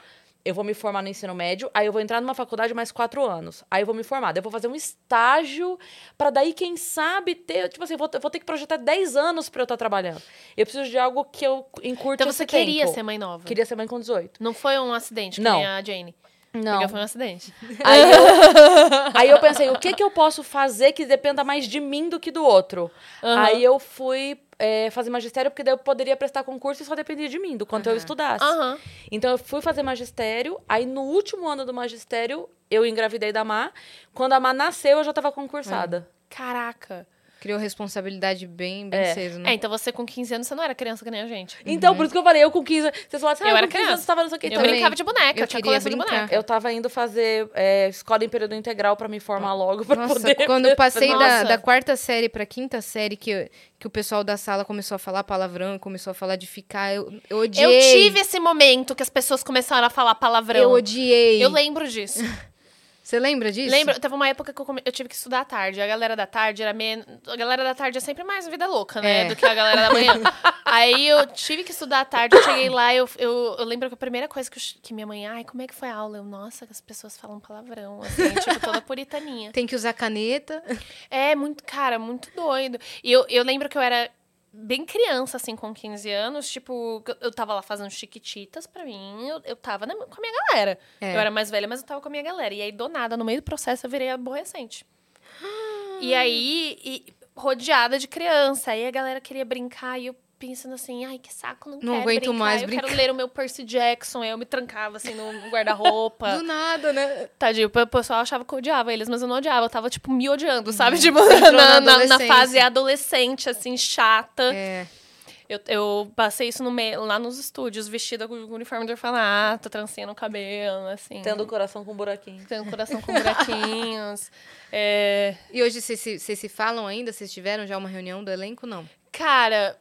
eu vou me formar no ensino médio, aí eu vou entrar numa faculdade mais quatro anos. Aí eu vou me formar, daí eu vou fazer um estágio pra daí, quem sabe, ter. Tipo assim, eu vou, eu vou ter que projetar 10 anos pra eu estar trabalhando. Eu preciso de algo que eu encurte Então você queria tempo. ser mãe nova? Queria ser mãe com 18. Não foi um acidente que Não. nem a Jane? Não. Porque foi um acidente. Aí eu, aí eu pensei, o que que eu posso fazer que dependa mais de mim do que do outro? Aham. Aí eu fui é, fazer magistério, porque daí eu poderia prestar concurso e só dependia de mim, do quanto eu Aham. estudasse. Aham. Então eu fui fazer magistério, aí no último ano do magistério eu engravidei da Má. Quando a Má nasceu, eu já tava concursada. Caraca. Criou responsabilidade bem, bem É. cedo, né? É, então você com 15 anos, você não era criança que nem a gente. Então, por isso que eu falei, eu com 15 Vocês falaram assim, ah, Eu eu era com 15 criança. anos tava não sei o que. Eu também. brincava de boneca, eu, Eu tinha queria coleção de brincar. boneca. eu tava indo fazer é, escola em período integral pra me formar logo, pra Nossa, poder... quando eu passei da, da quarta série pra quinta série, que, que o pessoal da sala começou a falar palavrão, começou a falar de ficar, eu, eu odiei. Eu tive esse momento que as pessoas começaram a falar palavrão. Eu odiei. Eu lembro disso. Você lembra disso? Lembro, teve uma época que eu, come- eu tive que estudar à tarde. A galera da tarde era meio. A galera da tarde é sempre mais vida louca, né? É. Do que a galera da manhã. Aí eu tive que estudar à tarde, eu cheguei lá, eu, eu, eu lembro que a primeira coisa que, que minha mãe, ai, como é que foi a aula? Eu, nossa, que as pessoas falam palavrão, assim, tipo, toda puritaninha. Tem que usar caneta. É, muito, cara, muito doido. E eu, eu lembro que eu era bem criança, assim, com 15 anos. Tipo, eu- tava lá fazendo chiquititas pra mim. Eu, eu tava na- com a minha galera. É. Eu era mais velha, mas eu tava com a minha galera. E aí, do nada, no meio do processo, eu virei aborrecente. E aí, e- rodeada de criança. Aí a galera queria brincar e eu pensando assim, ai, que saco, não, Não quero aguento brincar. mais eu brincar." quero ler o meu Percy Jackson. Aí eu me trancava, assim, no guarda-roupa. Do nada, né? Tadinho, o pessoal achava que eu odiava eles, mas eu não odiava. Eu tava, tipo, me odiando, sabe? Tipo, Uhum. Na na, na- fase adolescente, assim, chata. É. Eu, eu passei isso no meio, lá nos estúdios, vestida com o uniforme do orfanato, trancinha no cabelo, assim. Tendo o coração com um buraquinho. Tendo coração com buraquinhos. É, E hoje vocês se, vocês se falam ainda? Vocês tiveram já uma reunião do elenco? Não. Cara,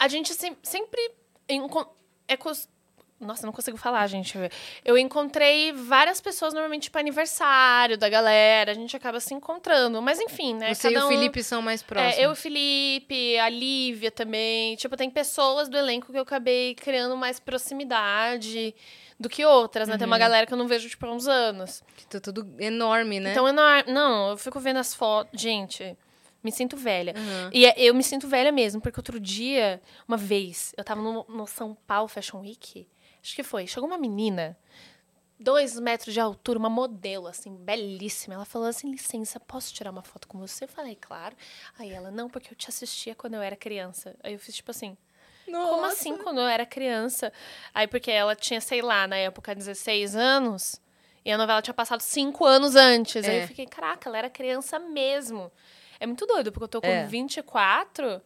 a gente sem- sempre. É Nossa, não consigo falar, gente. Eu encontrei várias pessoas, normalmente, tipo, aniversário da galera. A gente acaba se encontrando. Mas, enfim, né? Você e cada o um- Felipe são mais próximos. É, eu e o Felipe, a Lívia também. Tipo, tem pessoas do elenco que eu acabei criando mais proximidade do que outras, né? Tem Uhum. uma galera que eu não vejo, tipo, há uns anos. Que tá tudo enorme, né? Então, não, não, eu fico vendo as fotos. Gente, me sinto velha. Uhum. E é- eu me sinto velha mesmo, porque outro dia, uma vez, eu tava no, no São Paulo Fashion Week. Acho que foi. Chegou uma menina, dois metros de altura, uma modelo, assim, belíssima. Ela falou assim: licença, posso tirar uma foto com você? Eu falei, claro. Aí ela, não, porque eu te assistia quando eu era criança. Aí eu fiz tipo assim. Como assim quando eu era criança? Aí, porque ela tinha, sei lá, na época, 16 anos. E a novela tinha passado 5 anos antes. Aí É. eu fiquei, caraca, ela era criança mesmo. É muito doido, porque eu tô com É. 24.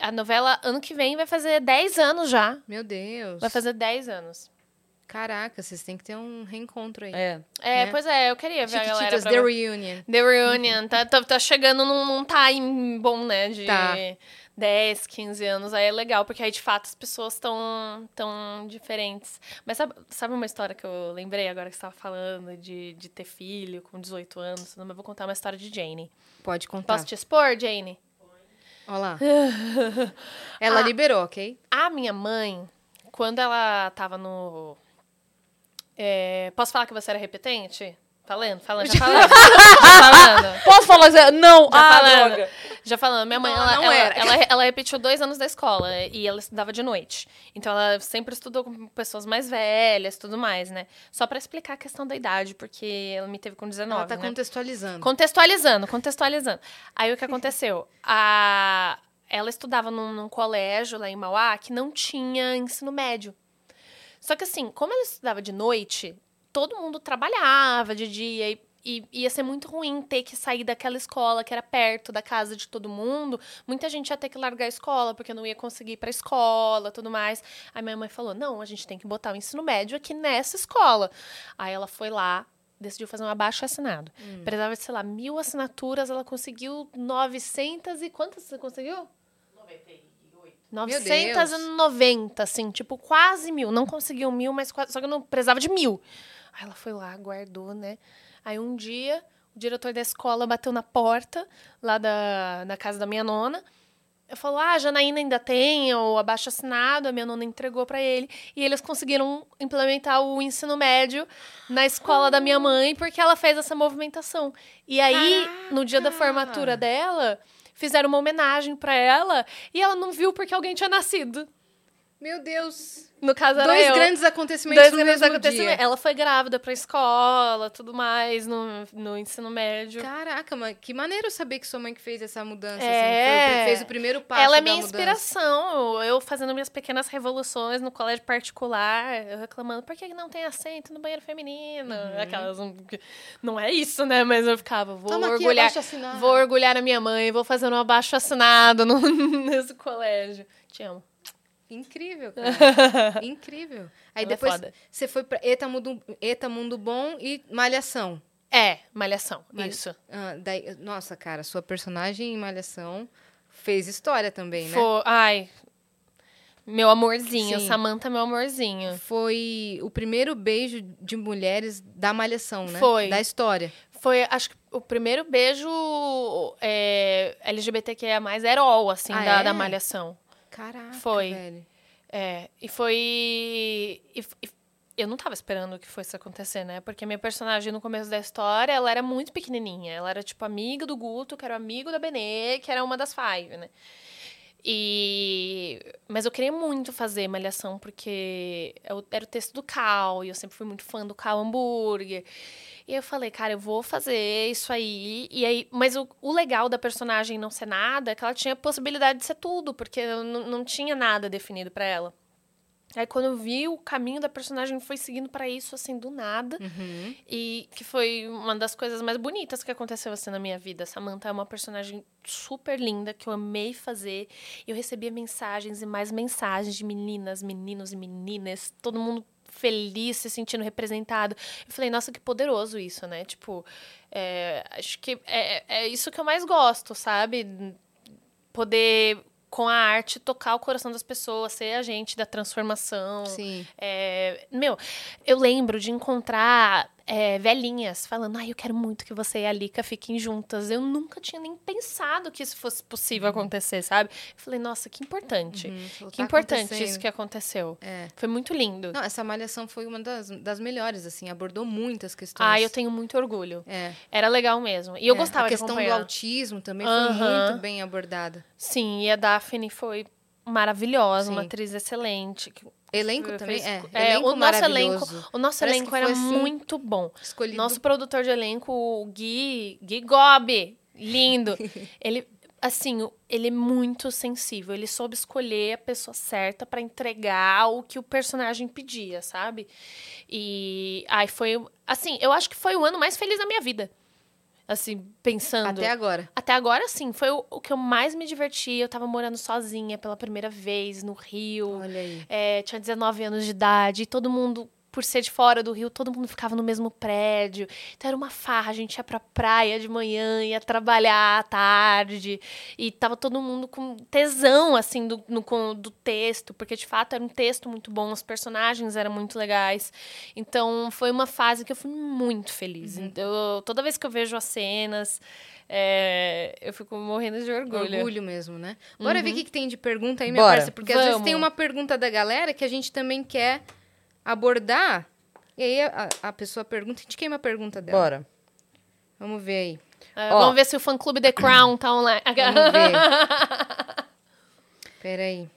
A novela, ano que vem, vai fazer 10 anos já. Meu Deus. Vai fazer 10 anos. Caraca, vocês têm que ter um reencontro aí. É. É, Né? pois é, eu queria ver a galera. Pra The. Reunion. The Reunion. Tá, tá, tá chegando num, num time bom, né? De Tá. 10, 15 anos. Aí é legal, porque aí de fato as pessoas estão tão diferentes. Mas sabe, sabe uma história que eu lembrei agora que você estava falando de, de ter filho com 18 anos? Não, mas eu vou contar uma história de Jane. Pode contar. Posso te expor, Jane? Olha lá. Ela Ah. liberou, ok? A minha mãe, quando ela tava no. é, posso falar que você era repetente? Falando, falando, já falando. já falando. Posso falar? Zé? Não! Já ah, falando. droga. Já falando, minha mãe, Não, ela, não ela, ela, ela repetiu dois anos da escola e ela estudava de noite. Então ela sempre estudou com pessoas mais velhas e tudo mais, né? Só pra explicar a questão da idade, porque ela me teve com 19, Ela tá né? contextualizando. Contextualizando, contextualizando. Aí o que aconteceu? A... Ela estudava num, num colégio lá em Mauá que não tinha ensino médio. Só que assim, como ela estudava de noite, todo mundo trabalhava de dia e, e ia ser muito ruim ter que sair daquela escola que era perto da casa de todo mundo. Muita gente ia ter que largar a escola porque não ia conseguir ir pra escola, tudo mais. Aí minha mãe falou: "Não, a gente tem que botar o ensino médio aqui nessa escola". Aí ela foi lá, decidiu fazer um abaixo assinado. Precisava de, sei lá, mil assinaturas, ela conseguiu 900 e quantas você conseguiu? 990, assim, tipo, quase mil. Não conseguiu mil, mas quase, só que eu não precisava de mil. Aí ela foi lá, guardou, né? Aí um dia, o diretor da escola bateu na porta, lá da, da casa da minha nona. Eu falou, ah, a Janaína ainda tem o abaixo assinado, a minha nona entregou pra ele. E eles conseguiram implementar o ensino médio na escola da minha mãe, porque ela fez essa movimentação. E aí, no dia da Caraca! formatura dela, fizeram uma homenagem pra ela, e ela não viu porque alguém tinha nascido. Meu Deus. No caso, era Dois eu. grandes acontecimentos Dois no grandes acontecimentos. dia. Ela foi grávida pra escola, tudo mais, no, no ensino médio. Caraca, mas que maneiro saber que sua mãe que fez essa mudança, É. assim, foi- fez o primeiro passo Ela é minha mudança. inspiração. Eu fazendo minhas pequenas revoluções no colégio particular, eu reclamando, por que não tem assento no banheiro feminino? Uhum. Aquelas. Não é isso, né? Mas eu ficava, vou Toma orgulhar. Vou orgulhar a minha mãe, vou fazer um abaixo assinado no, nesse colégio. Te amo. Incrível, cara. Incrível. Aí Ela é depois foda. você foi pra Eta Mundo, Eta Mundo Bom e Malhação. É, malhação. Mal- Isso. Ah, daí, nossa, cara, sua personagem em Malhação fez história também, né? Foi, ai. Meu amorzinho, Sim. Samantha, meu amorzinho. Foi o primeiro beijo de mulheres da Malhação, né? Foi. Da história. Foi, acho que o primeiro beijo é, LGBTQIA+, herói, assim, Ah, da, é? da malhação. Caraca, Foi. velho. É, e foi... e- e eu não tava esperando que fosse acontecer, né? Porque a minha personagem, no começo da história, ela era muito pequenininha. Ela era, tipo, amiga do Guto, que era amigo da Benê, que era uma das Five, né? E... Mas eu queria muito fazer Malhação, porque eu- era o texto do Cal, e eu sempre fui muito fã do Cal Hambúrguer. E eu falei, cara, eu vou fazer isso aí. E aí mas o, o legal da personagem não ser nada é que ela tinha a possibilidade de ser tudo, porque não, tinha nada definido pra ela. Aí quando eu vi o caminho da personagem foi seguindo pra isso, assim, do nada. Uhum. E que foi uma das coisas mais bonitas que aconteceu assim na minha vida. Samantha é uma personagem super linda que eu amei fazer. Eu recebia mensagens e mais mensagens de meninas, meninos e meninas, todo mundo feliz, se sentindo representado. Eu falei, nossa, que poderoso isso, né? Tipo, é, acho que é, é isso que eu mais gosto, sabe? Poder, com a arte, tocar o coração das pessoas, ser agente da transformação. Sim. É, meu, eu lembro de encontrar é, velhinhas falando, ai, eu quero muito que você e a Lika fiquem juntas. Eu nunca tinha nem pensado que isso fosse possível acontecer, sabe? Eu falei, nossa, que importante. Uhum, Que tá importante isso que aconteceu. É. Foi muito lindo. Não, essa malhação foi uma das, das melhores, assim, abordou muitas questões. Ah, eu tenho muito orgulho. É. Era legal mesmo. E eu É, gostava A de questão do autismo também Aham. foi muito bem abordada. Sim, e a Daphne foi maravilhosa, uma Sim. atriz excelente. Elenco também, é. é, elenco o nosso elenco, o nosso Parece elenco era assim, muito bom. Escolhido. Nosso produtor de elenco, o Gui, Gui Gobi, lindo. ele, assim, ele é muito sensível. Ele soube escolher a pessoa certa pra entregar o que o personagem pedia, sabe? E, ai, foi, assim, eu acho que foi o ano mais feliz da minha vida. Assim, pensando. Até agora. Até agora, sim, foi o, o que eu mais me diverti. Eu tava morando sozinha pela primeira vez no Rio. Olha aí. É, tinha 19 anos de idade, e todo mundo, por ser de fora do Rio, todo mundo ficava no mesmo prédio. Então era uma farra, a gente ia pra praia de manhã, ia trabalhar à tarde. E tava todo mundo com tesão, assim, do, no, com- do texto, porque de fato era um texto muito bom, os personagens eram muito legais. Então foi uma fase que eu fui muito feliz. Eu- toda vez que eu vejo as cenas, é, eu fico morrendo de orgulho. Orgulho mesmo, né? Bora Uhum. ver o que, que tem de pergunta aí, minha Bora. parça. Porque às vezes Vamos. tem uma pergunta da galera que a gente também quer abordar. E aí a, a pessoa pergunta, a gente queima a pergunta dela. Bora. Vamos ver aí. Ó. Vamos ver se o fã-clube The Crown tá online. Vamos ver. Peraí.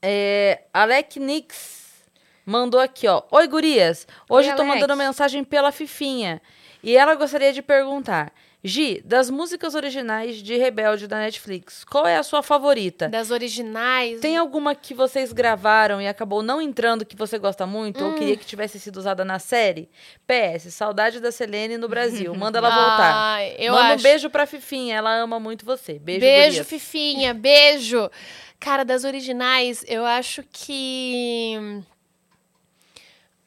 É, Alec Nix mandou aqui, ó. Oi, gurias. Hoje Oi, tô Alec. mandando mensagem pela Fifinha. E ela gostaria de perguntar. Gi, das músicas originais de Rebelde da Netflix, qual é a sua favorita? Das originais. Tem alguma que vocês gravaram e acabou não entrando que você gosta muito ou queria que tivesse sido usada na série? PS, saudade da Selene no Brasil. Manda ela voltar. Ai, eu Manda acho. um beijo pra Fifinha, ela ama muito você. Beijo, Beijo, gurias. Fifinha. Beijo. Cara, das originais, eu acho que.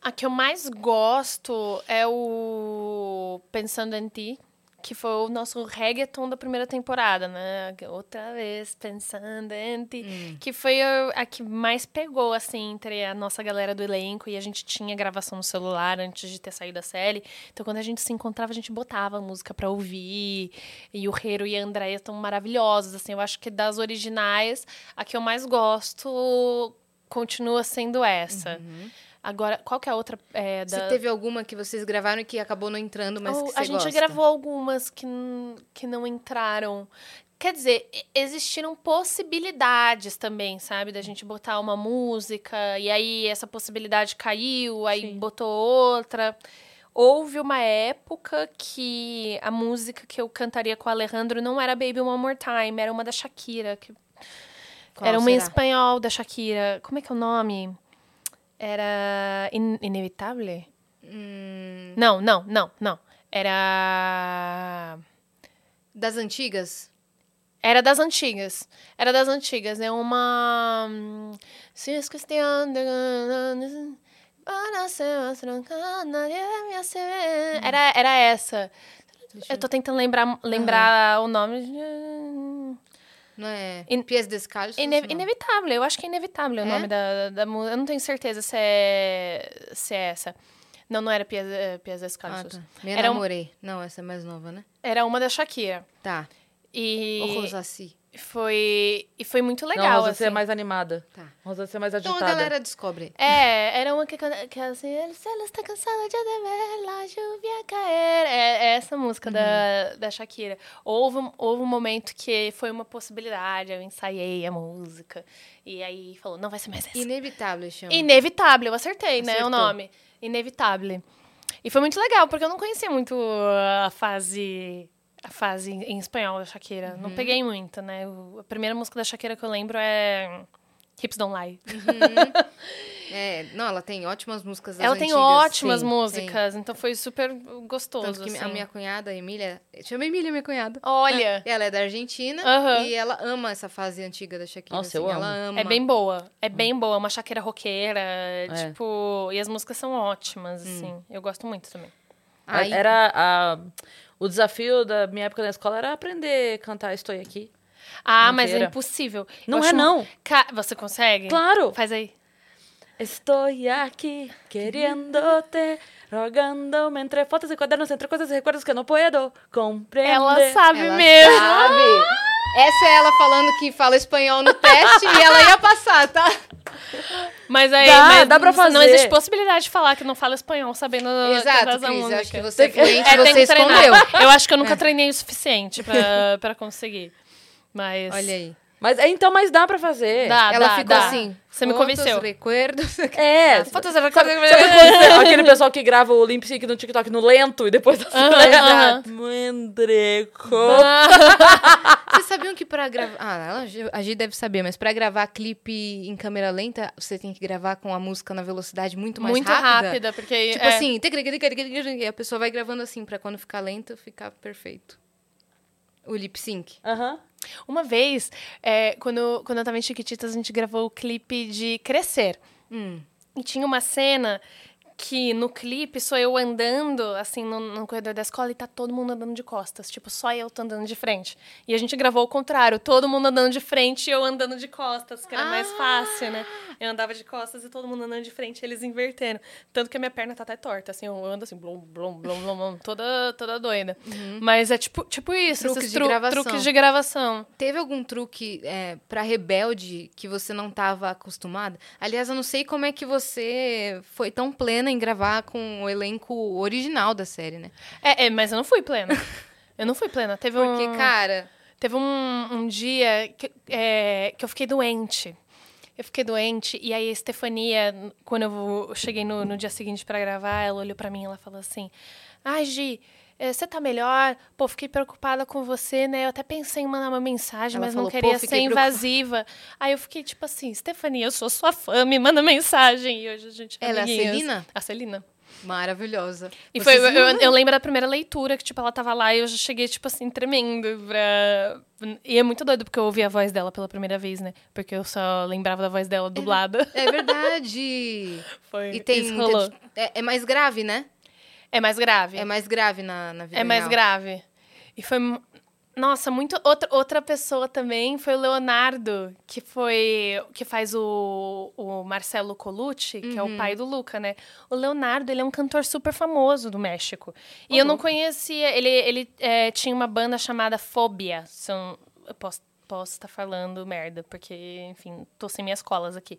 A que eu mais gosto é o Pensando em Ti, que foi o nosso reggaeton da primeira temporada, né? Outra vez, Pensando em Ti. Que foi a, a que mais pegou, assim, entre a nossa galera do elenco e a gente tinha gravação no celular antes de ter saído da série. Então, quando a gente se encontrava, a gente botava a música pra ouvir. E o Hero e a Andrea estão maravilhosos, assim. Eu acho que das originais, a que eu mais gosto continua sendo essa. Agora, qual que é a outra? É, da... Se teve alguma que vocês gravaram e que acabou não entrando, mas Oh, que você a gente gosta. gravou algumas que, que não entraram. Quer dizer, existiram possibilidades também, sabe? Da gente botar uma música, e aí essa possibilidade caiu, aí Sim. botou outra. Houve uma época que a música que eu cantaria com o Alejandro não era Baby One More Time, era uma da Shakira. Que Qual era uma em será? espanhol da Shakira. Como é que é o nome? Era In Inevitável? Hum, Não, não, não, não. Era. das antigas? Era das antigas. Era das antigas. É uma. hum, Se ver. Era, era essa. Eu tô tentando lembrar, lembrar o nome. Não é In- Pies Descalços? Ine- inevitável, eu acho que é inevitável o É? nome da, da música. Eu não tenho certeza se é, se é essa. Não, não era Pies, eh, Pies Ah, Descalços. tá. Me Era um- namorei. Não, essa é mais nova, né? Era uma da Shakira. Tá. E O Rosassi. Foi, e foi muito legal, não, Rosa assim. é mais animada. Tá. Rosa é mais Então agitada. a galera descobre. É, era uma que, que assim, el cielo está cansado de ver la lluvia caer. É, é essa música Uhum. da, da Shakira. Houve, um- houve um momento que foi uma possibilidade, eu ensaiei a música. E aí falou, não vai ser mais essa. Inevitável chama. Inevitável, eu acertei, né? O Acertou. nome. Inevitável. E foi muito legal, porque eu não conhecia muito a fase. A fase em espanhol da Shakira. Uhum. Não peguei muito, né? A primeira música da Shakira que eu lembro é. Hips Don't Lie. É, não, ela tem ótimas músicas das Ela tem antigas. ótimas Sim, músicas, então foi super tem. gostoso. Tanto que assim. a minha cunhada, a Emília... Chama Emília, minha cunhada. Olha, Ela é da Argentina Aham. e ela ama essa fase antiga da Shakira. Nossa, assim, eu Ela amo. ama. é bem boa. É bem boa. Uma Shakira roqueira, É. tipo... E as músicas são Hum. ótimas, assim. Eu gosto muito também. Aí, Era a, o desafio da minha época na escola era aprender a cantar Estou Aqui. Ah, mas é impossível. Eu Não acho é, não. Ca- Você consegue? Claro. Faz aí. Estou aqui queriéndote, rogándome entre fotos y cuadernos, entre cosas y recuerdos que no puedo comprender. Ela sabe ela mesmo. sabe. Essa é ela falando que fala espanhol no teste e ela ia passar, tá? Mas aí, Dá, mas dá pra Não fazer. existe possibilidade de falar que não fala espanhol sabendo Exato, Cris. Eu música. acho que você é Tem que- fluente, É, você escondeu. Eu acho que eu nunca treinei o suficiente pra, pra conseguir. Mas. Olha aí. Mas é, então, mas dá pra fazer. Dá, ela dá, ficou dá. assim. Você me convenceu. recuerdos. É. Fotos Sabe quando você- aquele pessoal que grava o Limp Sync no TikTok no lento e depois aham. Mandreco. Vocês sabiam que pra gravar... Ah, ela, a Gi deve saber, mas pra gravar clipe em câmera lenta, você tem que gravar com a música na velocidade muito mais Muito rápida. rápida, porque. Tipo é, assim, a pessoa vai gravando assim, pra quando ficar lento, ficar perfeito. O lip sync. Aham. Uma vez, é, quando, quando eu tava em Chiquititas, a gente gravou o clipe de Crescer. Hum. E tinha uma cena que no clipe sou eu andando, assim, no, no corredor da escola e tá todo mundo andando de costas. Tipo, só eu tô andando de frente. E a gente gravou o contrário, todo mundo andando de frente e eu andando de costas, que era mais fácil, né? Eu andava de costas e todo mundo andando de frente, eles inverteram. Tanto que a minha perna tá até torta, assim, eu ando assim, blum, blum, blum, blum, toda, toda doida. Mas é tipo, tipo isso, Truques esses de tru- gravação. truques de gravação. Teve algum truque é, pra rebelde que você não tava acostumada? Aliás, eu não sei como é que você foi tão plena em gravar com o elenco original da série, né? É, é, mas eu não fui plena. Eu não fui plena. Teve Porque, um... cara, Teve um, um dia que, é, que eu fiquei doente. Eu fiquei doente e aí a Estefania, quando eu cheguei no, no dia seguinte pra gravar, ela olhou pra mim e ela falou assim: Ai, Gi, você tá melhor? Pô, fiquei preocupada com você, né? Eu até pensei em mandar uma mensagem, Ela mas falou, não "Pô, queria ser fiquei preocupada." invasiva. Aí eu fiquei tipo assim: Estefania, eu sou sua fã, me manda mensagem. E hoje a gente é Ela é a amiguinhas. Celina? A Celina. maravilhosa. E Vocês- foi, eu, eu lembro da primeira leitura, que, tipo, ela tava lá e eu já cheguei, tipo assim, tremendo pra... E é muito doido, porque eu ouvi a voz dela pela primeira vez, né? Porque eu só lembrava da voz dela dublada. É verdade. Foi, E tem isso rolou. é, é mais grave, né? É mais grave. É mais grave na, na vida É mais real. grave. E foi... Nossa, muito... Outra, outra pessoa também foi o Leonardo, que foi... Que faz o, o Marcelo Colucci, que é Uhum. o pai do Luca, né? O Leonardo, ele é um cantor super famoso do México. E eu não conhecia... Ele, ele é, tinha uma banda chamada Fobia. Se eu, posso posso estar falando merda, porque, enfim, tô sem minhas colas aqui.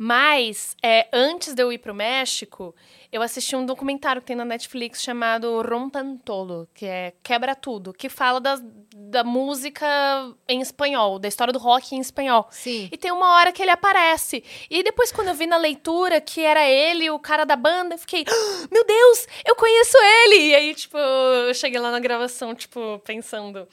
Mas, é, antes de eu ir pro México, eu assisti um documentário que tem na Netflix chamado Rompantolo, que é Quebra Tudo, que fala das, da música em espanhol, da história do rock em espanhol. Sim. E tem uma hora que ele aparece. E depois, quando eu vi na leitura que era ele, o cara da banda, eu fiquei, "Ah, meu Deus, eu conheço ele! E aí, tipo, eu cheguei lá na gravação, tipo, pensando.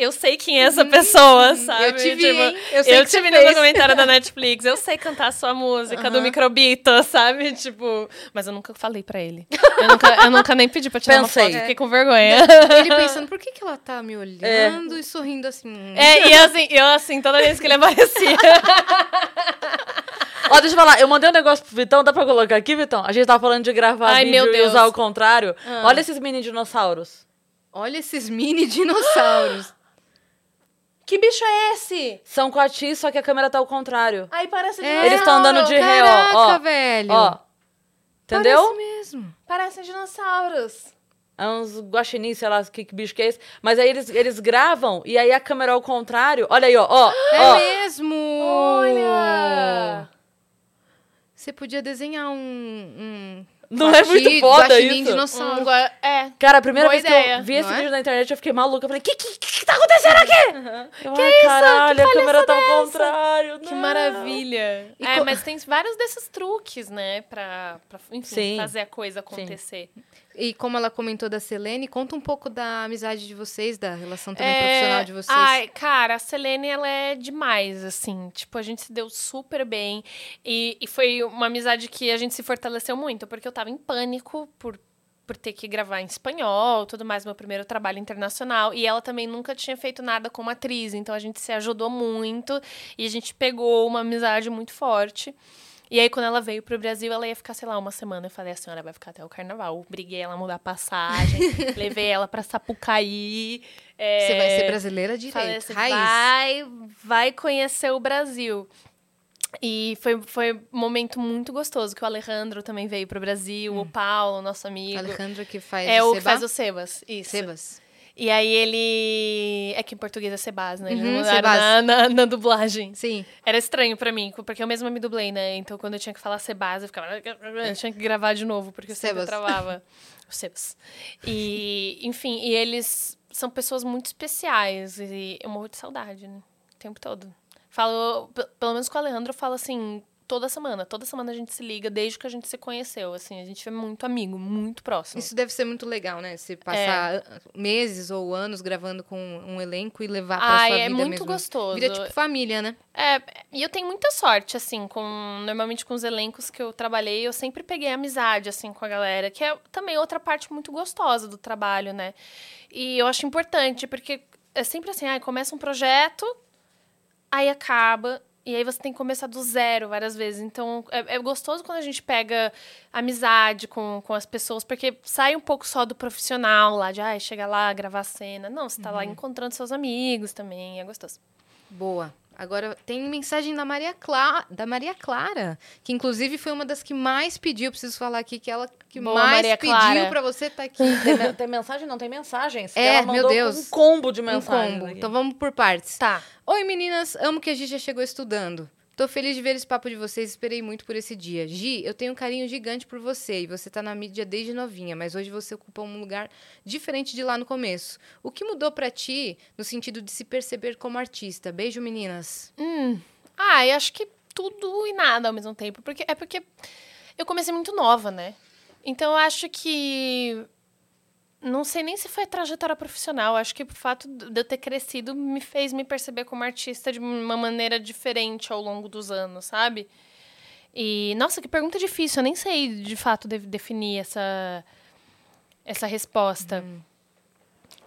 Eu sei quem é essa pessoa, sabe? eu te vi, Tipo, hein? Eu sei eu que te vi no documentário da Netflix. Eu sei cantar a sua música do. Microbito, sabe? Tipo, mas eu nunca falei pra ele. Eu nunca, eu nunca nem pedi pra tirar Pensei. uma foto, fiquei com vergonha. Ele pensando, por que, que ela tá me olhando e sorrindo assim? É, e assim, eu assim, toda vez que ele aparecia. Ó, deixa eu falar, eu mandei um negócio pro Vitão, dá pra colocar aqui, Vitão? A gente tava falando de gravar Ai, vídeo meu e Deus. usar o contrário. Ah. Olha esses mini dinossauros. Olha esses mini dinossauros. Que bicho é esse? São coatis, só que a câmera tá ao contrário. Aí parece É, Eles tão andando de ré, ó, Caraca, velho. Ó. Entendeu? Parece mesmo. Parecem dinossauros. É uns guaxinins, sei lá que, que bicho que é esse. Mas aí eles, eles gravam e aí a câmera ao contrário. Olha aí, ó. ó, É ó. mesmo! Olha! Você podia desenhar um... um Não é guaxi- muito foda isso? dinossauro. Um gua- é. Cara, a primeira Boa vez que ideia, eu vi esse é? vídeo na internet, eu fiquei maluca. Eu falei, que que, que tá acontecendo aqui? Eu, Ai, caralho, a câmera tá ao contrário. Que não. maravilha. E é, co- mas tem vários desses truques, né? Pra, pra enfim, Sim. fazer a coisa acontecer. E como ela comentou da Selene, conta um pouco da amizade de vocês, da relação também É, profissional de vocês. Ai, cara, a Selene, ela é demais, assim. Tipo, a gente se deu super bem. E, e foi uma amizade que a gente se fortaleceu muito, porque eu tava em pânico por, por ter que gravar em espanhol, tudo mais, meu primeiro trabalho internacional. E ela também nunca tinha feito nada como atriz, então a gente se ajudou muito. E a gente pegou uma amizade muito forte. E aí, quando ela veio pro Brasil, ela ia ficar, sei lá, uma semana. Eu falei, a senhora vai ficar até o carnaval. Briguei ela a mudar a passagem, levei ela pra Sapucaí. é, Você vai ser brasileira Falei direito, assim, raiz. vai, vai conhecer o Brasil. E foi, foi um momento muito gostoso, que o Alejandro também veio pro Brasil, o Paulo, nosso amigo. Alejandro que faz é o que Seba? faz o Sebas, isso. Sebas. E aí ele... É que em português é Sebas, né? Eles Uhum, mudaram Sebas. na, na, na dublagem. Sim. Era estranho pra mim, porque eu mesma me dublei, né? Então, quando eu tinha que falar Sebas, eu ficava... Eu tinha que gravar de novo, porque eu sempre travava. O Sebas. E, enfim, e eles são pessoas muito especiais. E eu morro de saudade, né? O tempo todo. Falo... Pelo menos com o Alejandro, eu falo assim... Toda semana. Toda semana a gente se liga, desde que a gente se conheceu, assim. A gente é muito amigo, muito próximo. Isso deve ser muito legal, né? Você passar ah, meses ou anos gravando com um elenco e levar pra Ai, sua é vida muito mesmo. gostoso. Vira tipo família, né? É, e eu tenho muita sorte, assim, com. Normalmente com os elencos que eu trabalhei, eu sempre peguei amizade, assim, com a galera, que é também outra parte muito gostosa do trabalho, né? E eu acho importante, porque é sempre assim, ai, começa um projeto, aí acaba. E aí você tem que começar do zero várias vezes. Então, é, é gostoso quando a gente pega amizade com, com as pessoas, porque sai um pouco só do profissional lá, de ai, chega lá, gravar cena. Não, você tá lá encontrando seus amigos também, é gostoso. Boa. Agora tem mensagem da Maria, Clara, da Maria Clara, que inclusive foi uma das que mais pediu. Preciso falar aqui que ela que Boa, mais Maria pediu Clara. pra você estar aqui. Tem, tem mensagem? Não tem mensagens. É, meu Deus. Um combo de Um mensagens. combo. aqui. Então vamos por partes. Tá. Oi, meninas. Amo que a Gi já chegou estudando. Tô feliz de ver esse papo de vocês, esperei muito por esse dia. Gi, eu tenho um carinho gigante por você e você tá na mídia desde novinha, mas hoje você ocupa um lugar diferente de lá no começo. O que mudou pra ti no sentido de se perceber como artista? Beijo, meninas. Hum. Ah, eu acho que tudo e nada ao mesmo tempo. Porque, é porque eu comecei muito nova, né? Então eu acho que. Não sei nem se foi trajetória profissional. Acho que o fato de eu ter crescido me fez me perceber como artista de uma maneira diferente ao longo dos anos, sabe? E, nossa, que pergunta difícil. Eu nem sei, de fato, de- definir essa, essa resposta.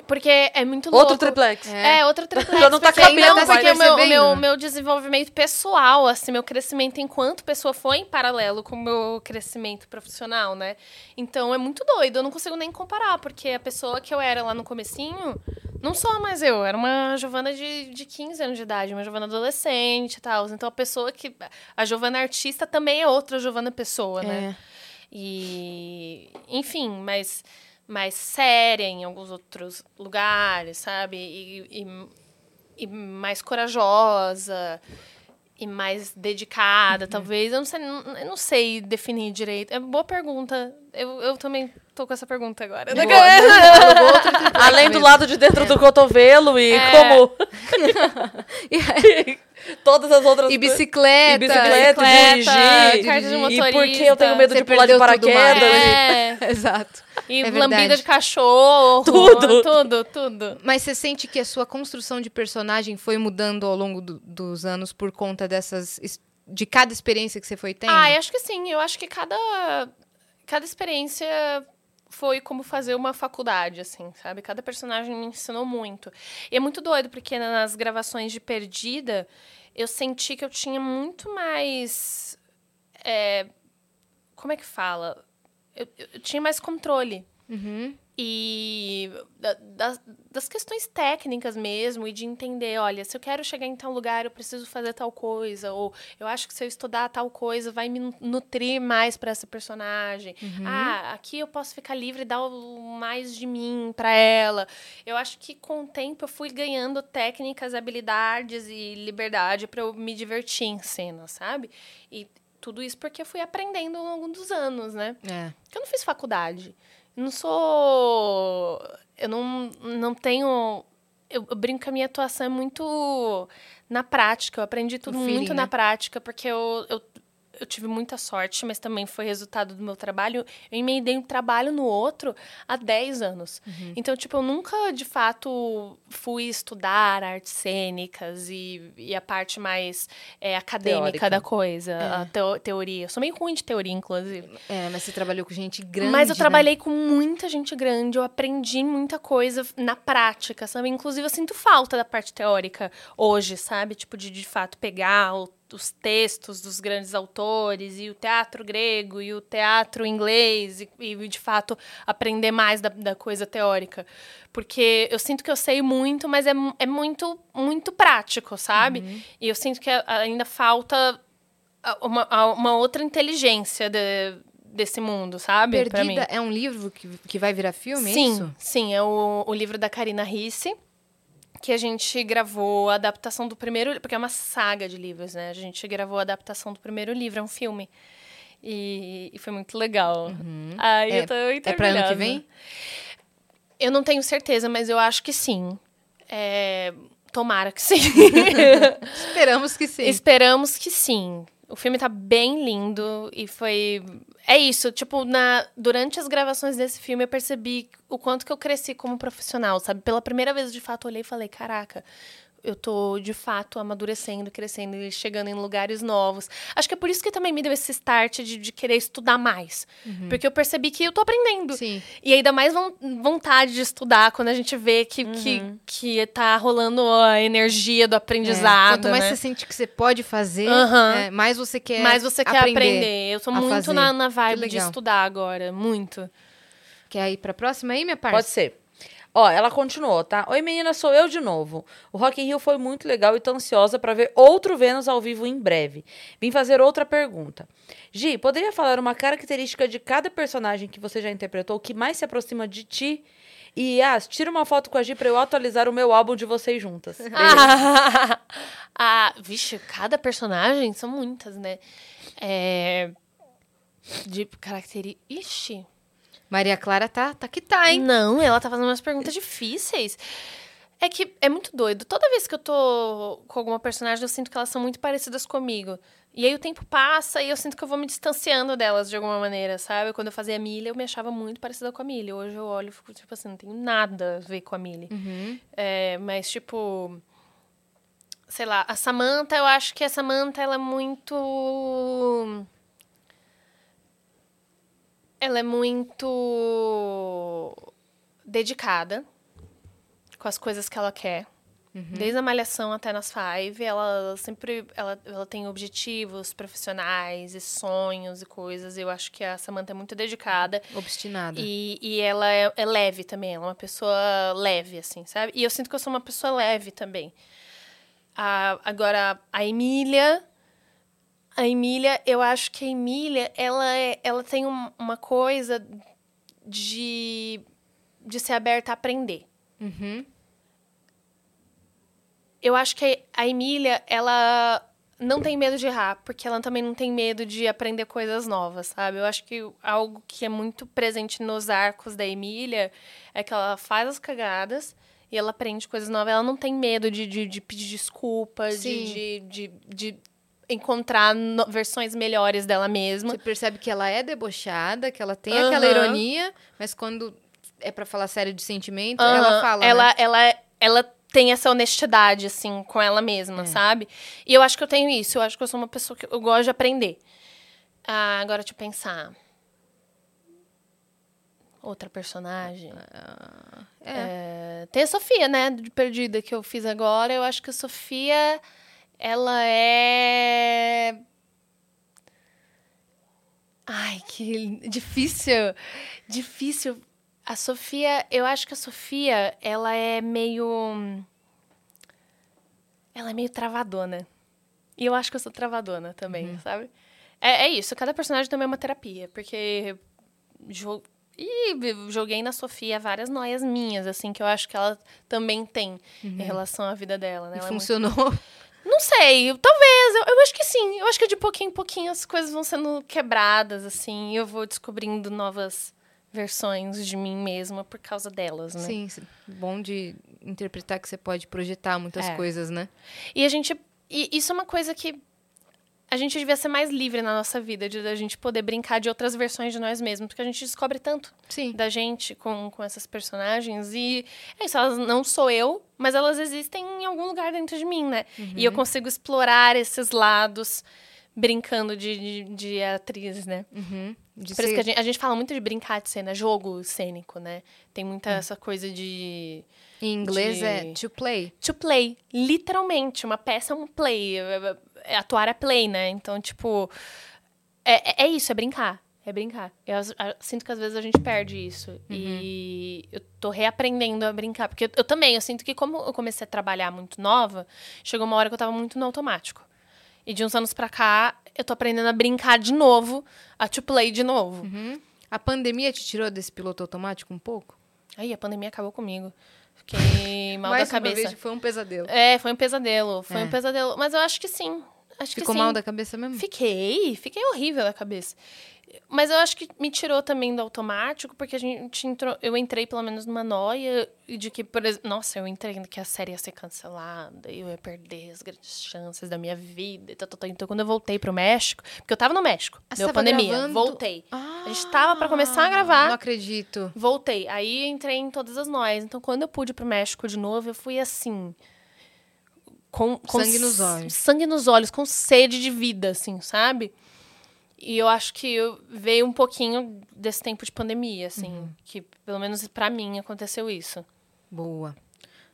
Porque é muito louco. Outro triplex. É, outra triplex. Já não tá porque- cabendo não, mais. porque o meu, meu, meu desenvolvimento pessoal, assim, meu crescimento enquanto pessoa foi em paralelo com o meu crescimento profissional, né? Então é muito doido, eu não consigo nem comparar, porque a pessoa que eu era lá no comecinho, não sou mais eu, era uma Giovana de, de 15 anos de idade, uma Giovana adolescente e tal. Então a pessoa que. A Giovana artista também é outra Giovana pessoa, né? E. Enfim, mas mais séria em alguns outros lugares, sabe? E, e, e mais corajosa. e mais dedicada, talvez. Eu não sei, eu não sei definir direito. É boa pergunta. Eu, eu também tô com essa pergunta agora. Boa. Além do lado de dentro do cotovelo e É. como. Todas as outras E coisas. bicicleta. E bicicleta, bicicleta, dirigir. carta de E motorista. porque eu tenho medo de pular de paraquedas. mais. É. Exato. E É lambida verdade. de cachorro. Tudo. Tudo, tudo. Mas você sente que a sua construção de personagem foi mudando ao longo do- dos anos por conta dessas. es- de cada experiência que você foi tendo? Ah, eu acho que sim. Eu acho que cada, cada experiência foi como fazer uma faculdade, assim, sabe? Cada personagem me ensinou muito. E é muito doido, porque nas gravações de Perdida, eu senti que eu tinha muito mais. é, como é que fala? Eu, eu- tinha mais controle. Uhum. E da- das, das questões técnicas mesmo, e de entender, olha, se eu quero chegar em tal lugar, eu preciso fazer tal coisa, ou eu acho que se eu estudar tal coisa, vai me nu- nutrir mais para essa personagem. Ah, aqui eu posso ficar livre e dar mais de mim para ela. Eu acho que com o tempo eu fui ganhando técnicas, habilidades e liberdade para eu me divertir em cena, sabe? E tudo isso porque eu fui aprendendo ao longo dos anos, né? É. Porque eu não fiz faculdade. Eu não sou. Eu não, não tenho. Eu, eu brinco que a minha atuação é muito na prática. Eu aprendi tudo feeling, muito né? na prática, porque eu, eu, eu tive muita sorte, mas também foi resultado do meu trabalho. Eu emendei um trabalho no outro há 10 anos. Uhum. Então, tipo, eu nunca, de fato, fui estudar artes cênicas e, e a parte mais é, acadêmica Teórica. da coisa, a teo- teoria. Eu sou meio ruim de teoria, inclusive. É, mas você trabalhou com gente grande. Mas eu né? trabalhei com muita gente grande, eu aprendi muita coisa na prática, sabe? Inclusive, eu sinto falta da parte teórica hoje, sabe? Tipo, de de fato pegar o- os textos dos grandes autores e o teatro grego e o teatro inglês e, e de fato, aprender mais da, da coisa teórica. Porque eu sinto que eu sei muito, mas é, é muito, muito prático, sabe? E eu sinto que ainda falta uma, uma outra inteligência de- desse mundo, sabe? Perdida é um livro que, que vai virar filme, é Sim, isso? sim, é o, o livro da Karina Risse, que a gente gravou a adaptação do primeiro, porque é uma saga de livros, né? A gente gravou a adaptação do primeiro livro, é um filme. E, e foi muito legal. Ai, É- eu tô É pra ano que vem? Eu não tenho certeza, mas eu acho que sim. É, Tomara que sim. Esperamos que sim. Esperamos que sim. O filme tá bem lindo e foi. É isso, tipo, na... durante as gravações desse filme eu percebi o quanto que eu cresci como profissional, sabe? Pela primeira vez, de fato, eu olhei e falei: caraca, eu tô de fato amadurecendo, crescendo e chegando em lugares novos. Acho que é por isso que também me deu esse start de, de querer estudar mais. Porque eu percebi que eu tô aprendendo. Sim. E ainda mais von- vontade de estudar quando a gente vê que, que, que tá rolando a energia do É, aprendizado. Quanto mais né? você sente que você pode fazer, Aham. é, mais você quer Mas você quer aprender. Eu tô muito na, na vibe de estudar agora. Muito. Quer ir pra próxima aí, minha parça? Pode ser. Ó, ela continuou, tá? Oi, menina, sou eu de novo. O Rock in Rio foi muito legal e tô ansiosa pra ver outro Vênus ao vivo em breve. Vim fazer outra pergunta. Gi, poderia falar uma característica de cada personagem que você já interpretou que mais se aproxima de ti? E, Yas, tira uma foto com a Gi pra eu atualizar o meu álbum de vocês juntas. Ah, ah, vixe, cada personagem são muitas, né? É, de características. Ixi. Maria Clara tá, tá que tá, hein? Não, ela tá fazendo umas perguntas difíceis. É que é muito doido. Toda vez que eu tô com alguma personagem, eu sinto que elas são muito parecidas comigo. E aí o tempo passa e eu sinto que eu vou me distanciando delas de alguma maneira, sabe? Quando eu fazia a Millie, eu me achava muito parecida com a Millie. Hoje eu olho e fico tipo assim, não tenho nada a ver com a Millie. Uhum. É, mas, tipo. Sei lá, a Samantha, eu acho que a Samantha, ela é muito. Ela é muito dedicada com as coisas que ela quer. Desde a malhação até nas Five, ela sempre ela, ela tem objetivos profissionais e sonhos e coisas. Eu acho que a Samantha é muito dedicada. Obstinada. E, e ela é, é leve também, ela é uma pessoa leve, assim, sabe? E eu sinto que eu sou uma pessoa leve também. A- agora, a Emília. A Emília, eu acho que a Emília, ela, é, ela tem um- uma coisa de, de ser aberta a aprender. Uhum. Eu acho que a Emília, ela, não tem medo de errar, porque ela também não tem medo de aprender coisas novas, sabe? Eu acho que algo que é muito presente nos arcos da Emília é que ela faz as cagadas e ela aprende coisas novas. Ela não tem medo de, de, de pedir desculpa, de, Sim. de, de, de encontrar no- versões melhores dela mesma. Você percebe que ela é debochada, que ela tem Aham. aquela ironia, mas quando é pra falar sério de sentimento, Aham, ela fala. Ela, né? ela, ela tem essa honestidade, assim, com ela mesma, É. sabe? E eu acho que eu tenho isso. Eu acho que eu sou uma pessoa que eu gosto de aprender. Ah, agora, deixa eu pensar. Outra personagem. É. É, tem a Sofia, né? De Perdida, que eu fiz agora. Eu acho que a Sofia, ela é... Ai, que difícil. Difícil. A Sofia, eu acho que a Sofia, ela é meio. Ela é meio travadona. E eu acho que eu sou travadona também, sabe? É, é isso, cada personagem também é uma terapia, porque. Jo... Ih, joguei na Sofia várias noias minhas, assim, que eu acho que ela também tem em relação à vida dela, né? E Ela é muito- funcionou. Não sei, talvez. Eu, eu acho que sim. Eu acho que de pouquinho em pouquinho as coisas vão sendo quebradas, assim. E eu vou descobrindo novas versões de mim mesma por causa delas, né? Sim, sim. bom de interpretar que você pode projetar muitas É. coisas, né? E a gente. E isso é uma coisa que a gente devia ser mais livre na nossa vida, de a gente poder brincar de outras versões de nós mesmos, porque a gente descobre tanto Sim. da gente com, com essas personagens. E é isso, elas não sou eu, mas elas existem em algum lugar dentro de mim, né? E eu consigo explorar esses lados brincando de, de, de atriz, né? Uhum. De Por isso ser- que a gente, a gente fala muito de brincar de cena, jogo cênico, né? Tem muita essa coisa de. Em inglês de- é to play. To play. Literalmente, uma peça é um play. É- Atuar é play, né? Então, tipo. É, é- é isso, é brincar. É brincar. Eu, a- sinto que às vezes a gente perde isso. E eu tô reaprendendo a brincar. Porque eu, eu também, eu sinto que como eu comecei a trabalhar muito nova, chegou uma hora que eu tava muito no automático. E de uns anos pra cá, eu tô aprendendo a brincar de novo, a to play de novo. A pandemia te tirou desse piloto automático um pouco? Aí a pandemia acabou comigo. Fiquei mal Mais da uma cabeça. vez foi um pesadelo. É, foi um pesadelo. Foi É. um pesadelo. Mas eu acho que sim. Acho Ficou que mal da cabeça mesmo? Fiquei, fiquei horrível da cabeça. Mas eu acho que me tirou também do automático, porque a gente entrou, eu entrei pelo menos numa noia de que, por exemplo, nossa, eu entrei que a série ia ser cancelada, eu ia perder as grandes chances da minha vida. e tal, tal, tal. Então, quando eu voltei pro México, porque eu tava no México, Ah, deu pandemia, gravando? voltei. Ah, A gente tava pra começar a gravar. Não acredito. Voltei. Aí entrei em todas as noias. Então, quando eu pude ir pro México de novo, eu fui assim. Com, com Sangue nos olhos. Sangue nos olhos, com sede de vida, assim, sabe? E eu acho que eu- veio um pouquinho desse tempo de pandemia, assim. Uhum. Que, pelo menos pra mim, aconteceu isso. Boa.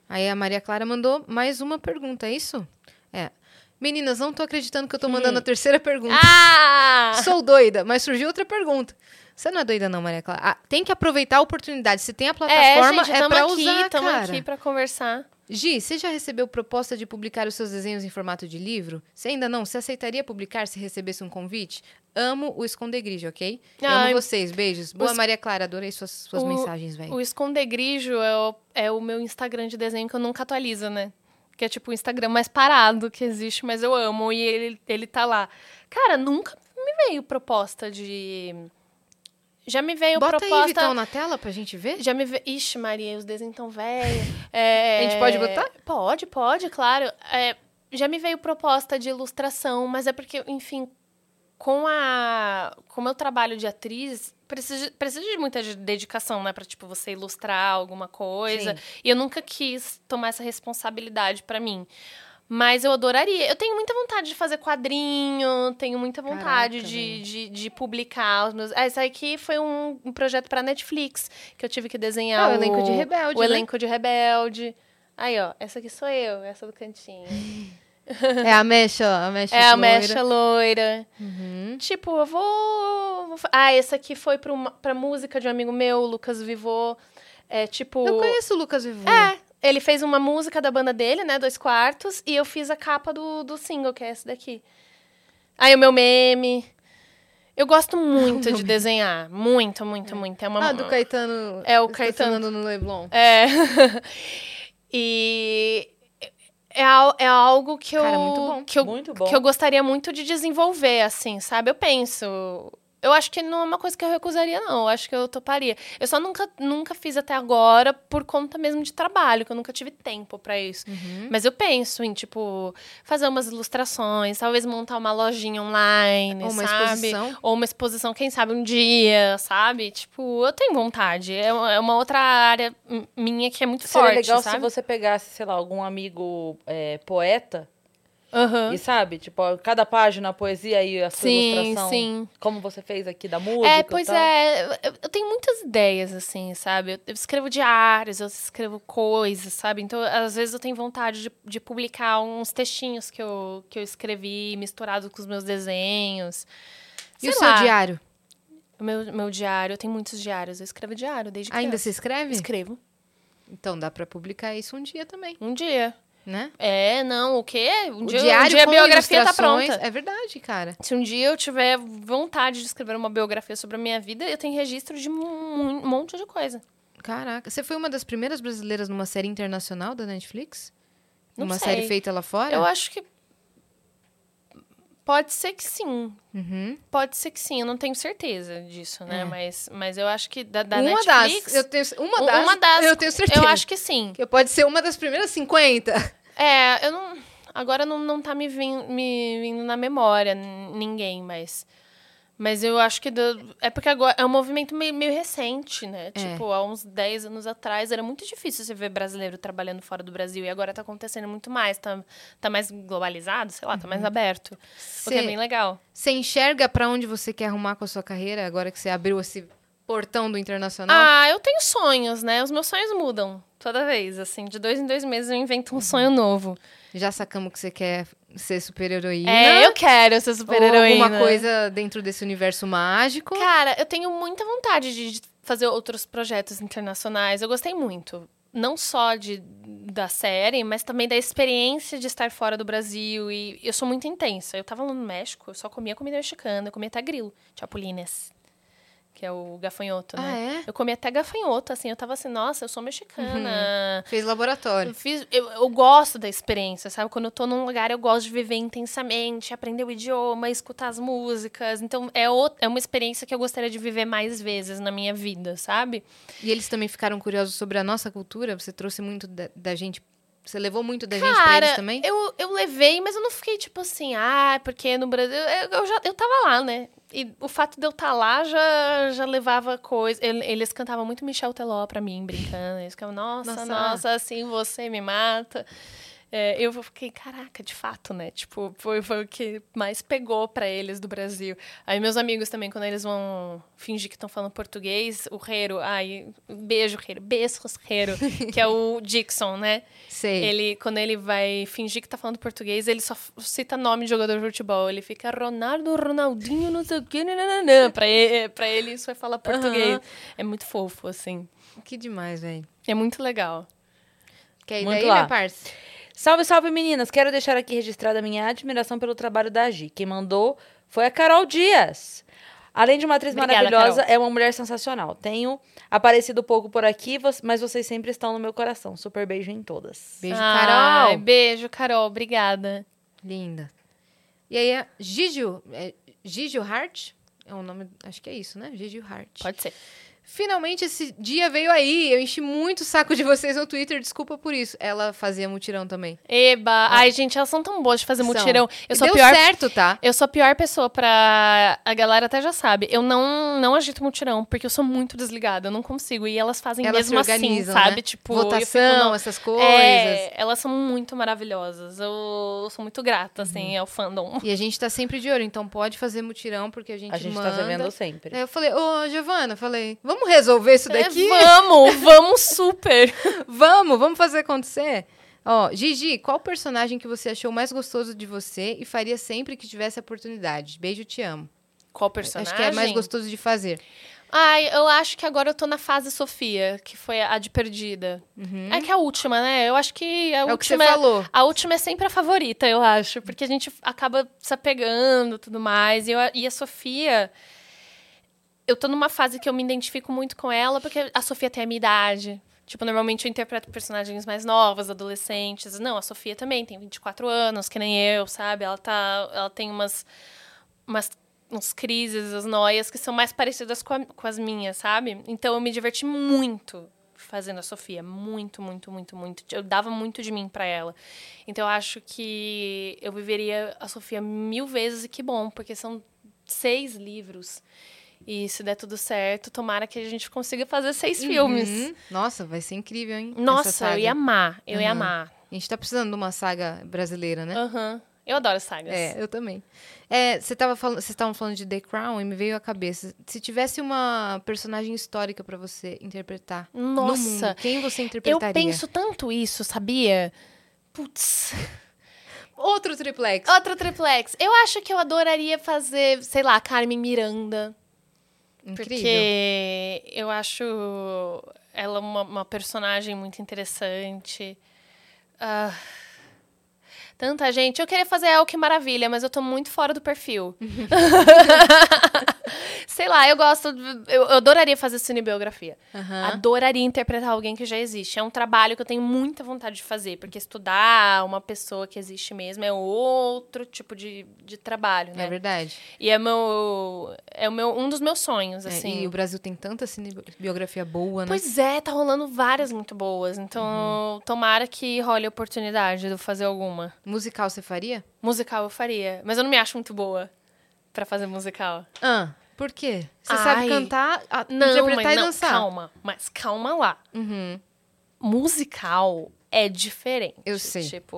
Aí a Maria Clara mandou mais uma pergunta, é isso? É. Meninas, não tô acreditando que eu tô mandando a terceira pergunta. Ah! Sou doida, mas surgiu outra pergunta. Você não é doida não, Maria Clara. Ah, tem que aproveitar a oportunidade. Se tem a É, plataforma, gente, é, pra aqui, usar, tamo cara. aqui pra conversar. Gi, você já recebeu proposta de publicar os seus desenhos em formato de livro? Se ainda não, você aceitaria publicar se recebesse um convite? Amo o Escondegrijo, ok? Ai, Amo vocês, beijos. Boa, es- Maria Clara, adorei suas, suas o- mensagens, velho. O Escondegrijo é o, é o meu Instagram de desenho que eu nunca atualizo, né? Que é tipo o Instagram mais parado que existe, mas eu amo e ele, ele tá lá. Cara, nunca me veio proposta de. Já me veio Bota proposta. aí, Vitão, na tela pra gente ver. Já me veio. Ixi, Maria, os desenhos tão velhos. É, A gente pode botar? Pode, pode, claro. É, já me veio proposta de ilustração, mas é porque, enfim, com a. Com o meu trabalho de atriz, precisa, precisa de muita de- dedicação, né? Pra, tipo, você ilustrar alguma coisa. Sim. E eu nunca quis tomar essa responsabilidade pra mim. Mas eu adoraria. Eu tenho muita vontade de fazer quadrinho, tenho muita vontade Caraca, de, velho. de, de publicar os meus. Ah, Esse aqui foi um, um projeto pra Netflix, que eu tive que desenhar. Ah, o elenco de Rebelde, O né? elenco de Rebelde. Aí, ó, essa aqui sou eu, essa do cantinho. É a mecha, a mecha É a loira. mecha loira. Uhum. Tipo, eu vou. Ah, esse aqui foi pro, ma- pra música de um amigo meu, o Lucas Vivô. É tipo. Eu conheço o Lucas Vivu. É, ele fez uma música da banda dele, né? Dois quartos, e eu fiz a capa do, do single, que é esse daqui. Aí o meu meme. Eu gosto muito de desenhar. Muito, muito, muito. É uma. Ah, do Caetano. É, o estacionando Caetano. no Leblon. É. e é, é algo que eu, Cara, muito bom. que eu Muito bom. que eu gostaria muito de desenvolver, assim, sabe? Eu penso. Eu acho que não é uma coisa que eu recusaria, não. Eu acho que eu toparia. Eu só nunca, nunca fiz até agora por conta mesmo de trabalho, que eu nunca tive tempo pra isso. Uhum. Mas eu penso em, tipo, fazer umas ilustrações, talvez montar uma lojinha online, Ou uma sabe? exposição. Ou uma exposição, quem sabe, um dia, sabe? Tipo, eu tenho vontade. É uma é outra área minha que é muito Seria forte, legal sabe? se você pegasse, sei lá, algum amigo é, poeta Aham. e sabe, tipo, cada página a poesia e a sua Sim, ilustração. sim. Como você fez aqui da música. É, e pois tal. é. Eu, eu tenho muitas ideias, assim, sabe? Eu, eu escrevo diários, eu escrevo coisas, sabe? Então, às vezes eu tenho vontade de, de publicar uns textinhos que eu, que eu escrevi misturado com os meus desenhos. E Sei o seu lá. diário? O meu, meu diário, eu tenho muitos diários. Eu escrevo diário desde Ainda criança. se escreve? Escrevo. Então dá pra publicar isso um dia também, Um dia. Né? É, não, o quê? Um o dia, diário um dia a biografia tá pronta. É verdade, cara. Se um dia eu tiver vontade de escrever uma biografia sobre a minha vida, eu tenho registro de um, monte de coisa. Caraca, você foi uma das primeiras brasileiras numa série internacional da Netflix? Não Numa sei. série feita lá fora? Eu acho que. Pode ser que sim. Uhum. Pode ser que sim. Eu não tenho certeza disso, né? É. Mas, mas eu acho que da, da uma Netflix. das. Eu tenho, uma das. uma das. Eu tenho certeza. Eu acho que sim. que pode ser uma das primeiras 50. É, eu não. Agora não, não tá me, vin, me vindo na memória ninguém, mas. Mas eu acho que. do- é porque agora é um movimento meio, meio recente, né? É. Tipo, há uns 10 anos atrás era muito difícil você ver brasileiro trabalhando fora do Brasil. E agora tá acontecendo muito mais. Tá, tá mais globalizado, sei lá, tá Uhum. mais aberto. O que é bem legal. Você enxerga pra onde você quer arrumar com a sua carreira agora que você abriu esse portão do internacional? Ah, eu tenho sonhos, né? Os meus sonhos mudam toda vez. Assim, de dois em dois meses eu invento um sonho novo. Já sacamos que você quer ser super-heroína. É, eu quero ser Ou super-heroína. alguma coisa dentro desse universo mágico. Cara, eu tenho muita vontade de fazer outros projetos internacionais. Eu gostei muito. Não só de, da série, mas também da experiência de estar fora do Brasil. E eu sou muito intensa. Eu tava no México, eu só comia comida mexicana, eu comia até grilo, chapulines, que é o gafanhoto, Ah, né? é? Eu comia até gafanhoto, assim. Eu tava assim, nossa, eu sou mexicana. Fez laboratório. Eu, fiz, eu, eu gosto da experiência, sabe? Quando eu tô num lugar, eu gosto de viver intensamente, aprender o idioma, escutar as músicas. Então, é, o, é uma experiência que eu gostaria de viver mais vezes na minha vida, sabe? E eles também ficaram curiosos sobre a nossa cultura? Você trouxe muito da, da gente. Você levou muito da gente pra eles também? Eu, eu levei, mas eu não fiquei tipo assim, ah, porque no Brasil. Eu, eu já eu tava lá, né? E o fato de eu estar lá já, já levava coisa. ele- Eles cantavam muito Michel Teló pra mim, brincando. Eles ficavam, nossa, Nossa. nossa, assim você me mata. É, eu fiquei, caraca, de fato, né? Tipo, foi, foi o que mais pegou pra eles do Brasil. Aí meus amigos também, quando eles vão fingir que estão falando português, o Reiro, ai, beijo, Reiro, beijos, Reiro, que é o Dixon, né? Sei. Ele, quando ele vai fingir que tá falando português, ele só cita nome de jogador de futebol. Ele fica Ronaldo, Ronaldinho, não sei o que, nananã. Pra ele, pra ele isso vai falar português. Aham. É muito fofo, assim. Que demais, velho. É muito legal. Quer ir Muito daí, lá. minha parça? Salve, salve, meninas! Quero deixar aqui registrada a minha admiração pelo trabalho da Gi. Quem mandou foi a Carol Dias. Além de uma atriz Obrigada, maravilhosa, Carol. é uma mulher sensacional. Tenho aparecido pouco por aqui, mas vocês sempre estão no meu coração. Super beijo em todas. Beijo, Ai, Carol. Beijo, Carol. Obrigada. Linda. E aí, a Gigio. É, Gigio Hart? É o nome. Acho que é isso, né? Gigio Hart. Pode ser. Finalmente esse dia veio aí. Eu enchi muito o saco de vocês no Twitter, desculpa por isso. Ela fazia mutirão também. Eba. Ai, gente, elas são tão boas de fazer São. mutirão. Eu sou a Deu pior certo, tá? Eu sou a pior pessoa pra. A galera até já sabe. Eu não, não agito mutirão, porque eu sou muito desligada. Eu não consigo. E elas fazem Elas se mesmo assim, organizam, sabe? né? Tipo, fico, Votação, não- essas coisas. É, elas são muito maravilhosas. Eu sou muito grata, Uhum. assim, ao fandom. E a gente tá sempre de olho, então pode fazer mutirão, porque a gente A gente manda. tá se vendo sempre. Aí eu falei, ô, Giovana, falei, vamos resolver isso É, daqui? vamos, vamos super. Vamos, vamos fazer acontecer. Ó, Gigi, qual personagem que você achou mais gostoso de você e faria sempre que tivesse a oportunidade? Beijo, te amo. Qual personagem? Acho que é mais gostoso de fazer. Ai, eu acho que agora eu tô na fase Sofia, que foi a de perdida. É que é a última, né? Eu acho que a Uhum. É o que você última. falou. A última é sempre a favorita, eu acho. Porque a gente acaba se apegando e tudo mais. E, eu- e a Sofia. Eu tô numa fase que eu me identifico muito com ela, porque a Sofia tem a minha idade. Tipo, normalmente eu interpreto personagens mais novas, adolescentes. Não, a Sofia também tem 24 anos, que nem eu, sabe? Ela tá. Ela tem umas. umas uns crises, as noias que são mais parecidas com, a- com as minhas, sabe? Então eu me diverti muito fazendo a Sofia. Muito, muito, muito, muito. Eu dava muito de mim pra ela. Então eu acho que eu viveria a Sofia mil vezes e que bom, porque são seis livros. E se der tudo certo, tomara que a gente consiga fazer seis filmes. Uhum. Nossa, vai ser incrível, hein? Nossa, eu ia amar. Eu ia Aham. amar. A gente tá precisando de uma saga brasileira, né? Aham. Eu adoro sagas. É, eu também. É, falando, vocês estavam falando de The Crown e me veio à cabeça. Se tivesse uma personagem histórica pra você interpretar no Nossa, mundo, quem você eu interpretaria? penso tanto isso, sabia? Putz. Outro triplex. Outro triplex. Eu acho que eu adoraria fazer, sei lá, Carmen Miranda. Incrível. Porque eu acho ela uma, uma personagem muito interessante. Ah, tanta gente. Eu queria fazer El que Maravilha, mas eu tô muito fora do perfil. Sei lá, eu gosto. Eu, eu adoraria fazer cinebiografia. Aham. Adoraria interpretar alguém que já existe. É um trabalho que eu tenho muita vontade de fazer, porque estudar uma pessoa que existe mesmo é outro tipo de, de trabalho, né? É verdade. E é meu é o meu um dos meus sonhos, É, assim. e o Brasil tem tanta cinebiografia boa, né? Pois é, tá rolando várias muito boas. Então, tomara que role a oportunidade de eu fazer alguma. Musical você faria? Musical eu faria, mas eu não me acho muito boa pra fazer musical. Ah, por quê? Você Ai. sabe cantar, a- Não, interpretar mas e não, dançar. calma, mas calma lá. Uhum. Musical é diferente. Eu sei. Tipo,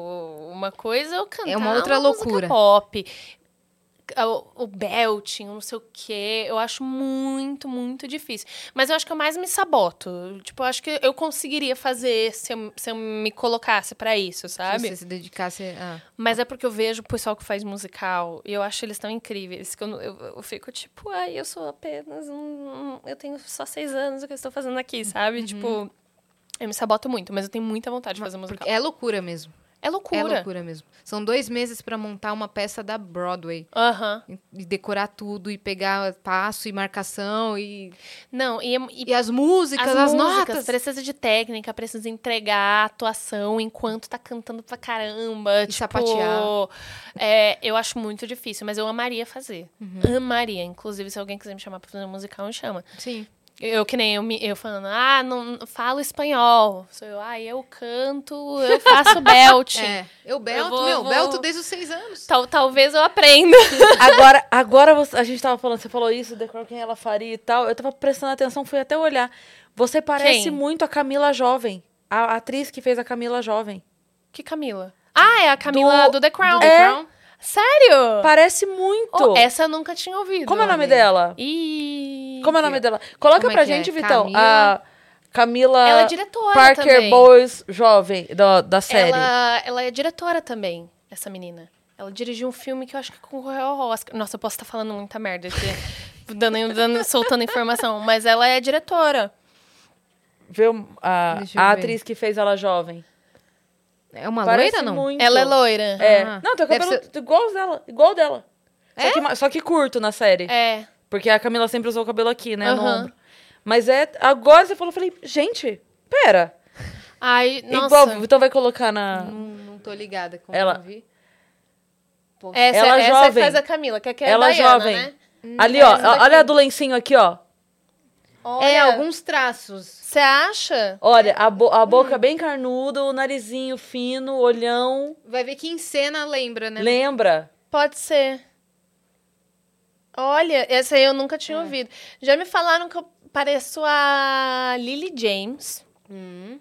uma coisa é eu cantar É uma outra música loucura. pop. O, o belting, o não sei o quê, eu acho muito, muito difícil. Mas eu acho que eu mais me saboto. Tipo, eu acho que eu conseguiria fazer se eu, se eu me colocasse pra isso, Se sabe? você se dedicasse a... Mas é porque eu vejo o pessoal que faz musical e eu acho eles tão incríveis que eu, eu, eu fico tipo, ai, eu sou apenas um. Eu tenho só seis anos, o que eu estou fazendo aqui, sabe? Uhum. Tipo, eu me saboto muito, mas eu tenho muita vontade de fazer musical. É loucura mesmo. É loucura. É loucura mesmo. São dois meses pra montar uma peça da Broadway. Aham. E e decorar tudo, e pegar passo e marcação, e, Não, e, e e as músicas, as, músicas, notas. precisa de técnica, precisa entregar atuação enquanto tá cantando pra caramba. E tipo, sapatear. é, eu acho muito difícil, mas eu amaria fazer. Uhum. Amaria. Inclusive, se alguém quiser me chamar pra fazer um musical, me chama. Sim. Eu que nem eu, me- eu falando, ah, não falo espanhol. Sou eu, ah, eu canto, eu faço belt. É. Eu belto, vou- meu, eu vou- belto desde os seis anos. Tal, talvez eu aprenda. Agora, agora você- a gente tava falando, você falou isso, The Crown, quem ela faria e tal. Eu tava prestando atenção, fui até olhar. Você parece Quem? muito a Camila Jovem. A atriz que fez a Camila Jovem. Que Camila? Ah, é a Camila do, Do- The Crown. Do The É. Sério? Parece muito. Oh, essa eu nunca tinha ouvido. Como é o nome dela? Ih. Como é o nome dela? Coloca Como é pra é? gente, Vitão. Camila? A Camila Ela é diretora Parker também. Boys Jovem, da, da série. Ela, ela é diretora também, essa menina. Ela dirigiu um filme que eu acho que concorreu ao Oscar. Nossa, eu posso estar falando muita merda aqui, dando, dando- soltando informação. Mas ela é diretora. Vê a, a atriz que fez ela jovem. É uma Parece loira, não? muito. Ela é loira. É. Ah, não, tem o cabelo igual dela. Igual dela. Só, É? que, só que curto na série. É. Porque a Camila sempre usou o cabelo aqui, né? No Aham. ombro. Mas é. Agora você falou, eu falei, gente, pera. Ai, nossa. Igual, o Vitão vai colocar na. Não, não tô ligada como Ela- eu não vi. Pô, Essa, Ela essa jovem. faz a Camila, que é que é ela baiana, jovem. né? Ali, ó. daqui. Olha a do lencinho aqui, ó. Olha, É, alguns traços. Você acha? Olha, a, bo- a Hum. boca bem carnuda, o narizinho fino, o olhão. Vai ver que em cena lembra, né? Lembra? Pode ser. Olha, essa aí eu nunca tinha É. ouvido. Já me falaram que eu pareço a Lily James. Hum.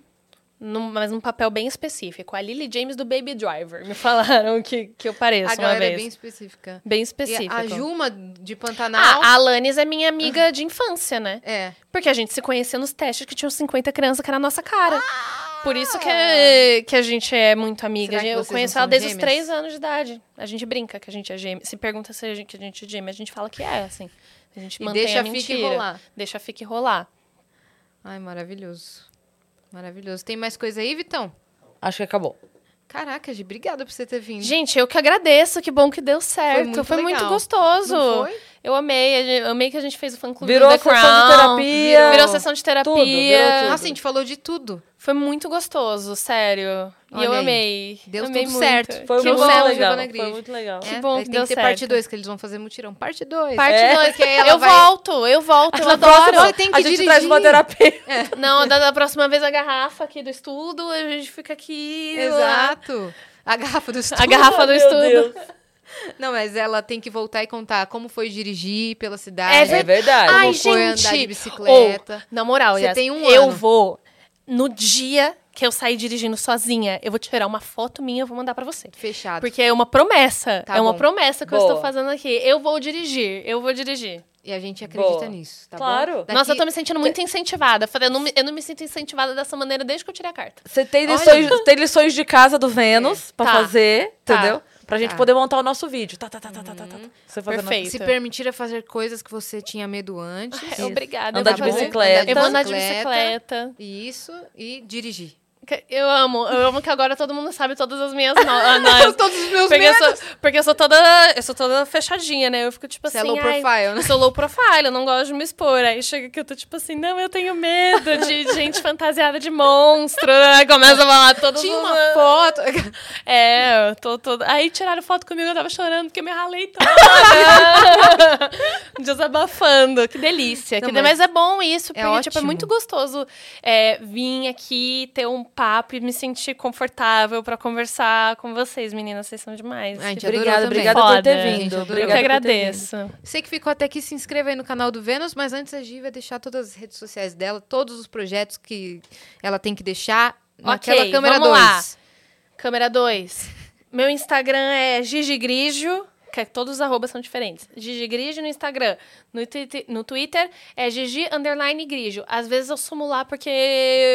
Num, mas num papel bem específico. A Lily James do Baby Driver. Me falaram que, que eu pareço A uma galera vez. é bem específica. Bem E específico. a Juma de Pantanal. Ah, a Alanis é minha amiga de infância, né? É. Porque a gente se conhecia nos testes que tinham 50 crianças que era a nossa cara. Por isso que, que a gente é muito amiga. Será eu conheço ela desde os gêmeas? 3 anos de idade. A gente brinca que a gente é gêmea. Se pergunta se a gente, a gente é gêmea, a gente fala que é, assim. A gente E mantém deixa a a fique mentira. rolar. Deixa a fique rolar. Ai, maravilhoso. Maravilhoso. Tem mais coisa aí, Vitão? Acho que acabou. Caraca, Gi, obrigada por você ter vindo. Gente, eu que agradeço. Que bom que deu certo. muito Foi muito, gostoso. Não foi? Eu amei, a gente- amei que a gente fez o fã clube Virou do The sessão de Crown, terapia. Virou sessão de terapia. Tudo, virou tudo. Nossa, a gente falou de tudo. Foi muito gostoso, sério. E eu aí. amei. Deu amei tudo muito. certo. Foi que muito bom, legal. Foi muito legal. Que É, bom tem que que deu ter parte certo. 2, que eles vão fazer mutirão. Parte 2. Parte É. 2, que aí ela eu vai- volto, eu volto, eu Na adoro. próxima, tem que a gente dirigir. traz uma terapia. Não, da, da próxima vez a garrafa aqui do estudo, a gente fica aqui. Exato. A garrafa do estudo. A garrafa do Meu estudo. Não, mas ela tem que voltar e contar como foi dirigir pela cidade. É É verdade. Como Ai, foi gente. andar de bicicleta. Na moral, Você Yas, tem um eu ano. vou. No dia que eu sair dirigindo sozinha, eu vou tirar uma foto minha e vou mandar pra você. Fechado. Porque é uma promessa. Tá é uma bom. promessa que eu Boa. estou fazendo aqui. Eu vou dirigir. Eu vou dirigir. E a gente acredita Boa. nisso, tá Claro. bom? Daqui- Nossa, eu tô me sentindo muito incentivada. Eu não, me, eu não me sinto incentivada dessa maneira desde que eu tirei a carta. Você tem lições, tem lições de casa do Vênus pra Tá. fazer, Tá. entendeu? Pra gente Tá. poder montar o nosso vídeo. Tá, tá, tá, tá, tá, tá, tá. Você fazendo Perfeito. Se permitir a fazer coisas que você tinha medo antes. Obrigada. Andar de bicicleta. Eu vou andar de Bicicleta. bicicleta. Isso, e dirigir. Eu amo. Eu amo que agora todo mundo sabe todas as minhas no... ah, Todos os meus porque eu, sou, porque eu sou toda. Eu sou toda fechadinha, né? Eu fico tipo Você assim. é low profile, né? Eu sou low profile, eu não gosto de me expor. Aí chega que eu tô tipo assim, não, eu tenho medo de gente fantasiada de monstro. Né? Começa a falar todos Tinha os- uma foto. É, eu tô toda. Aí tiraram foto comigo, eu tava chorando porque eu me ralei toda. Desabafando. Que delícia. Não, que mas mas... é bom isso, é porque tipo, é muito gostoso é, vir aqui, ter um papo e me sentir confortável pra conversar com vocês, meninas. Vocês são demais. A gente Obrigada, obrigada por ter Gente, vindo. adorou. eu que agradeço. Você que ficou até aqui, se inscreva aí no canal do Vênus, mas antes a Gi vai deixar todas as redes sociais dela, todos os projetos que ela tem que deixar naquela Ok, câmera vamos 2. lá. Câmera 2. Meu Instagram é Gigi Grigio, que todos os arrobas são diferentes. Gigi Grigio no Instagram. No, Twitter- no Twitter é Gigi Underline Grigio. Às vezes eu sumo lá porque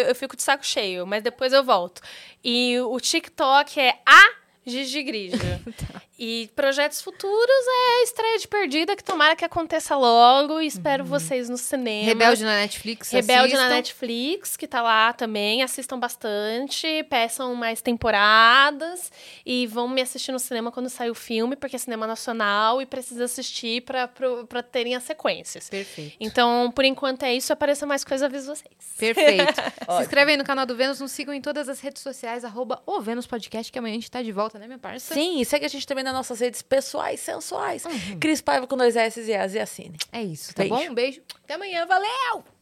eu fico de saco cheio, mas depois eu volto. E o TikTok é a Gigi Grigio. E projetos futuros é estreia de Perdida, que tomara que aconteça logo. E espero vocês no cinema. Rebelde na Netflix. Rebelde na assistam. Netflix, que tá lá também. Assistam bastante, peçam mais temporadas e vão me assistir no cinema quando sair o filme, porque é cinema nacional e precisa assistir pra, pro- pra terem as sequências. Perfeito. Então, por enquanto é isso. Apareça mais coisa, aviso vocês. Perfeito. se inscreve aí no canal do Vênus, nos sigam em todas as redes sociais, arroba o Vênus Podcast, que amanhã a gente tá de volta, né, minha parça? Sim, e segue a gente também nas nossas redes pessoais, sensuais. Cris Paiva com dois S e a e assine. É isso, tá Beijo. bom? Um beijo. Até amanhã, valeu!